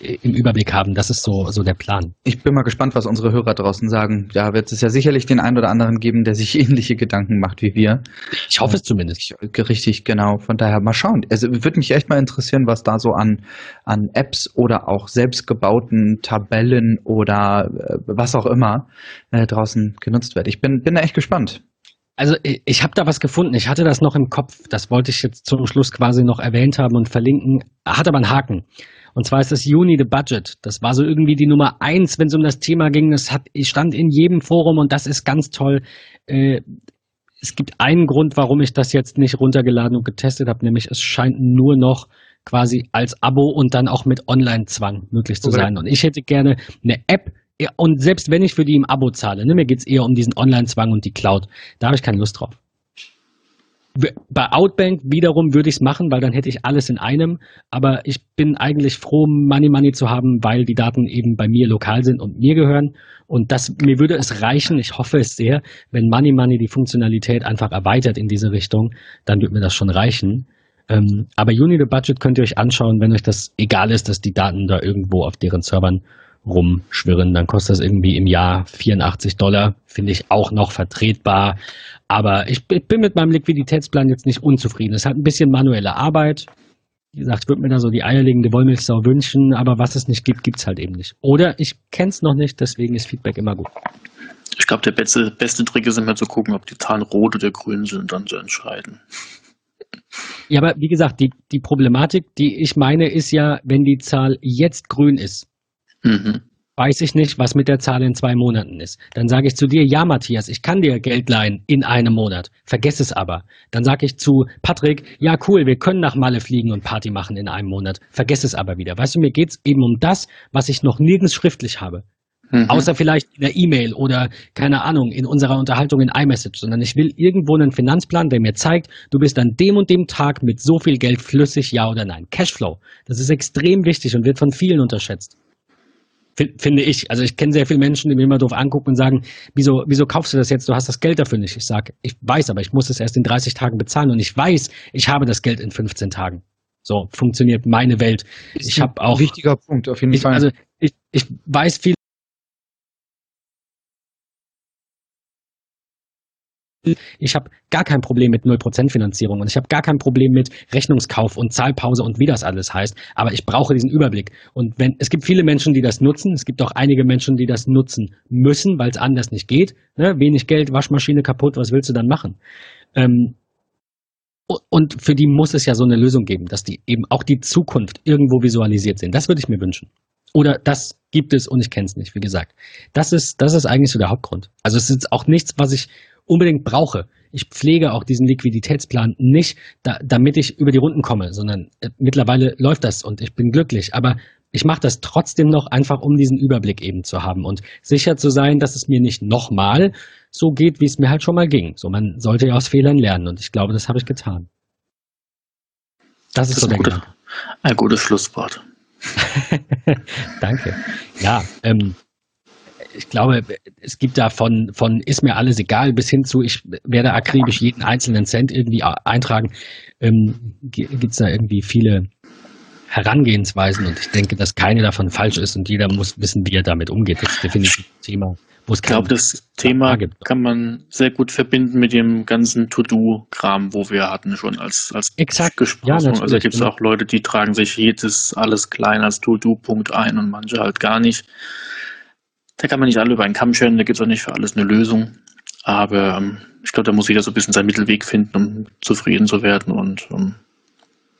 im Überblick haben. Das ist so, so der Plan. Ich bin mal gespannt, was unsere Hörer draußen sagen. Da wird es ja sicherlich den einen oder anderen geben, der sich ähnliche Gedanken macht wie wir. Ich hoffe es zumindest. Richtig, genau. Von daher mal schauen. Also würde mich echt mal interessieren, was da so an, an Apps oder auch selbstgebauten Tabellen oder äh, was auch immer äh, draußen genutzt wird. Ich bin, bin da echt gespannt. Also ich habe da was gefunden. Ich hatte das noch im Kopf. Das wollte ich jetzt zum Schluss quasi noch erwähnt haben und verlinken. Hat aber einen Haken. Und zwar ist das Uni the Budget. Das war so irgendwie die Nummer eins, wenn es um das Thema ging. Das hat, stand in jedem Forum und das ist ganz toll. Äh, es gibt einen Grund, warum ich das jetzt nicht runtergeladen und getestet habe, nämlich es scheint nur noch quasi als Abo und dann auch mit Online-Zwang möglich zu okay. sein. Und ich hätte gerne eine App, und selbst wenn ich für die im Abo zahle, ne, mir geht es eher um diesen Online-Zwang und die Cloud, da habe ich keine Lust drauf. Bei Outbank wiederum würde ich es machen, weil dann hätte ich alles in einem. Aber ich bin eigentlich froh, Money Money zu haben, weil die Daten eben bei mir lokal sind und mir gehören. Und das, mir würde es reichen, ich hoffe es sehr, wenn Money Money die Funktionalität einfach erweitert in diese Richtung, dann würde mir das schon reichen. Ähm, aber Uni the Budget könnt ihr euch anschauen, wenn euch das egal ist, dass die Daten da irgendwo auf deren Servern rumschwirren, dann kostet das irgendwie im Jahr 84 Dollar, finde ich auch noch vertretbar. Aber ich, ich bin mit meinem Liquiditätsplan jetzt nicht unzufrieden. Es hat ein bisschen manuelle Arbeit. Wie gesagt, ich würde mir da so die eierlegende Wollmilchsau wünschen, aber was es nicht gibt, gibt es halt eben nicht. Oder ich kenne es noch nicht, deswegen ist Feedback immer gut. Ich glaube, der beste, beste Trick ist immer zu gucken, ob die Zahlen rot oder grün sind dann zu entscheiden. Ja, aber wie gesagt, die, die Problematik, die ich meine, ist ja, wenn die Zahl jetzt grün ist, mhm. weiß ich nicht, was mit der Zahl in zwei Monaten ist. Dann sage ich zu dir, ja, Matthias, ich kann dir Geld leihen in einem Monat. Vergess es aber. Dann sage ich zu Patrick, ja, cool, wir können nach Malle fliegen und Party machen in einem Monat. Vergess es aber wieder. Weißt du, mir geht es eben um das, was ich noch nirgends schriftlich habe. Mhm. Außer vielleicht in der E-Mail oder, keine Ahnung, in unserer Unterhaltung in iMessage, sondern ich will irgendwo einen Finanzplan, der mir zeigt, du bist an dem und dem Tag mit so viel Geld flüssig, ja oder nein. Cashflow. Das ist extrem wichtig und wird von vielen unterschätzt. Finde ich. Also ich kenne sehr viele Menschen, die mir immer doof angucken und sagen, wieso, wieso kaufst du das jetzt? Du hast das Geld dafür nicht. Ich sage, ich weiß, aber ich muss es erst in 30 Tagen bezahlen und ich weiß, ich habe das Geld in 15 Tagen. So funktioniert meine Welt. Ist ich habe auch wichtiger Punkt auf jeden ich, Fall. Also ich, ich weiß viel Ich habe gar kein Problem mit 0% Finanzierung und ich habe gar kein Problem mit Rechnungskauf und Zahlpause und wie das alles heißt. Aber ich brauche diesen Überblick. Und wenn es gibt viele Menschen, die das nutzen, es gibt auch einige Menschen, die das nutzen müssen, weil es anders nicht geht. Ne? Wenig Geld, Waschmaschine kaputt, was willst du dann machen? Ähm, und für die muss es ja so eine Lösung geben, dass die eben auch die Zukunft irgendwo visualisiert sind. Das würde ich mir wünschen. Oder das gibt es und ich kenne es nicht, wie gesagt. Das ist, das ist eigentlich so der Hauptgrund. Also es ist auch nichts, was ich unbedingt brauche. Ich pflege auch diesen Liquiditätsplan nicht, da, damit ich über die Runden komme, sondern äh, mittlerweile läuft das und ich bin glücklich. Aber ich mache das trotzdem noch einfach, um diesen Überblick eben zu haben und sicher zu sein, dass es mir nicht nochmal so geht, wie es mir halt schon mal ging. So, man sollte ja aus Fehlern lernen und ich glaube, das habe ich getan. Das, das ist so der gute, Ein gutes Schlusswort. Danke. Ja, ähm, ich glaube, es gibt da von, von ist mir alles egal bis hin zu, ich werde akribisch jeden einzelnen Cent irgendwie eintragen. Ähm, gibt es da irgendwie viele Herangehensweisen und ich denke, dass keine davon falsch ist und jeder muss wissen, wie er damit umgeht. Das ist definitiv ein Thema. Wo es ich glaube, das Thema gibt. kann man sehr gut verbinden mit dem ganzen To-Do-Kram, wo wir hatten schon als, als Exakt. gesprochen. Ja, also gibt es auch Leute, die tragen sich jedes alles klein als To-Do-Punkt ein und manche halt gar nicht. Da kann man nicht alle über einen Kamm scheren, da gibt es auch nicht für alles eine Lösung. Aber ähm, ich glaube, da muss jeder so ein bisschen seinen Mittelweg finden, um zufrieden zu werden und um,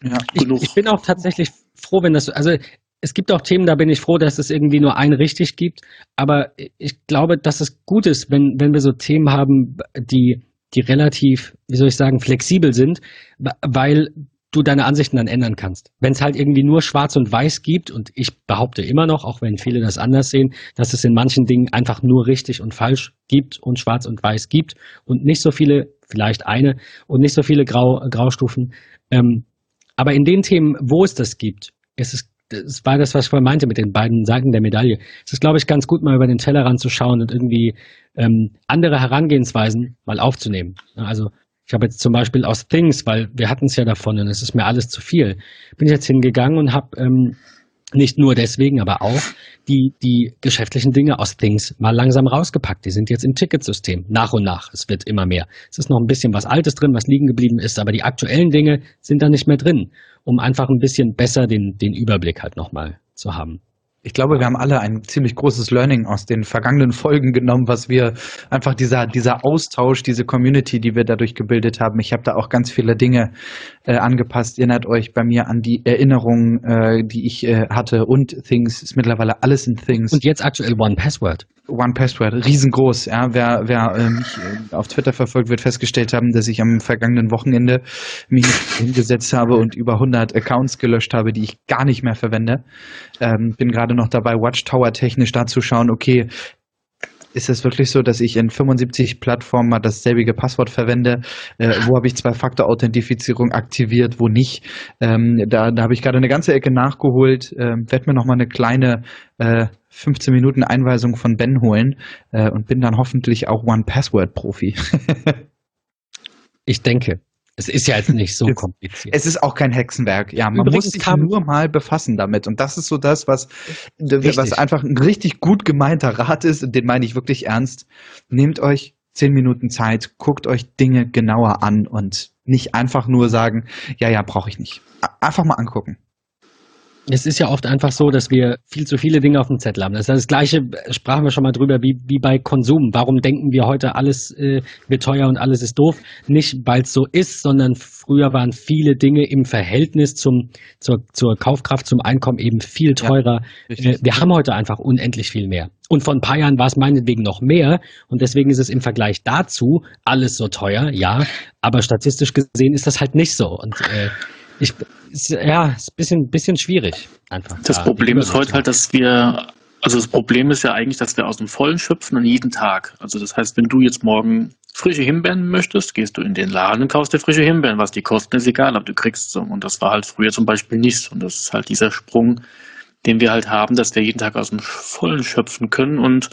ja, genug. Ich, ich bin auch tatsächlich froh, wenn das, also es gibt auch Themen, da bin ich froh, dass es irgendwie nur ein richtig gibt. Aber ich glaube, dass es gut ist, wenn, wenn wir so Themen haben, die, die relativ, wie soll ich sagen, flexibel sind, weil du deine Ansichten dann ändern kannst. Wenn es halt irgendwie nur schwarz und weiß gibt, und ich behaupte immer noch, auch wenn viele das anders sehen, dass es in manchen Dingen einfach nur richtig und falsch gibt und schwarz und weiß gibt und nicht so viele, vielleicht eine, und nicht so viele Grau, Graustufen. Ähm, aber in den Themen, wo es das gibt, ist es es war das, was ich vorhin meinte mit den beiden Seiten der Medaille. Es ist, glaube ich, ganz gut, mal über den Tellerrand zu schauen und irgendwie ähm, andere Herangehensweisen mal aufzunehmen. Also ich habe jetzt zum Beispiel aus Things, weil wir hatten es ja davon und es ist mir alles zu viel, bin ich jetzt hingegangen und habe ähm, nicht nur deswegen, aber auch die, die geschäftlichen Dinge aus Things mal langsam rausgepackt. Die sind jetzt im Ticketsystem, nach und nach. Es wird immer mehr. Es ist noch ein bisschen was Altes drin, was liegen geblieben ist, aber die aktuellen Dinge sind da nicht mehr drin, um einfach ein bisschen besser den, den Überblick halt nochmal zu haben. Ich glaube, wir haben alle ein ziemlich großes Learning aus den vergangenen Folgen genommen, was wir einfach dieser, dieser Austausch, diese Community, die wir dadurch gebildet haben. Ich habe da auch ganz viele Dinge äh, angepasst. Erinnert euch bei mir an die Erinnerungen, äh, die ich äh, hatte und Things ist mittlerweile alles in Things. Und jetzt aktuell One Password. One Password, riesengroß. Ja, wer wer äh, mich äh, auf Twitter verfolgt, wird festgestellt haben, dass ich am vergangenen Wochenende mich hingesetzt habe und über 100 Accounts gelöscht habe, die ich gar nicht mehr verwende. Ähm, bin gerade noch dabei, Watchtower technisch da zu schauen, okay, ist es wirklich so, dass ich in 75 Plattformen mal dasselbige Passwort verwende? Äh, wo habe ich Zwei-Faktor-Authentifizierung aktiviert, wo nicht? Ähm, da da habe ich gerade eine ganze Ecke nachgeholt. Ähm, Werde mir noch mal eine kleine äh, 15 Minuten Einweisung von Ben holen äh, und bin dann hoffentlich auch One-Password-Profi. ich denke. Es ist ja jetzt nicht so kompliziert. Es ist auch kein Hexenwerk. Ja, man Übrigens muss sich nur mal befassen damit. Und das ist so das, was, was einfach ein richtig gut gemeinter Rat ist. Und den meine ich wirklich ernst. Nehmt euch zehn Minuten Zeit, guckt euch Dinge genauer an und nicht einfach nur sagen, ja, ja, brauche ich nicht. Einfach mal angucken. Es ist ja oft einfach so, dass wir viel zu viele Dinge auf dem Zettel haben. Das, ist das Gleiche äh, sprachen wir schon mal drüber wie, wie bei Konsum. Warum denken wir heute, alles äh, wird teuer und alles ist doof? Nicht, weil es so ist, sondern früher waren viele Dinge im Verhältnis zum, zur, zur Kaufkraft, zum Einkommen eben viel Ja, teurer. Äh, wir haben heute einfach unendlich viel mehr. Und vor ein paar Jahren war es meinetwegen noch mehr. Und deswegen ist es im Vergleich dazu alles so teuer, ja. Aber statistisch gesehen ist das halt nicht so. Und äh, ich, ja, ist ein bisschen, bisschen schwierig einfach. Das da Problem ist heute halt, dass wir, also das Problem ist ja eigentlich, dass wir aus dem Vollen schöpfen und jeden Tag. Also das heißt, wenn du jetzt morgen frische Himbeeren möchtest, gehst du in den Laden und kaufst dir frische Himbeeren. Was die kosten, ist egal, aber du kriegst sie. Und das war halt früher zum Beispiel nicht. Und das ist halt dieser Sprung, den wir halt haben, dass wir jeden Tag aus dem Vollen schöpfen können. Und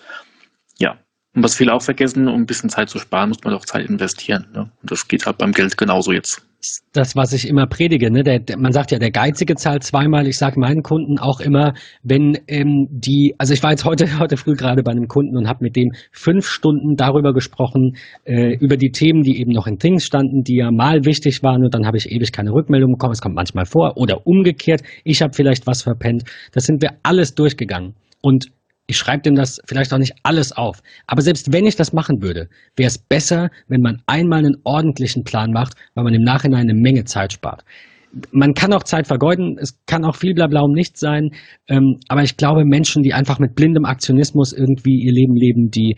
ja, und was viele auch vergessen, um ein bisschen Zeit zu sparen, muss man auch Zeit investieren. Ne? Und das geht halt beim Geld genauso jetzt. Das, was ich immer predige. Ne? Der, der, man sagt ja, der Geizige zahlt zweimal. Ich sage meinen Kunden auch immer, wenn ähm, die, also ich war jetzt heute, heute früh gerade bei einem Kunden und habe mit dem fünf Stunden darüber gesprochen, äh, über die Themen, die eben noch in Things standen, die ja mal wichtig waren und dann habe ich ewig keine Rückmeldung bekommen. Es kommt manchmal vor oder umgekehrt. Ich habe vielleicht was verpennt. Das sind wir alles durchgegangen. Und ich schreibe dem das vielleicht auch nicht alles auf. Aber selbst wenn ich das machen würde, wäre es besser, wenn man einmal einen ordentlichen Plan macht, weil man im Nachhinein eine Menge Zeit spart. Man kann auch Zeit vergeuden, es kann auch viel Blabla um nichts sein, ähm, aber ich glaube, Menschen, die einfach mit blindem Aktionismus irgendwie ihr Leben leben, die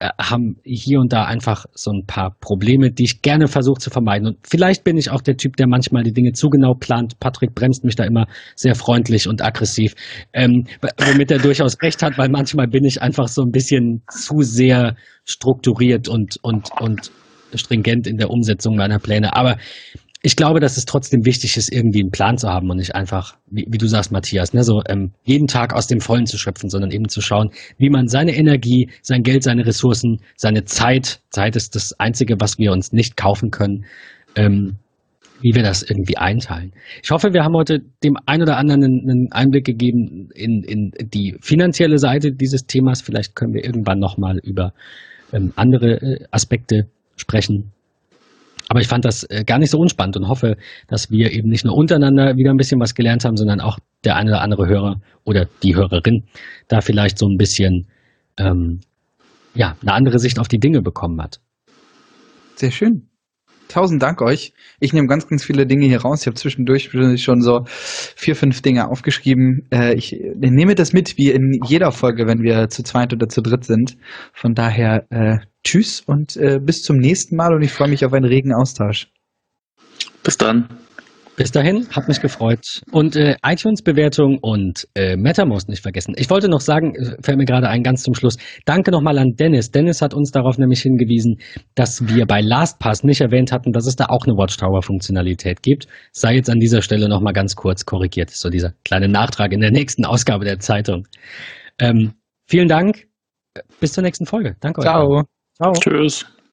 haben hier und da einfach so ein paar Probleme, die ich gerne versuche zu vermeiden. Und vielleicht bin ich auch der Typ, der manchmal die Dinge zu genau plant. Patrick bremst mich da immer sehr freundlich und aggressiv, ähm, womit er durchaus recht hat, weil manchmal bin ich einfach so ein bisschen zu sehr strukturiert und, und, und stringent in der Umsetzung meiner Pläne. Aber ich glaube, dass es trotzdem wichtig ist, irgendwie einen Plan zu haben und nicht einfach, wie, wie du sagst, Matthias, ne, so ähm, jeden Tag aus dem Vollen zu schöpfen, sondern eben zu schauen, wie man seine Energie, sein Geld, seine Ressourcen, seine Zeit, Zeit ist das Einzige, was wir uns nicht kaufen können, ähm, wie wir das irgendwie einteilen. Ich hoffe, wir haben heute dem einen oder anderen einen, Einblick gegeben in, in die finanzielle Seite dieses Themas. Vielleicht können wir irgendwann nochmal über ähm, andere äh, Aspekte sprechen. Aber ich fand das äh, gar nicht so unspannend und hoffe, dass wir eben nicht nur untereinander wieder ein bisschen was gelernt haben, sondern auch der eine oder andere Hörer oder die Hörerin da vielleicht so ein bisschen ähm, ja, eine andere Sicht auf die Dinge bekommen hat. Sehr schön. Tausend Dank euch. Ich nehme ganz, ganz viele Dinge hier raus. Ich habe zwischendurch schon so vier, fünf Dinge aufgeschrieben. Äh, ich nehme das mit, wie in jeder Folge, wenn wir zu zweit oder zu dritt sind. Von daher äh, tschüss und äh, bis zum nächsten Mal und ich freue mich auf einen regen Austausch. Bis dann. Bis dahin, hat mich gefreut. Und äh, iTunes-Bewertung und äh, MetaMost nicht vergessen. Ich wollte noch sagen, äh, fällt mir gerade ein, ganz zum Schluss. Danke nochmal an Dennis. Dennis hat uns darauf nämlich hingewiesen, dass wir bei LastPass nicht erwähnt hatten, dass es da auch eine Watchtower-Funktionalität gibt. Sei jetzt an dieser Stelle nochmal ganz kurz korrigiert. So dieser kleine Nachtrag in der nächsten Ausgabe der Zeitung. Ähm, vielen Dank. Bis zur nächsten Folge. Danke euch. Ciao. Ciao. Tschüss.